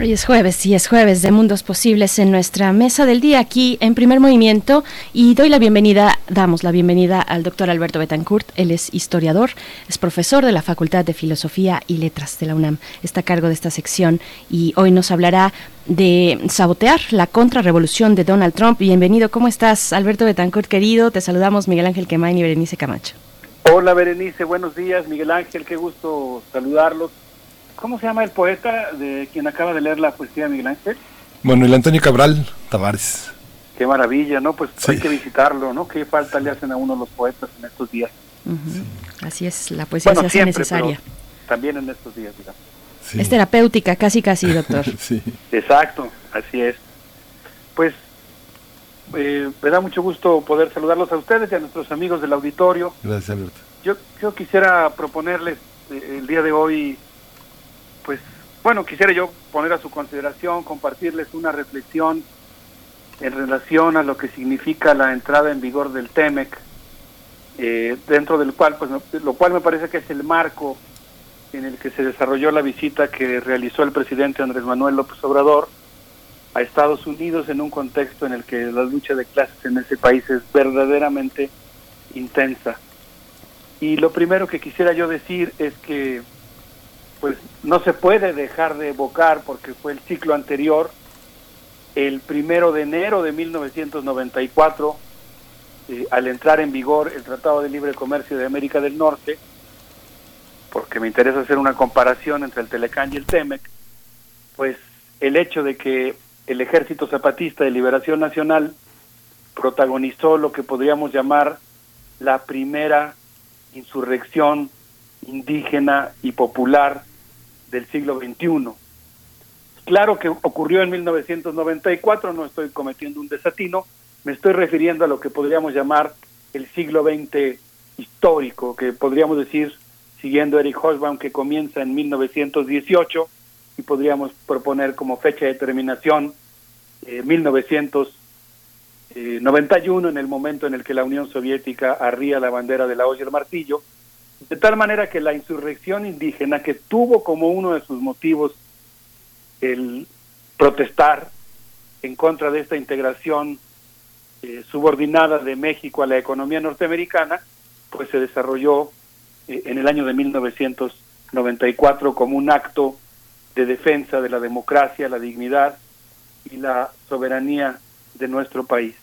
Hoy es jueves y es jueves de Mundos Posibles en nuestra mesa del día aquí en Primer Movimiento y doy la bienvenida, damos la bienvenida al doctor Alberto Betancourt. Él es historiador, es profesor de la Facultad de Filosofía y Letras de la UNAM. Está a cargo de esta sección y hoy nos hablará de sabotear la contrarrevolución de Donald Trump. Bienvenido, ¿cómo estás, Alberto Betancourt, querido? Te saludamos Miguel Ángel Quemain y Berenice Camacho. Hola Berenice, buenos días, Miguel Ángel, qué gusto saludarlos. ¿Cómo se llama el poeta de quien acaba de leer la poesía de Miguel Ángel? Bueno, el Antonio Cabral Tavares. Qué maravilla, ¿no? Pues hay que visitarlo, ¿no? Qué falta le hacen a uno los poetas en estos días. Así es, la poesía Bueno, se hace siempre, necesaria. También en estos días, digamos. Es terapéutica, casi casi, doctor. sí. Exacto, así es. Pues eh, me da mucho gusto poder saludarlos a ustedes y a nuestros amigos del auditorio. Gracias, Alberto. Yo, yo quisiera proponerles eh, el día de hoy, bueno, quisiera yo poner a su consideración, compartirles una reflexión en relación a lo que significa la entrada en vigor del TEMEC, eh, dentro del cual, pues, lo cual me parece que es el marco en el que se desarrolló la visita que realizó el presidente Andrés Manuel López Obrador a Estados Unidos en un contexto en el que la lucha de clases en ese país es verdaderamente intensa. Y lo primero que quisiera yo decir es que pues no se puede dejar de evocar porque fue el ciclo anterior, el primero de enero de 1994, eh, al entrar en vigor el Tratado de Libre Comercio de América del Norte, porque me interesa hacer una comparación entre el Telecán y el Temec, pues el hecho de que el Ejército Zapatista de Liberación Nacional protagonizó lo que podríamos llamar la primera insurrección indígena y popular del siglo XXI. Claro que ocurrió en 1994, no estoy cometiendo un desatino, me estoy refiriendo a lo que podríamos llamar el siglo XX histórico, que podríamos decir, siguiendo Eric Hobsbawm, que comienza en 1918 y podríamos proponer como fecha de terminación eh, 1991, en el momento en el que la Unión Soviética arría la bandera de la olla y el martillo, de tal manera que la insurrección indígena, que tuvo como uno de sus motivos el protestar en contra de esta integración eh, subordinada de México a la economía norteamericana, pues se desarrolló eh, en el año de 1994 como un acto de defensa de la democracia, la dignidad y la soberanía de nuestro país.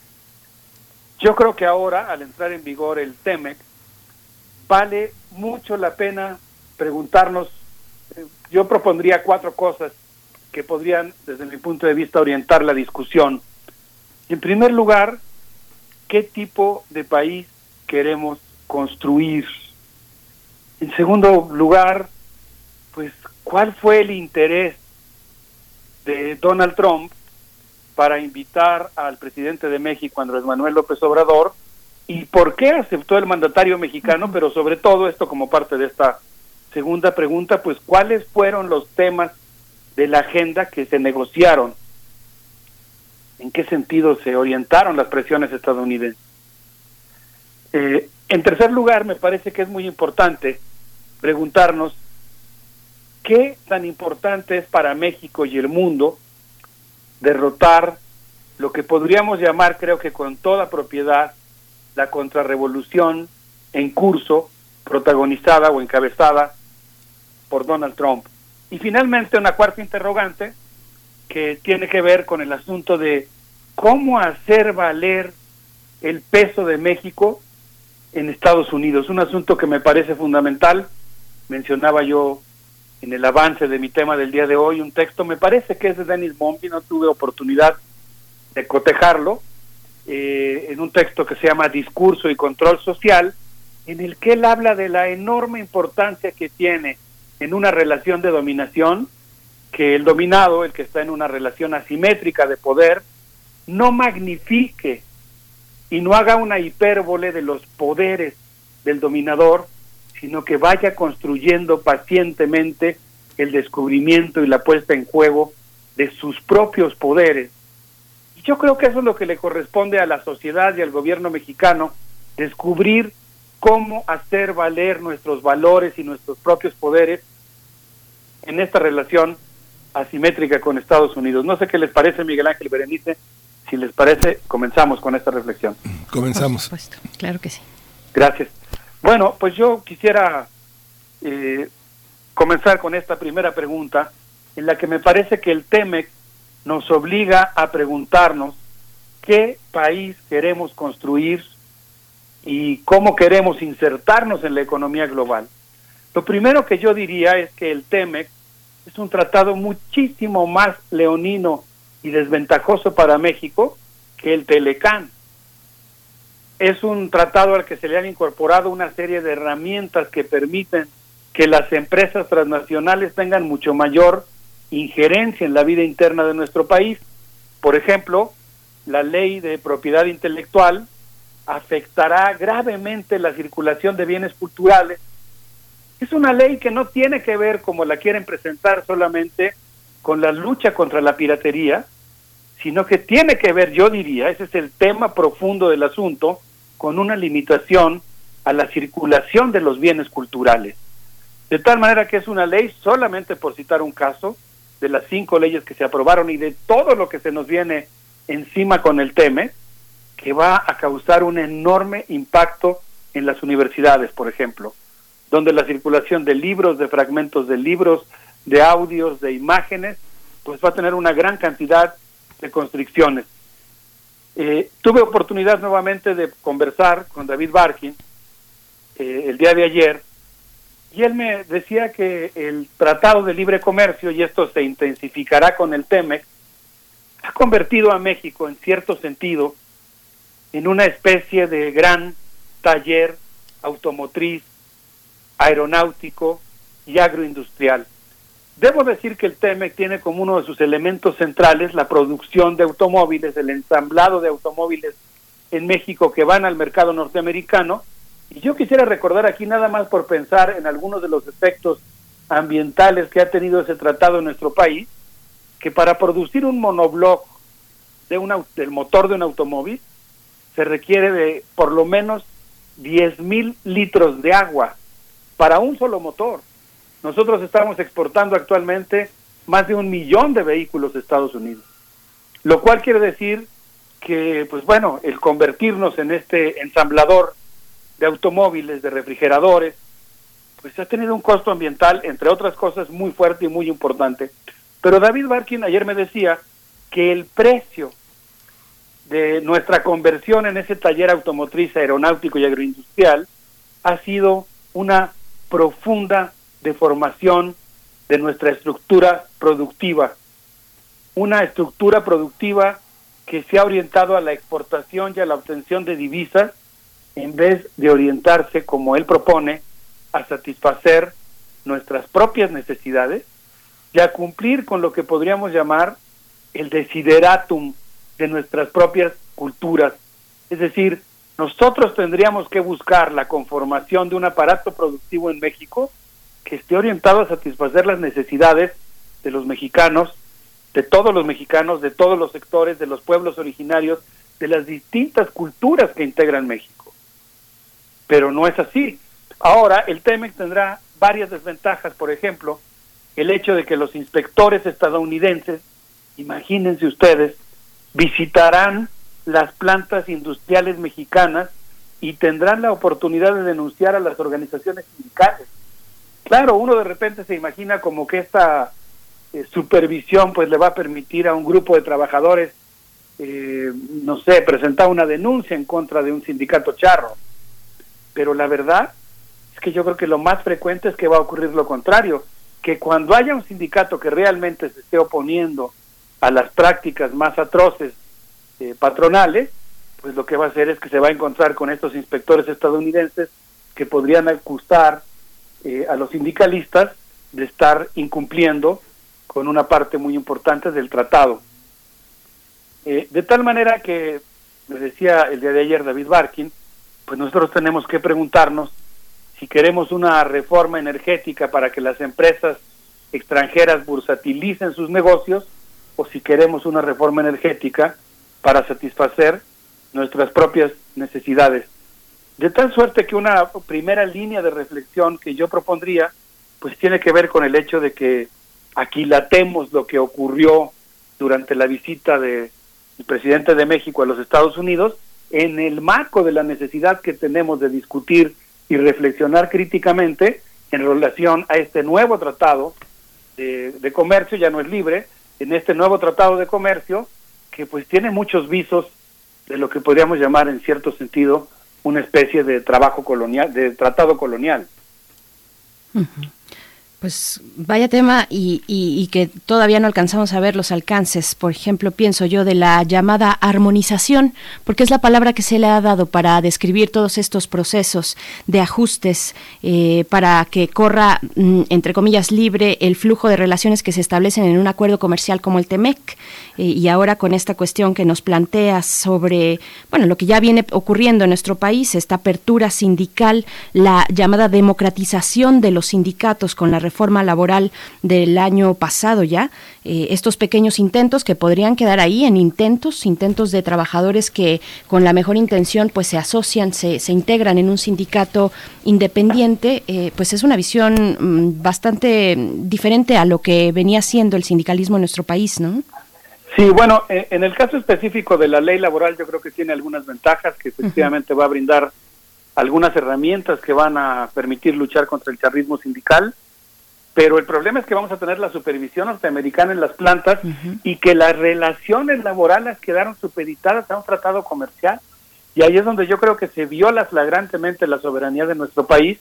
Yo creo que ahora, al entrar en vigor el TEMEC, vale mucho la pena preguntarnos, eh, yo propondría cuatro cosas que podrían, desde mi punto de vista, orientar la discusión. En primer lugar, ¿qué tipo de país queremos construir? En segundo lugar, pues, ¿cuál fue el interés de Donald Trump para invitar al presidente de México, Andrés Manuel López Obrador, y por qué aceptó el mandatario mexicano, pero sobre todo esto como parte de esta segunda pregunta, pues cuáles fueron los temas de la agenda que se negociaron. en qué sentido se orientaron las presiones estadounidenses. Eh, en tercer lugar, me parece que es muy importante preguntarnos qué tan importante es para México y el mundo derrotar lo que podríamos llamar, creo que con toda propiedad, la contrarrevolución en curso, protagonizada o encabezada por Donald Trump. Y finalmente una cuarta interrogante que tiene que ver con el asunto de cómo hacer valer el peso de México en Estados Unidos. Un asunto que me parece fundamental. Mencionaba yo en el avance de mi tema del día de hoy un texto, me parece que es de Dennis Mombi, no tuve oportunidad de cotejarlo, eh, en un texto que se llama Discurso y Control Social, en el que él habla de la enorme importancia que tiene en una relación de dominación que el dominado, el que está en una relación asimétrica de poder, no magnifique y no haga una hipérbole de los poderes del dominador, sino que vaya construyendo pacientemente el descubrimiento y la puesta en juego de sus propios poderes. Yo creo que eso es lo que le corresponde a la sociedad y al gobierno mexicano, descubrir cómo hacer valer nuestros valores y nuestros propios poderes en esta relación asimétrica con Estados Unidos. No sé qué les parece, Miguel Ángel Berenice. Si les parece, comenzamos con esta reflexión. Comenzamos. claro que sí. Gracias. Bueno, pues yo quisiera eh, comenzar con esta primera pregunta, en la que me parece que el TEMEC nos obliga a preguntarnos qué país queremos construir y cómo queremos insertarnos en la economía global. Lo primero que yo diría es que el TEMEC es un tratado muchísimo más leonino y desventajoso para México que el Telecán. Es un tratado al que se le han incorporado una serie de herramientas que permiten que las empresas transnacionales tengan mucho mayor injerencia en la vida interna de nuestro país. Por ejemplo, la ley de propiedad intelectual afectará gravemente la circulación de bienes culturales es una ley que no tiene que ver, como la quieren presentar, solamente con la lucha contra la piratería, sino que tiene que ver, yo diría, ese es el tema profundo del asunto, con una limitación a la circulación de los bienes culturales. De tal manera que es una ley, solamente por citar un caso, de las cinco leyes que se aprobaron y de todo lo que se nos viene encima con el TEME, que va a causar un enorme impacto en las universidades, por ejemplo donde la circulación de libros, de fragmentos de libros, de audios, de imágenes, pues va a tener una gran cantidad de constricciones. Eh, tuve oportunidad nuevamente de conversar con David Barkin eh, el día de ayer y él me decía que el Tratado de Libre Comercio, y esto se intensificará con el TEMEC, ha convertido a México en cierto sentido en una especie de gran taller automotriz aeronáutico y agroindustrial. Debo decir que el TEMEC tiene como uno de sus elementos centrales la producción de automóviles, el ensamblado de automóviles en México que van al mercado norteamericano. Y yo quisiera recordar aquí nada más por pensar en algunos de los efectos ambientales que ha tenido ese tratado en nuestro país, que para producir un monobloc de un, del motor de un automóvil se requiere de por lo menos 10 mil litros de agua para un solo motor. Nosotros estamos exportando actualmente más de un millón de vehículos a Estados Unidos, lo cual quiere decir que, pues bueno, el convertirnos en este ensamblador de automóviles, de refrigeradores, pues ha tenido un costo ambiental, entre otras cosas, muy fuerte y muy importante. Pero David Barkin ayer me decía que el precio de nuestra conversión en ese taller automotriz aeronáutico y agroindustrial ha sido una profunda deformación de nuestra estructura productiva. Una estructura productiva que se ha orientado a la exportación y a la obtención de divisas en vez de orientarse, como él propone, a satisfacer nuestras propias necesidades y a cumplir con lo que podríamos llamar el desideratum de nuestras propias culturas, es decir, nosotros tendríamos que buscar la conformación de un aparato productivo en México que esté orientado a satisfacer las necesidades de los mexicanos de todos los mexicanos, de todos los sectores, de los pueblos originarios, de las distintas culturas que integran México. Pero no es así. Ahora, el TEMEC tendrá varias desventajas, por ejemplo, el hecho de que los inspectores estadounidenses, imagínense ustedes, visitarán las plantas industriales mexicanas y tendrán la oportunidad de denunciar a las organizaciones sindicales. Claro, uno de repente se imagina como que esta eh, supervisión pues le va a permitir a un grupo de trabajadores, eh, no sé, presentar una denuncia en contra de un sindicato charro. Pero la verdad es que yo creo que lo más frecuente es que va a ocurrir lo contrario, que cuando haya un sindicato que realmente se esté oponiendo a las prácticas más atroces eh, patronales, pues lo que va a hacer es que se va a encontrar con estos inspectores estadounidenses que podrían acusar eh, a los sindicalistas de estar incumpliendo con una parte muy importante del tratado. Eh, de tal manera que, me decía el día de ayer David Barkin, pues nosotros tenemos que preguntarnos si queremos una reforma energética para que las empresas extranjeras bursatilicen sus negocios o si queremos una reforma energética para satisfacer nuestras propias necesidades. De tal suerte que una primera línea de reflexión que yo propondría, pues tiene que ver con el hecho de que aquilatemos lo que ocurrió durante la visita del presidente de México a los Estados Unidos en el marco de la necesidad que tenemos de discutir y reflexionar críticamente en relación a este nuevo tratado de, comercio, ya no es libre, en este nuevo tratado de comercio que pues tiene muchos visos de lo que podríamos llamar en cierto sentido una especie de trabajo colonial, de tratado colonial. Pues vaya tema y, que todavía no alcanzamos a ver los alcances. Por ejemplo, pienso yo de la llamada armonización, porque es la palabra que se le ha dado para describir todos estos procesos de ajustes eh, para que corra, mm, entre comillas, libre el flujo de relaciones que se establecen en un acuerdo comercial como el TEMEC. Eh, y ahora con esta cuestión que nos planteas sobre, bueno, lo que ya viene ocurriendo en nuestro país, esta apertura sindical, la llamada democratización de los sindicatos con la reforma laboral del año pasado ya, eh, estos pequeños intentos que podrían quedar ahí en intentos, intentos de trabajadores que con la mejor intención pues se asocian, se, se integran en un sindicato independiente, eh, pues es una visión mm, bastante diferente a lo que venía siendo el sindicalismo en nuestro país, ¿no? Sí, bueno, eh, en el caso específico de la ley laboral yo creo que tiene algunas ventajas que efectivamente va a brindar algunas herramientas que van a permitir luchar contra el charrismo sindical pero el problema es que vamos a tener la supervisión norteamericana en las plantas y que las relaciones laborales quedaron supeditadas a un tratado comercial. Y ahí es donde yo creo que se viola flagrantemente la soberanía de nuestro país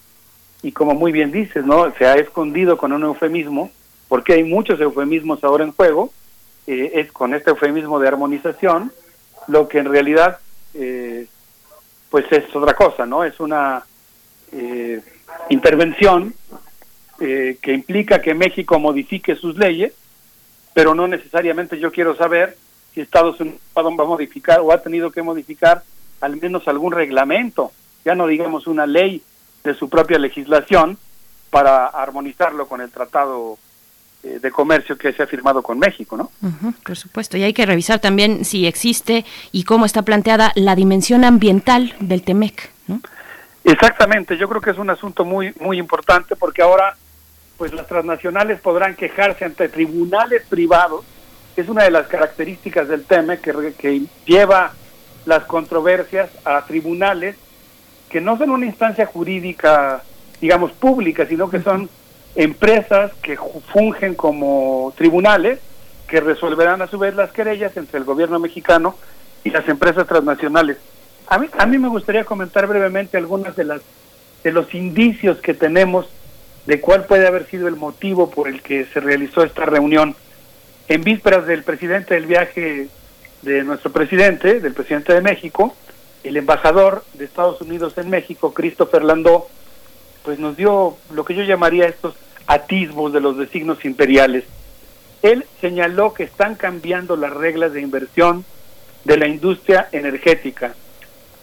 y como muy bien dices, ¿no? Se ha escondido con un eufemismo, porque hay muchos eufemismos ahora en juego, eh, es con este eufemismo de armonización, lo que en realidad eh, pues es otra cosa, ¿no? Es una eh, intervención eh, que implica que México modifique sus leyes, pero no necesariamente yo quiero saber si Estados Unidos va a modificar o ha tenido que modificar al menos algún reglamento, ya no digamos una ley de su propia legislación para armonizarlo con el tratado eh, de comercio que se ha firmado con México, ¿no? por supuesto, y hay que revisar también si existe y cómo está planteada la dimensión ambiental del TEMEC, ¿no? Exactamente, yo creo que es un asunto muy muy importante porque ahora pues las transnacionales podrán quejarse ante tribunales privados, es una de las características del tema que, que lleva las controversias a tribunales que no son una instancia jurídica, digamos, pública, sino que son empresas que fungen como tribunales que resolverán a su vez las querellas entre el gobierno mexicano y las empresas transnacionales. A mí, a mí me gustaría comentar brevemente algunas de las de los indicios que tenemos de cuál puede haber sido el motivo por el que se realizó esta reunión. En vísperas del presidente del viaje de nuestro presidente, del presidente de México, el embajador de Estados Unidos en México, Christopher Landó, pues nos dio lo que yo llamaría estos atisbos de los designos imperiales. Él señaló que están cambiando las reglas de inversión de la industria energética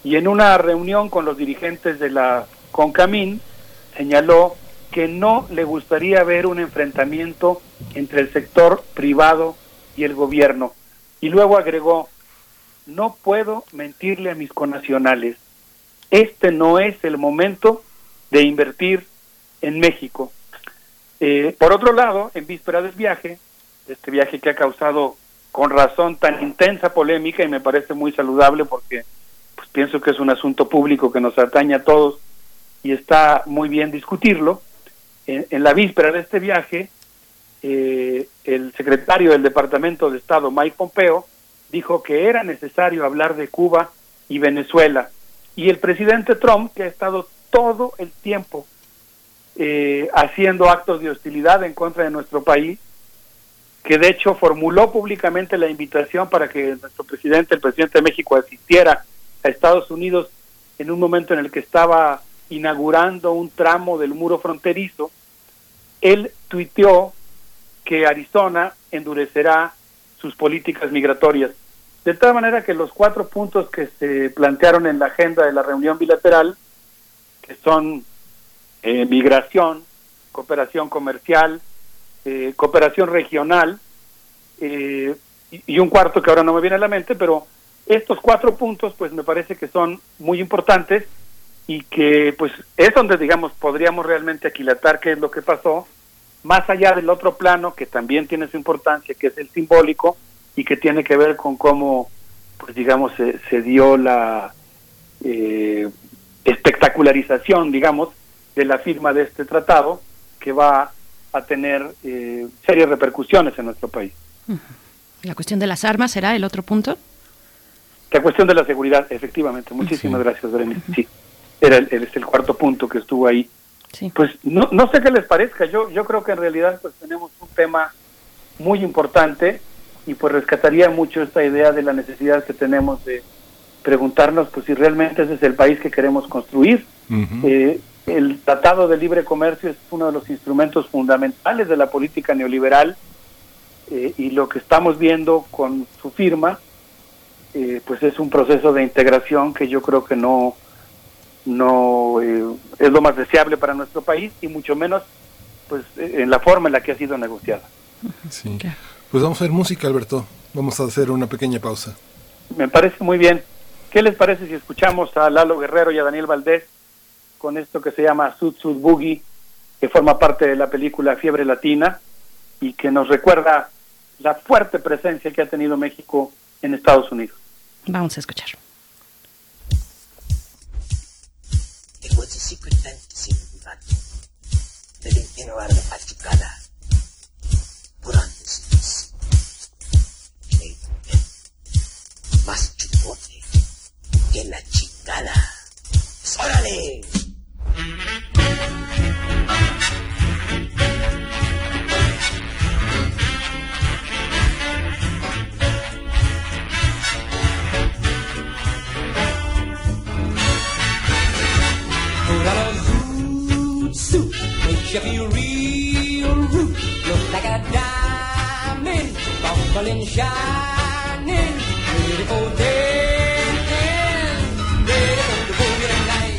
y en una reunión con los dirigentes de la CONCAMIN señaló que no le gustaría ver un enfrentamiento entre el sector privado y el gobierno. Y luego agregó, no puedo mentirle a mis connacionales, este no es el momento de invertir en México. Eh, por otro lado, en víspera del viaje, este viaje que ha causado con razón tan intensa polémica y me parece muy saludable porque pues, pienso que es un asunto público que nos atañe a todos y está muy bien discutirlo. En, la víspera de este viaje, eh, el secretario del Departamento de Estado, Mike Pompeo, dijo que era necesario hablar de Cuba y Venezuela. Y el presidente Trump, que ha estado todo el tiempo eh, haciendo actos de hostilidad en contra de nuestro país, que de hecho formuló públicamente la invitación para que nuestro presidente, el presidente de México, asistiera a Estados Unidos en un momento en el que estaba inaugurando un tramo del muro fronterizo, él tuiteó que Arizona endurecerá sus políticas migratorias. De tal manera que los cuatro puntos que se plantearon en la agenda de la reunión bilateral, que son eh, migración, cooperación comercial, eh, cooperación regional, eh, y, y un cuarto que ahora no me viene a la mente, pero estos cuatro puntos pues me parece que son muy importantes y que pues es donde digamos podríamos realmente aquilatar qué es lo que pasó más allá del otro plano que también tiene su importancia que es el simbólico y que tiene que ver con cómo pues digamos se, se dio la eh, espectacularización digamos de la firma de este tratado que va a tener eh, serias repercusiones en nuestro país La cuestión de las armas será el otro punto. La cuestión de la seguridad, efectivamente. Muchísimas gracias, Berenice. Sí, era el, el- es el cuarto punto que estuvo ahí. Pues no, no sé qué les parezca. Yo, yo creo que en realidad pues tenemos un tema muy importante y pues rescataría mucho esta idea de la necesidad que tenemos de preguntarnos pues si realmente ese es el país que queremos construir. Eh, el Tratado de Libre Comercio es uno de los instrumentos fundamentales de la política neoliberal eh, y lo que estamos viendo con su firma eh, pues es un proceso de integración que yo creo que no no eh, es lo más deseable para nuestro país y mucho menos pues en la forma en la que ha sido negociada. Sí. Pues vamos a ver música, Alberto. Vamos a hacer una pequeña pausa. Me parece muy bien. ¿Qué les parece si escuchamos a Lalo Guerrero y a Daniel Valdés con esto que se llama Sud Sud Boogie, que forma parte de la película Fiebre Latina y que nos recuerda la fuerte presencia que ha tenido México en Estados Unidos? Vamos a escuchar. It was a secret fantasy we had, living in our Achikala. Put on the suits. Play Más chipote que She be real rude. Look like a diamond, sparkling, shining, beautiful dancing. Beautiful, the boogie tonight.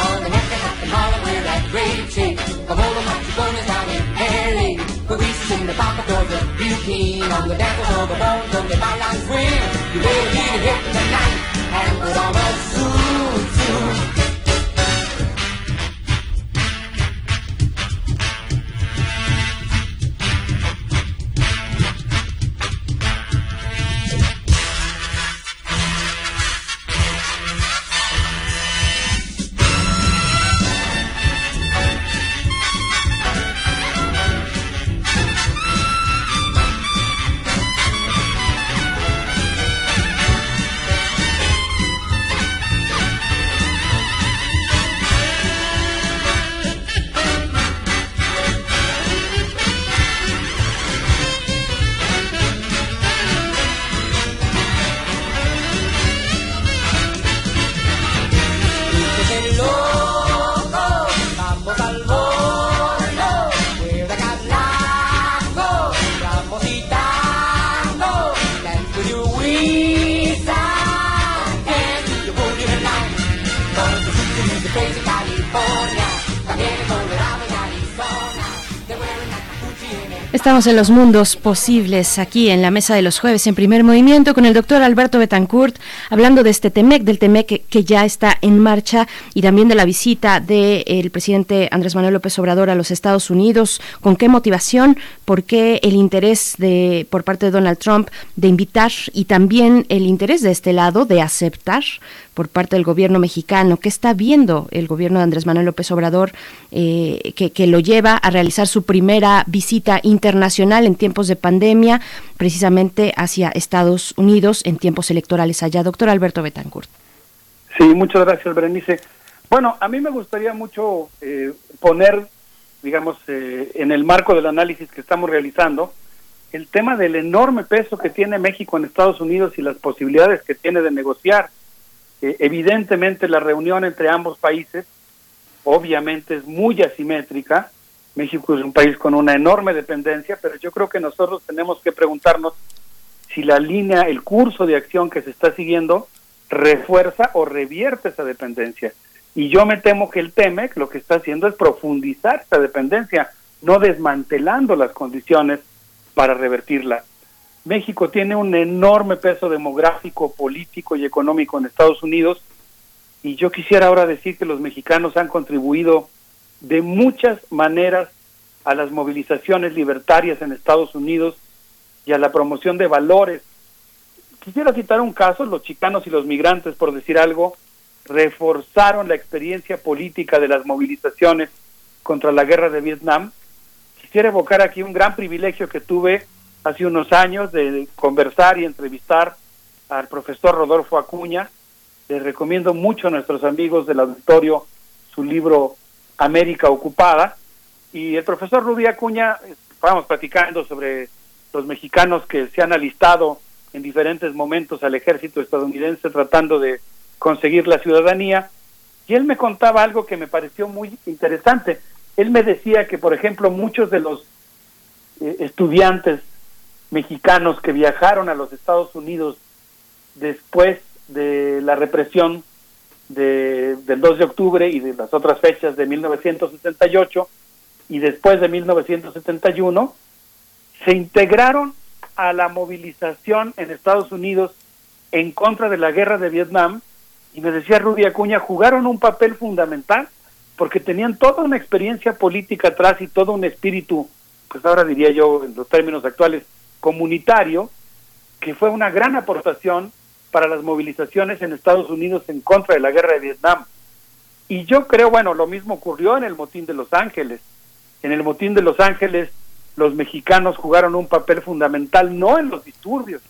On the rocket, hop and holler, we're great shape, A whole lot of fun is down in L.A. But we sing the pop of the beauty on the dance floor, the bones of the byline swing. You better get a it tonight and put on a suit, suit. En los mundos posibles aquí en la mesa de los jueves en primer movimiento con el doctor Alberto Betancourt hablando de este TEMEC, del TEMEC que, ya está en marcha y también de la visita del presidente Andrés Manuel López Obrador a los Estados Unidos. ¿Con qué motivación? ¿Por qué el interés de por parte de Donald Trump de invitar y también el interés de este lado de aceptar por parte del gobierno mexicano? ¿Qué está viendo el gobierno de Andrés Manuel López Obrador eh, que, que lo lleva a realizar su primera visita internacional en tiempos de pandemia, precisamente hacia Estados Unidos en tiempos electorales allá? Doctor Alberto Betancourt. Sí, muchas gracias, Berenice. Bueno, a mí me gustaría mucho eh, poner, digamos, eh, en el marco del análisis que estamos realizando, el tema del enorme peso que tiene México en Estados Unidos y las posibilidades que tiene de negociar. Evidentemente la reunión entre ambos países obviamente es muy asimétrica. México es un país con una enorme dependencia, pero yo creo que nosotros tenemos que preguntarnos si la línea, el curso de acción que se está siguiendo refuerza o revierte esa dependencia. Y yo me temo que el TEMEC lo que está haciendo es profundizar esa dependencia, no desmantelando las condiciones para revertirla. México tiene un enorme peso demográfico, político y económico en Estados Unidos y yo quisiera ahora decir que los mexicanos han contribuido de muchas maneras a las movilizaciones libertarias en Estados Unidos y a la promoción de valores. Quisiera citar un caso, los chicanos y los migrantes, por decir algo, reforzaron la experiencia política de las movilizaciones contra la guerra de Vietnam. Quisiera evocar aquí un gran privilegio que tuve hace unos años de conversar y entrevistar al profesor Rodolfo Acuña. Les recomiendo mucho a nuestros amigos del auditorio su libro América Ocupada. Y el profesor Rubí Acuña, estábamos platicando sobre los mexicanos que se han alistado en diferentes momentos al ejército estadounidense tratando de conseguir la ciudadanía. Y él me contaba algo que me pareció muy interesante. Él me decía que, por ejemplo, muchos de los eh, estudiantes mexicanos que viajaron a los Estados Unidos después de la represión de, del 2 de octubre y de las otras fechas de 1978 y después de 1971, se integraron a la movilización en Estados Unidos en contra de la guerra de Vietnam y me decía Rudy Acuña, jugaron un papel fundamental porque tenían toda una experiencia política atrás y todo un espíritu, pues ahora diría yo en los términos actuales, comunitario, que fue una gran aportación para las movilizaciones en Estados Unidos en contra de la guerra de Vietnam. Y yo creo, bueno, lo mismo ocurrió en el motín de Los Ángeles. En el motín de Los Ángeles los mexicanos jugaron un papel fundamental no en los disturbios,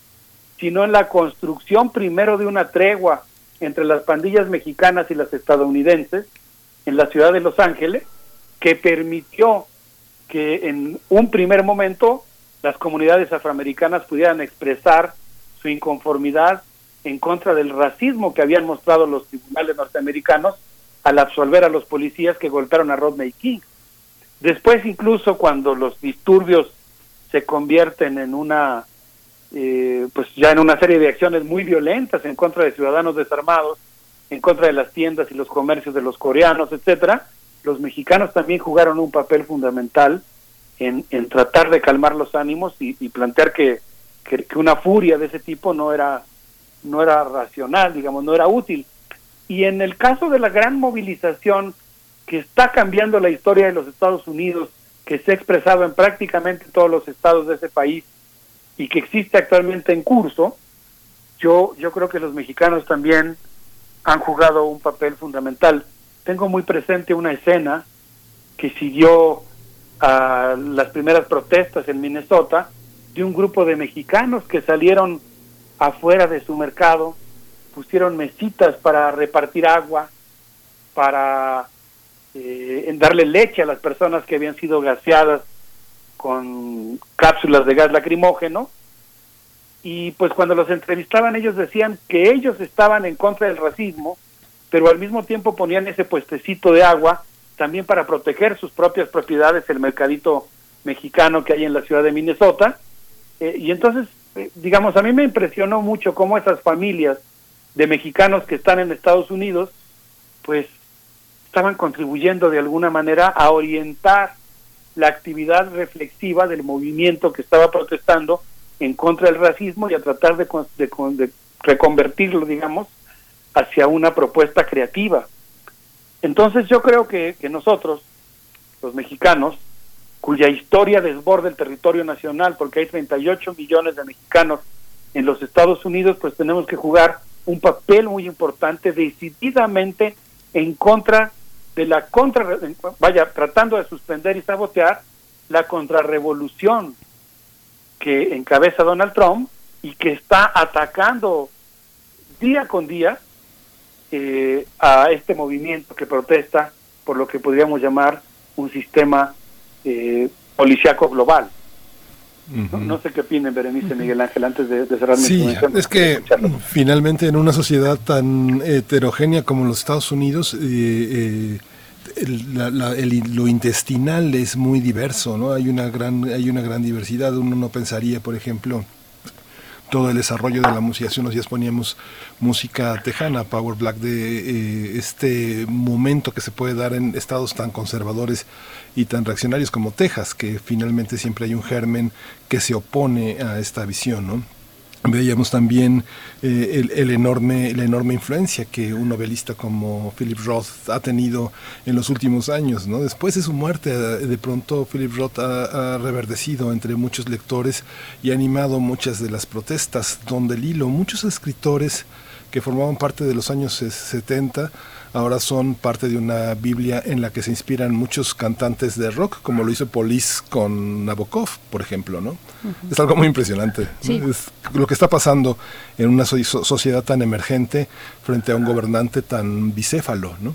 sino en la construcción primero de una tregua entre las pandillas mexicanas y las estadounidenses en la ciudad de Los Ángeles, que permitió que en un primer momento las comunidades afroamericanas pudieran expresar su inconformidad en contra del racismo que habían mostrado los tribunales norteamericanos al absolver a los policías que golpearon a Rodney King. Después, incluso cuando los disturbios se convierten en una, eh, pues ya en una serie de acciones muy violentas en contra de ciudadanos desarmados, en contra de las tiendas y los comercios de los coreanos, etcétera, los mexicanos también jugaron un papel fundamental en, tratar de calmar los ánimos y, plantear que, que, que una furia de ese tipo no era no era racional, digamos, no era útil. Y en el caso de la gran movilización que está cambiando la historia de los Estados Unidos, que se ha expresado en prácticamente todos los estados de ese país y que existe actualmente en curso, yo, yo creo que los mexicanos también han jugado un papel fundamental. Tengo muy presente una escena que siguió a las primeras protestas en Minnesota de un grupo de mexicanos que salieron afuera de su mercado, pusieron mesitas para repartir agua, para eh, darle leche a las personas que habían sido gaseadas con cápsulas de gas lacrimógeno. Y pues cuando los entrevistaban ellos decían que ellos estaban en contra del racismo, pero al mismo tiempo ponían ese puestecito de agua también para proteger sus propias propiedades, el mercadito mexicano que hay en la ciudad de Minnesota. Eh, y entonces, eh, digamos, a mí me impresionó mucho cómo esas familias de mexicanos que están en Estados Unidos, pues estaban contribuyendo de alguna manera a orientar la actividad reflexiva del movimiento que estaba protestando en contra del racismo y a tratar de, de de reconvertirlo, digamos, hacia una propuesta creativa. Entonces yo creo que, nosotros, los mexicanos, cuya historia desborda el territorio nacional, porque hay 38 millones de mexicanos en los Estados Unidos, pues tenemos que jugar un papel muy importante decididamente en contra de la contra, vaya, tratando de suspender y sabotear la contrarrevolución que encabeza Donald Trump y que está atacando día con día eh, a este movimiento que protesta por lo que podríamos llamar un sistema eh, policíaco global. no, no sé qué opinen, Berenice Miguel Ángel, antes de, de cerrar mi Sí, intervención. es que finalmente en una sociedad tan heterogénea como los Estados Unidos, eh, eh, el- la- la- el- lo intestinal es muy diverso, ¿no? Hay una gran, hay una gran diversidad. Uno no pensaría, por ejemplo, todo el desarrollo de la música. Hace unos días poníamos música tejana, Power Black, de eh, este momento que se puede dar en estados tan conservadores y tan reaccionarios como Texas, que finalmente siempre hay un germen que se opone a esta visión, ¿no? Veíamos también eh, el, el enorme, la enorme influencia que un novelista como Philip Roth ha tenido en los últimos años. ¿no? Después de su muerte, eh, de pronto Philip Roth ha, ha reverdecido entre muchos lectores y ha animado muchas de las protestas, donde el hilo, muchos escritores que formaban parte de los años ses- 70, ahora son parte de una Biblia en la que se inspiran muchos cantantes de rock, como lo hizo Police con Nabokov, por ejemplo, ¿no? Es algo muy impresionante. ¿no? Sí. Es lo que está pasando en una so- so- sociedad tan emergente frente a un gobernante tan bicéfalo, ¿no?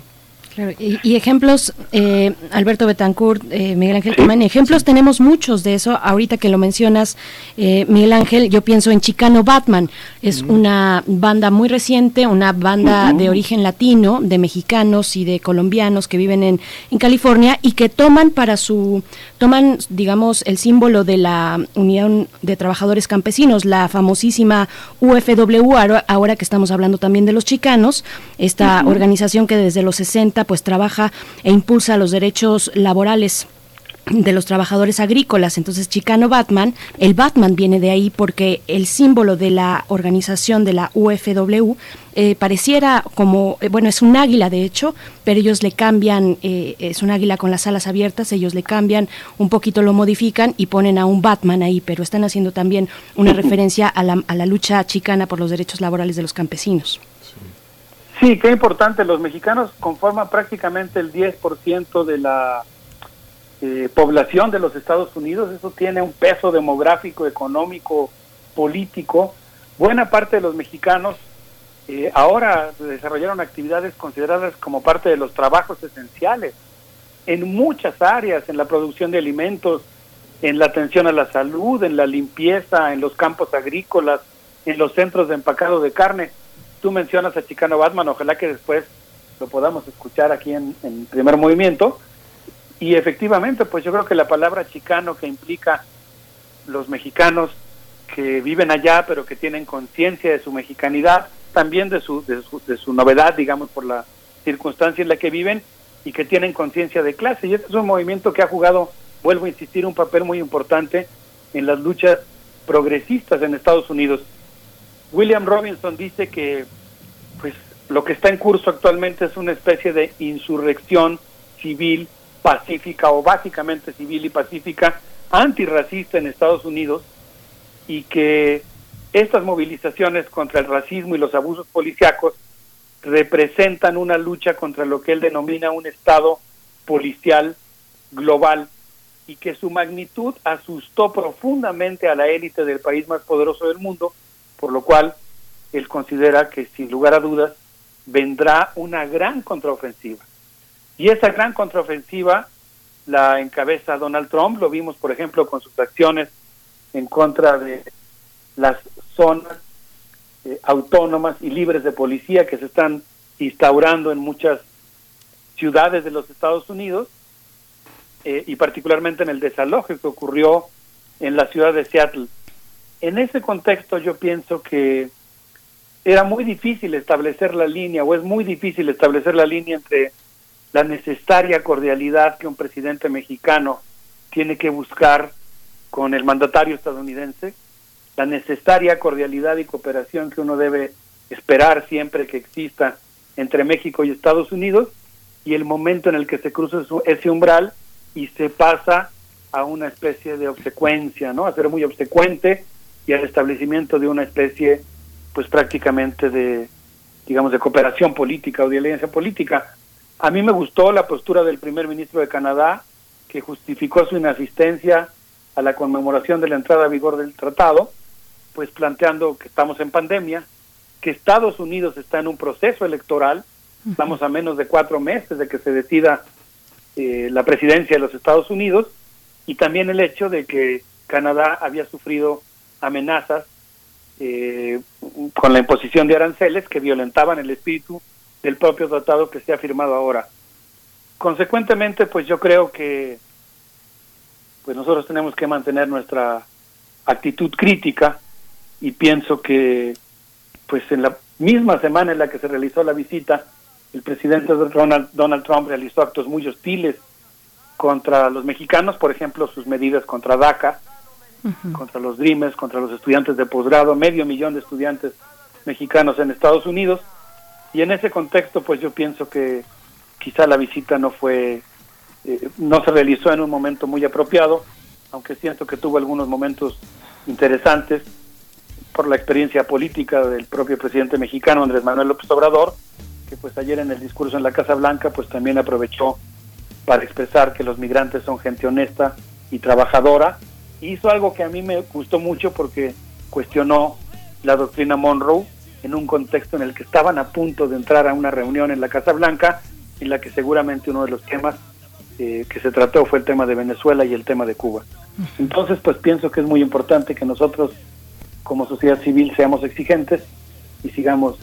Claro, y, y ejemplos, eh, Alberto Betancourt, eh, Miguel Ángel Tomán, ejemplos tenemos muchos de eso. Ahorita que lo mencionas, eh, Miguel Ángel, yo pienso en Chicano Batman. Es una banda muy reciente, una banda de origen latino, de mexicanos y de colombianos que viven en, en California y que toman para su, toman, digamos, el símbolo de la Unión de Trabajadores Campesinos, la famosísima UFW, ahora, ahora que estamos hablando también de los chicanos, esta organización que desde los 60 pues trabaja e impulsa los derechos laborales de los trabajadores agrícolas. Entonces, Chicano Batman, el Batman viene de ahí porque el símbolo de la organización de la UFW eh, pareciera como, eh, bueno, es un águila de hecho, pero ellos le cambian, eh, es un águila con las alas abiertas, ellos le cambian, un poquito lo modifican y ponen a un Batman ahí, pero están haciendo también una referencia a la, a la lucha chicana por los derechos laborales de los campesinos. Sí, qué importante. Los mexicanos conforman prácticamente el 10% de la eh, población de los Estados Unidos. Eso tiene un peso demográfico, económico, político. Buena parte de los mexicanos eh, ahora desarrollaron actividades consideradas como parte de los trabajos esenciales en muchas áreas, en la producción de alimentos, en la atención a la salud, en la limpieza, en los campos agrícolas, en los centros de empacado de carne. Tú mencionas a Chicano Batman, ojalá que después lo podamos escuchar aquí en, en primer movimiento. Y efectivamente, pues yo creo que la palabra chicano que implica los mexicanos que viven allá, pero que tienen conciencia de su mexicanidad, también de su, de su, de su novedad, digamos, por la circunstancia en la que viven y que tienen conciencia de clase. Y este es un movimiento que ha jugado, vuelvo a insistir, un papel muy importante en las luchas progresistas en Estados Unidos. William Robinson dice que pues lo que está en curso actualmente es una especie de insurrección civil pacífica o básicamente civil y pacífica antirracista en Estados Unidos y que estas movilizaciones contra el racismo y los abusos policíacos representan una lucha contra lo que él denomina un estado policial global y que su magnitud asustó profundamente a la élite del país más poderoso del mundo, por lo cual él considera que sin lugar a dudas vendrá una gran contraofensiva. Y esa gran contraofensiva la encabeza Donald Trump, lo vimos por ejemplo con sus acciones en contra de las zonas eh, autónomas y libres de policía que se están instaurando en muchas ciudades de los Estados Unidos eh, y particularmente en el desalojo que ocurrió en la ciudad de Seattle. En ese contexto yo pienso que era muy difícil establecer la línea o es muy difícil establecer la línea entre la necesaria cordialidad que un presidente mexicano tiene que buscar con el mandatario estadounidense la necesaria cordialidad y cooperación que uno debe esperar siempre que exista entre México y Estados Unidos y el momento en el que se cruza ese umbral y se pasa a una especie de obsecuencia, ¿no? A ser muy obsecuente y al establecimiento de una especie, pues prácticamente de, digamos, de cooperación política o de alianza política. A mí me gustó la postura del primer ministro de Canadá, que justificó su inasistencia a la conmemoración de la entrada a vigor del tratado, pues planteando que estamos en pandemia, que Estados Unidos está en un proceso electoral, estamos a menos de cuatro meses de que se decida eh, la presidencia de los Estados Unidos, y también el hecho de que Canadá había sufrido amenazas eh, con la imposición de aranceles que violentaban el espíritu del propio tratado que se ha firmado ahora. Consecuentemente, pues yo creo que pues nosotros tenemos que mantener nuestra actitud crítica y pienso que pues en la misma semana en la que se realizó la visita, el presidente Donald, Donald Trump realizó actos muy hostiles contra los mexicanos, por ejemplo, sus medidas contra DACA, contra los Dreamers, contra los estudiantes de posgrado, medio millón de estudiantes mexicanos en Estados Unidos. Y en ese contexto, pues yo pienso que quizá la visita no fue, eh, no se realizó en un momento muy apropiado, aunque siento que tuvo algunos momentos interesantes por la experiencia política del propio presidente mexicano Andrés Manuel López Obrador, que pues ayer en el discurso en la Casa Blanca pues también aprovechó para expresar que los migrantes son gente honesta y trabajadora. Hizo algo que a mí me gustó mucho porque cuestionó la doctrina Monroe en un contexto en el que estaban a punto de entrar a una reunión en la Casa Blanca, en la que seguramente uno de los temas eh, que se trató fue el tema de Venezuela y el tema de Cuba. Entonces, pues pienso que es muy importante que nosotros como sociedad civil seamos exigentes y sigamos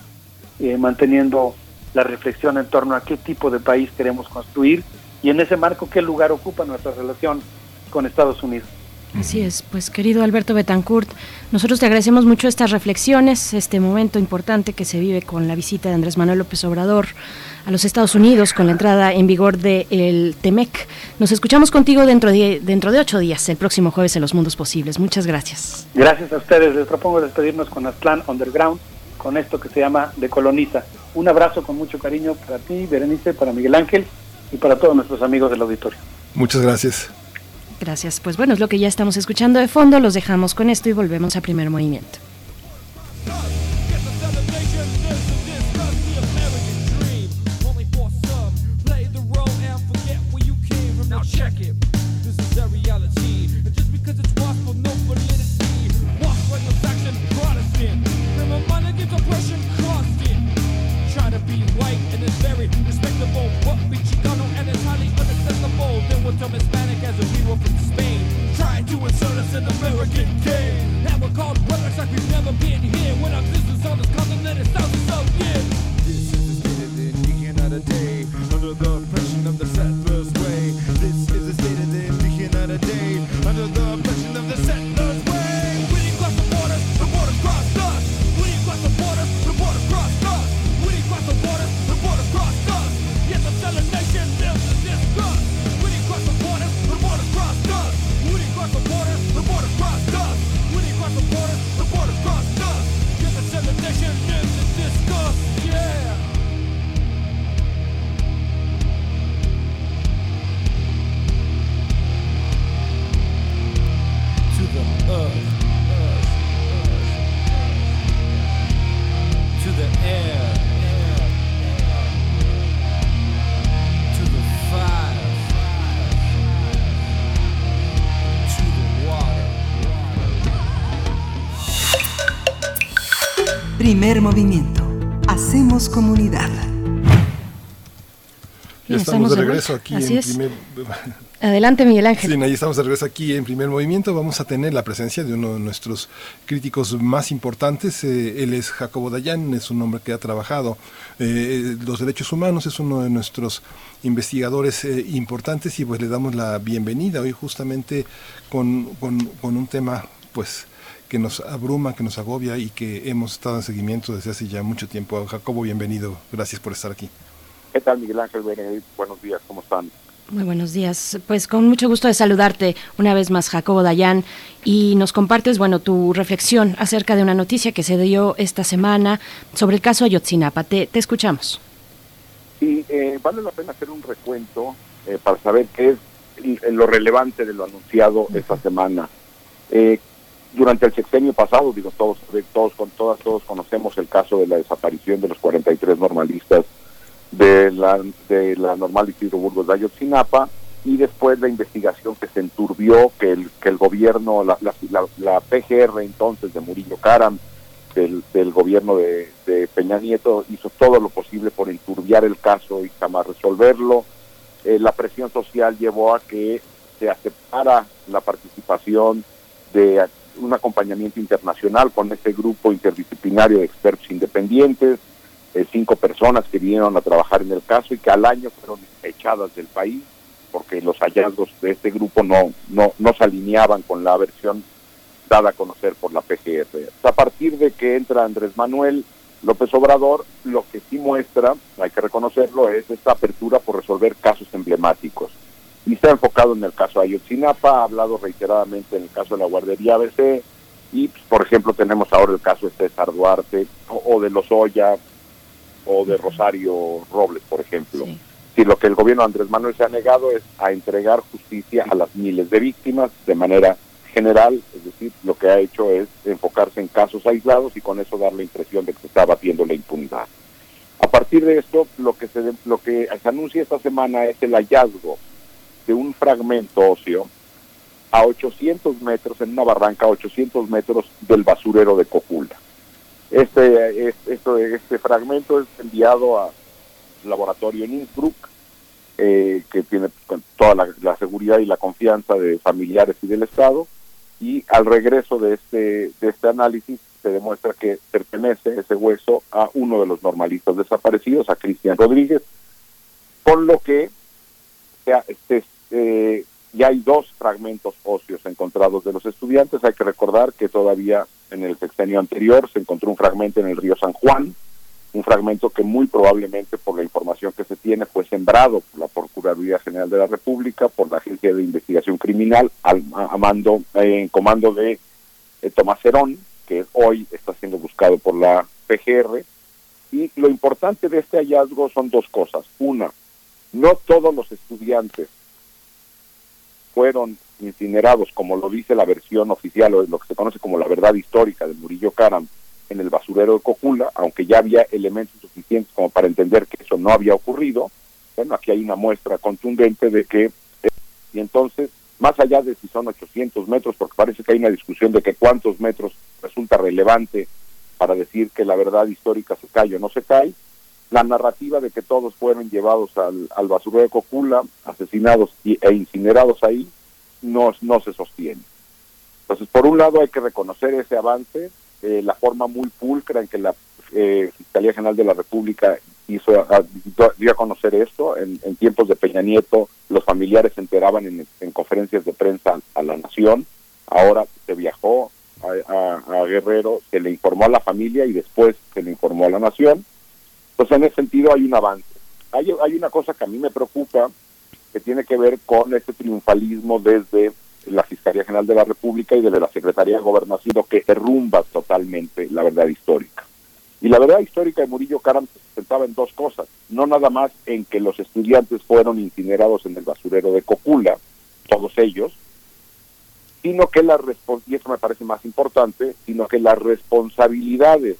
eh, manteniendo la reflexión en torno a qué tipo de país queremos construir y en ese marco qué lugar ocupa nuestra relación con Estados Unidos. Así es, pues querido Alberto Betancourt, nosotros te agradecemos mucho estas reflexiones, este momento importante que se vive con la visita de Andrés Manuel López Obrador a los Estados Unidos con la entrada en vigor del TEMEC. Nos escuchamos contigo dentro de, dentro de ocho días, el próximo jueves en Los Mundos Posibles. Muchas gracias. Gracias a ustedes. Les propongo despedirnos con Aztlán Underground, con esto que se llama Decoloniza. Un abrazo con mucho cariño para ti, Berenice, para Miguel Ángel y para todos nuestros amigos del auditorio. Muchas gracias. Gracias. Pues bueno, es lo que ya estamos escuchando de fondo. Los dejamos con esto y volvemos a primer movimiento. Insert us in American game. Now we're called brothers like we've never been here. When our existence on this continent is thousands of years. This is the state of the of the day. Under the oppression of the settlers' Primer movimiento. Hacemos comunidad. Ya estamos de regreso aquí Así en es. primer... Adelante, Miguel Ángel. Sí, ahí estamos de regreso aquí en primer movimiento. Vamos a tener la presencia de uno de nuestros críticos más importantes. Eh, él es Jacobo Dayan, es un hombre que ha trabajado eh, los derechos humanos, es uno de nuestros investigadores eh, importantes y pues le damos la bienvenida hoy justamente con, con, con un tema pues que nos abruma, que nos agobia y que hemos estado en seguimiento desde hace ya mucho tiempo. Jacobo, bienvenido. Gracias por estar aquí. ¿Qué tal, Miguel Ángel Benedict? Buenos días, ¿cómo están? Muy buenos días. Pues con mucho gusto de saludarte una vez más, Jacobo Dayan, y nos compartes, bueno, tu reflexión acerca de una noticia que se dio esta semana sobre el caso Ayotzinapa. Te, te escuchamos. Sí, eh, vale la pena hacer un recuento eh, para saber qué es lo relevante de lo anunciado esta semana. Eh, durante el sexenio pasado, digo, todos, todos, con todas, todos conocemos el caso de la desaparición de los 43 normalistas de la, de la normal Isidro Burgos de Ayotzinapa y después la investigación que se enturbió, que el, que el gobierno, la, la, PGR entonces de Murillo Karam, del, del gobierno de, Peña Nieto, hizo todo lo posible por enturbiar el caso y jamás resolverlo. Eh, la presión social llevó a que se aceptara la participación de un acompañamiento internacional con este grupo interdisciplinario de expertos independientes, eh, cinco personas que vinieron a trabajar en el caso y que al año fueron echadas del país porque los hallazgos de este grupo no, no, no se alineaban con la versión dada a conocer por la PGR. A partir de que entra Andrés Manuel López Obrador, lo que sí muestra, hay que reconocerlo, es esta apertura por resolver casos emblemáticos. Y se ha enfocado en el caso Ayotzinapa, ha hablado reiteradamente en el caso de la guardería ABC, y pues, por ejemplo tenemos ahora el caso de César Duarte, o, o de Lozoya, o de Rosario Robles, por ejemplo. Si lo que el gobierno de Andrés Manuel se ha negado es a entregar justicia a las miles de víctimas de manera general, es decir, lo que ha hecho es enfocarse en casos aislados y con eso dar la impresión de que se está batiendo la impunidad. A partir de esto, lo que se, lo que se anuncia esta semana es el hallazgo de un fragmento óseo a 800 metros, en una barranca a 800 metros del basurero de Cojula. Este, es- esto, este fragmento es enviado a laboratorio en Innsbruck, eh, que tiene toda la, seguridad y la confianza de familiares y del Estado, y al regreso de este, de este análisis se demuestra que pertenece ese hueso a uno de los normalistas desaparecidos, a Cristian Rodríguez, con lo que ya, este, eh, ya hay dos fragmentos óseos encontrados de los estudiantes. Hay que recordar que todavía en el sexenio anterior se encontró un fragmento en el río San Juan, un fragmento que muy probablemente por la información que se tiene fue sembrado por la Procuraduría General de la República, por la Agencia de Investigación Criminal, al, a mando, eh, en comando de eh, Tomás Herón, que hoy está siendo buscado por la PGR. Y lo importante de este hallazgo son dos cosas. Una, no todos los estudiantes fueron incinerados, como lo dice la versión oficial o lo que se conoce como la verdad histórica de Murillo Karam en el basurero de Cojula, aunque ya había elementos suficientes como para entender que eso no había ocurrido. Bueno, aquí hay una muestra contundente de que, eh, y entonces, más allá de si son 800 metros, porque parece que hay una discusión de que cuántos metros resulta relevante para decir que la verdad histórica se cae o no se cae, la narrativa de que todos fueron llevados al, al basurero de Cocula, asesinados y, e incinerados ahí, no, no se sostiene. Entonces, por un lado hay que reconocer ese avance, eh, la forma muy pulcra en que la eh, Fiscalía General de la República hizo dio a conocer esto. En, tiempos de Peña Nieto, los familiares se enteraban en, en conferencias de prensa a la Nación. Ahora se viajó a- a Guerrero, se le informó a la familia y después se le informó a la Nación. Entonces, en ese sentido hay un avance. Hay, una cosa que a mí me preocupa, que tiene que ver con este triunfalismo desde la Fiscalía General de la República y desde la Secretaría de Gobernación, que derrumba totalmente la verdad histórica. Y la verdad histórica de Murillo Karam se sustentaba en dos cosas, no nada más en que los estudiantes fueron incinerados en el basurero de Cocula, todos ellos, sino que la y eso me parece más importante, sino que las responsabilidades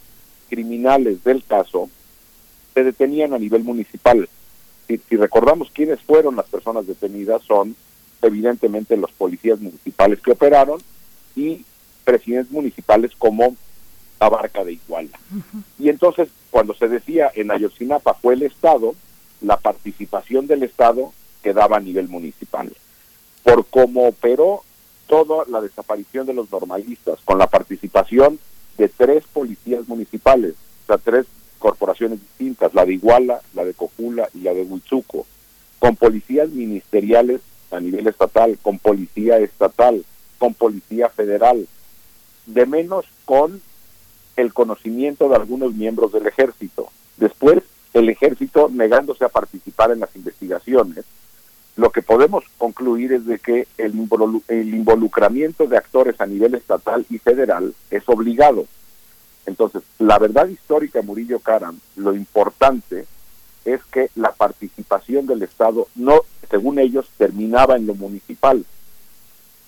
criminales del caso se detenían a nivel municipal. Si, si recordamos quiénes fueron las personas detenidas, son evidentemente los policías municipales que operaron y presidentes municipales como Abarca de Iguala. Y entonces, cuando se decía en Ayotzinapa fue el Estado, la participación del Estado quedaba a nivel municipal. Por cómo operó toda la desaparición de los normalistas, con la participación de tres policías municipales, o sea, tres corporaciones distintas, la de Iguala, la de Cojula y la de Huizuco, con policías ministeriales a nivel estatal, con policía estatal, con policía federal, de menos con el conocimiento de algunos miembros del ejército. Después, el ejército negándose a participar en las investigaciones lo que podemos concluir es de que el, involu- el involucramiento de actores a nivel estatal y federal es obligado. Entonces, la verdad histórica, Murillo Karam, lo importante es que la participación del Estado no, según ellos, terminaba en lo municipal.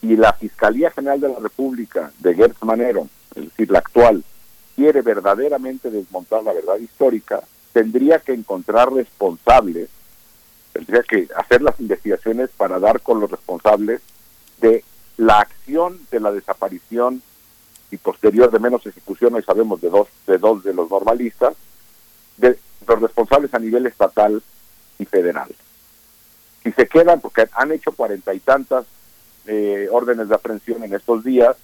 Y la Fiscalía General de la República de Gertz Manero, es decir, la actual, quiere verdaderamente desmontar la verdad histórica, tendría que encontrar responsables, tendría que hacer las investigaciones para dar con los responsables de la acción de la desaparición y posterior de menos ejecución, hoy sabemos de dos de dos de los normalistas, de los responsables a nivel estatal y federal. Si se quedan, porque han hecho cuarenta y tantas eh, órdenes de aprehensión en estos días,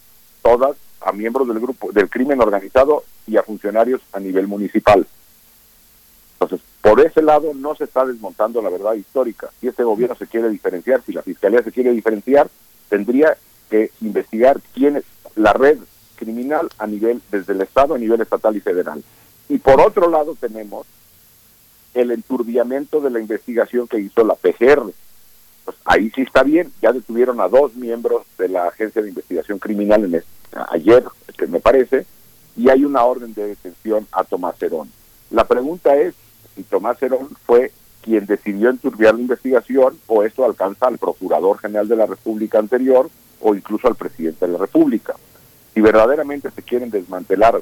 todas a miembros del grupo del crimen organizado y a funcionarios a nivel municipal. Entonces, por ese lado no se está desmontando la verdad histórica. Si este gobierno se quiere diferenciar, si la fiscalía se quiere diferenciar, tendría que investigar quién es la red criminal a nivel desde el estado a nivel estatal y federal. Y por otro lado tenemos el enturbiamiento de la investigación que hizo la PGR. Pues ahí sí está bien, ya detuvieron a dos miembros de la Agencia de Investigación Criminal en es- ayer, que me parece, y hay una orden de detención a Tomás Herón. La pregunta es si Tomás Herón fue quien decidió enturbiar la investigación o esto alcanza al Procurador General de la República anterior o incluso al Presidente de la República. Si verdaderamente se quieren desmantelar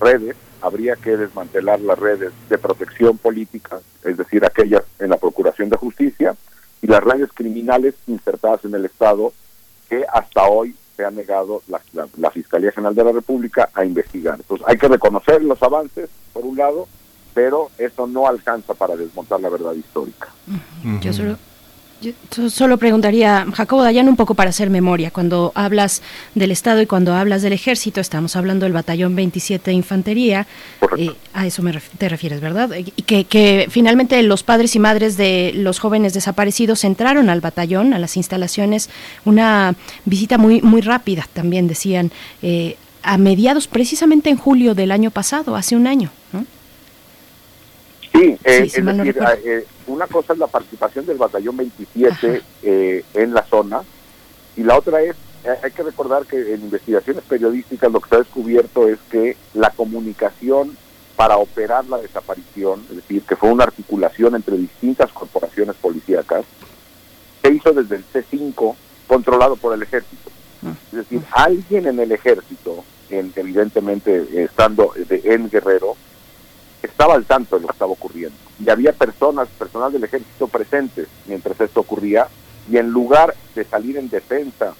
redes, habría que desmantelar las redes de protección política, es decir, aquellas en la Procuración de Justicia, y las redes criminales insertadas en el Estado que hasta hoy se ha negado la, Fiscalía General de la República a investigar. Entonces hay que reconocer los avances, por un lado, pero eso no alcanza para desmontar la verdad histórica. Yo solo, yo so- solo preguntaría, Jacobo Dayan, un poco para hacer memoria. Cuando hablas del Estado y cuando hablas del Ejército, estamos hablando del Batallón 27 de Infantería. eh, a eso me ref- te refieres, ¿verdad? Eh, Y que, que finalmente los padres y madres de los jóvenes desaparecidos entraron al batallón, a las instalaciones, una visita muy, muy rápida, también decían, eh, a mediados, precisamente en julio del año pasado, hace un año, ¿no? Sí, eh, Sí, si es mal no decir, recuerdo. eh, una cosa es la participación del batallón 27 eh, en la zona y la otra es, eh, hay que recordar que en investigaciones periodísticas lo que se ha descubierto es que la comunicación para operar la desaparición, es decir, que fue una articulación entre distintas corporaciones policíacas, se hizo desde el C5 controlado por el ejército. Es decir, alguien en el ejército, en- evidentemente estando de- en Guerrero, estaba al tanto de lo que estaba ocurriendo. Y había personas, personal del ejército presentes mientras esto ocurría, y en lugar de salir en defensa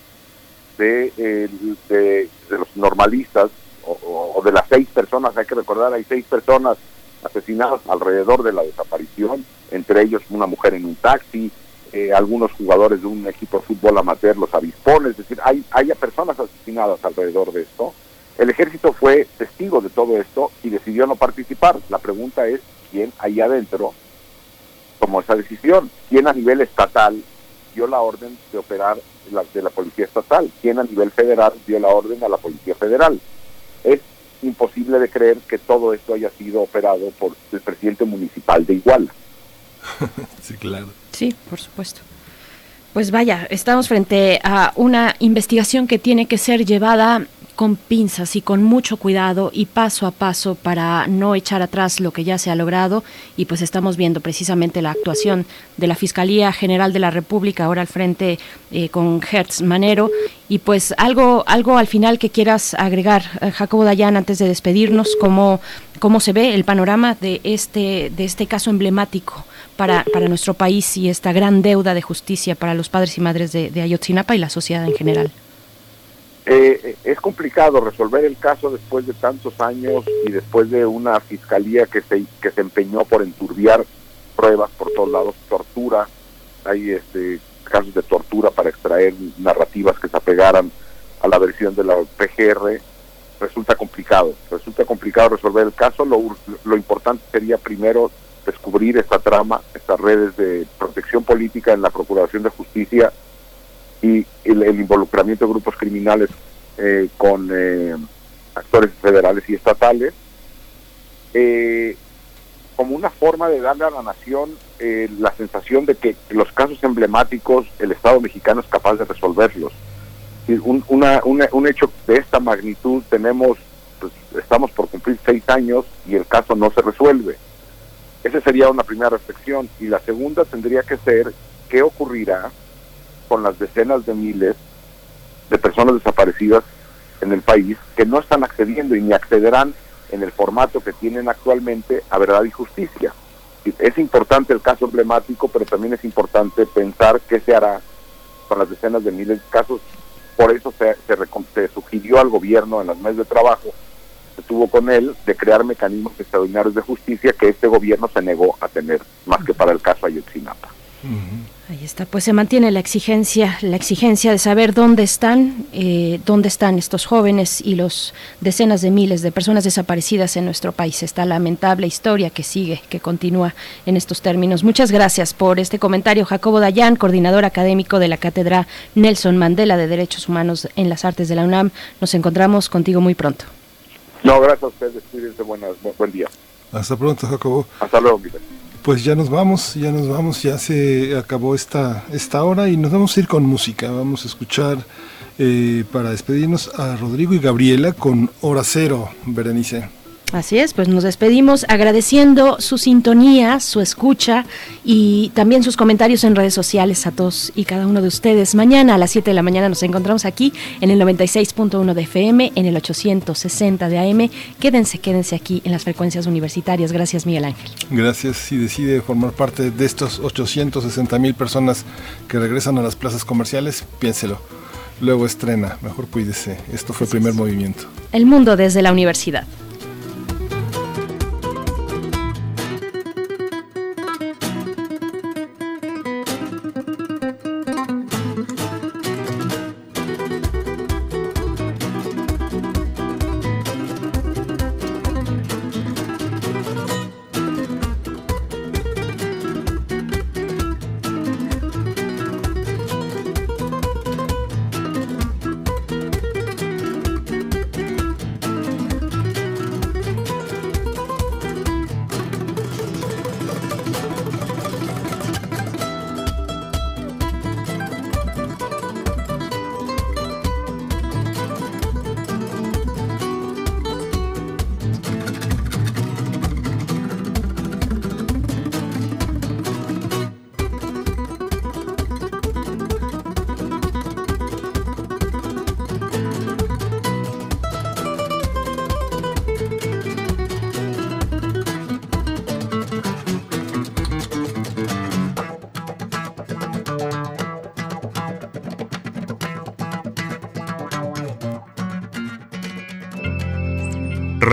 de, eh, los normalistas, o de las seis personas, hay que recordar, hay seis personas asesinadas alrededor de la desaparición, entre ellos una mujer en un taxi, eh, algunos jugadores de un equipo de fútbol amateur, los avispones, es decir, hay, hay personas asesinadas alrededor de esto. El ejército fue testigo de todo esto y decidió no participar. La pregunta es quién ahí adentro tomó esa decisión, quién a nivel estatal dio la orden de operar la, de la policía estatal, quién a nivel federal dio la orden a la policía federal. Es imposible de creer que todo esto haya sido operado por el presidente municipal de Iguala. Sí, claro. Sí, por supuesto. Pues vaya, estamos frente a una investigación que tiene que ser llevada con pinzas y con mucho cuidado y paso a paso para no echar atrás lo que ya se ha logrado y pues estamos viendo precisamente la actuación de la Fiscalía General de la República ahora al frente eh, con Hertz Manero y pues algo algo al final que quieras agregar eh, Jacobo Dayan antes de despedirnos cómo cómo se ve el panorama de este de este caso emblemático para, para nuestro país y esta gran deuda de justicia para los padres y madres de, de Ayotzinapa y la sociedad en general. Eh, es complicado resolver el caso después de tantos años y después de una fiscalía que se, que se empeñó por enturbiar pruebas por todos lados, tortura, hay este, casos de tortura para extraer narrativas que se apegaran a la versión de la PGR, resulta complicado, resulta complicado resolver el caso, lo, lo importante sería primero descubrir esta trama, estas redes de protección política en la Procuración de Justicia y el, el involucramiento de grupos criminales eh, con eh, actores federales y estatales. Eh, como una forma de darle a la nación eh, la sensación de que los casos emblemáticos el Estado mexicano es capaz de resolverlos. Un, una- una- un hecho de esta magnitud tenemos, pues, estamos por cumplir seis años y el caso no se resuelve. Esa sería una primera reflexión. Y la segunda tendría que ser qué ocurrirá con las decenas de miles de personas desaparecidas en el país que no están accediendo y ni accederán en el formato que tienen actualmente a verdad y justicia. Es importante el caso emblemático, pero también es importante pensar qué se hará con las decenas de miles de casos. Por eso se, se, se sugirió al gobierno en las mesas de trabajo que tuvo con él de crear mecanismos extraordinarios de justicia que este gobierno se negó a tener, más que para el caso Ayotzinapa. Ahí está, pues se mantiene la exigencia, la exigencia de saber dónde están, eh, dónde están estos jóvenes y los decenas de miles de personas desaparecidas en nuestro país. Esta lamentable historia que sigue, que continúa en estos términos. Muchas gracias por este comentario, Jacobo Dayan, coordinador académico de la Cátedra Nelson Mandela de Derechos Humanos en las Artes de la UNAM. Nos encontramos contigo muy pronto. No, gracias a ustedes, buen día. Hasta pronto, Jacobo. Hasta luego, Miguel. Pues ya nos vamos, ya nos vamos, ya se acabó esta, esta hora y nos vamos a ir con música. Vamos a escuchar eh, para despedirnos a Rodrigo y Gabriela con Hora Cero, Berenice. Así es, pues nos despedimos agradeciendo su sintonía, su escucha y también sus comentarios en redes sociales a todos y cada uno de ustedes. Mañana a las 7 de la mañana nos encontramos aquí en el 96.1 de FM, en el 860 de AM. Quédense, quédense aquí en las frecuencias universitarias. Gracias, Miguel Ángel. Gracias. Si decide formar parte de estos 860 mil personas que regresan a las plazas comerciales, piénselo. Luego estrena, mejor cuídese. Esto fue primer movimiento. El mundo desde la universidad.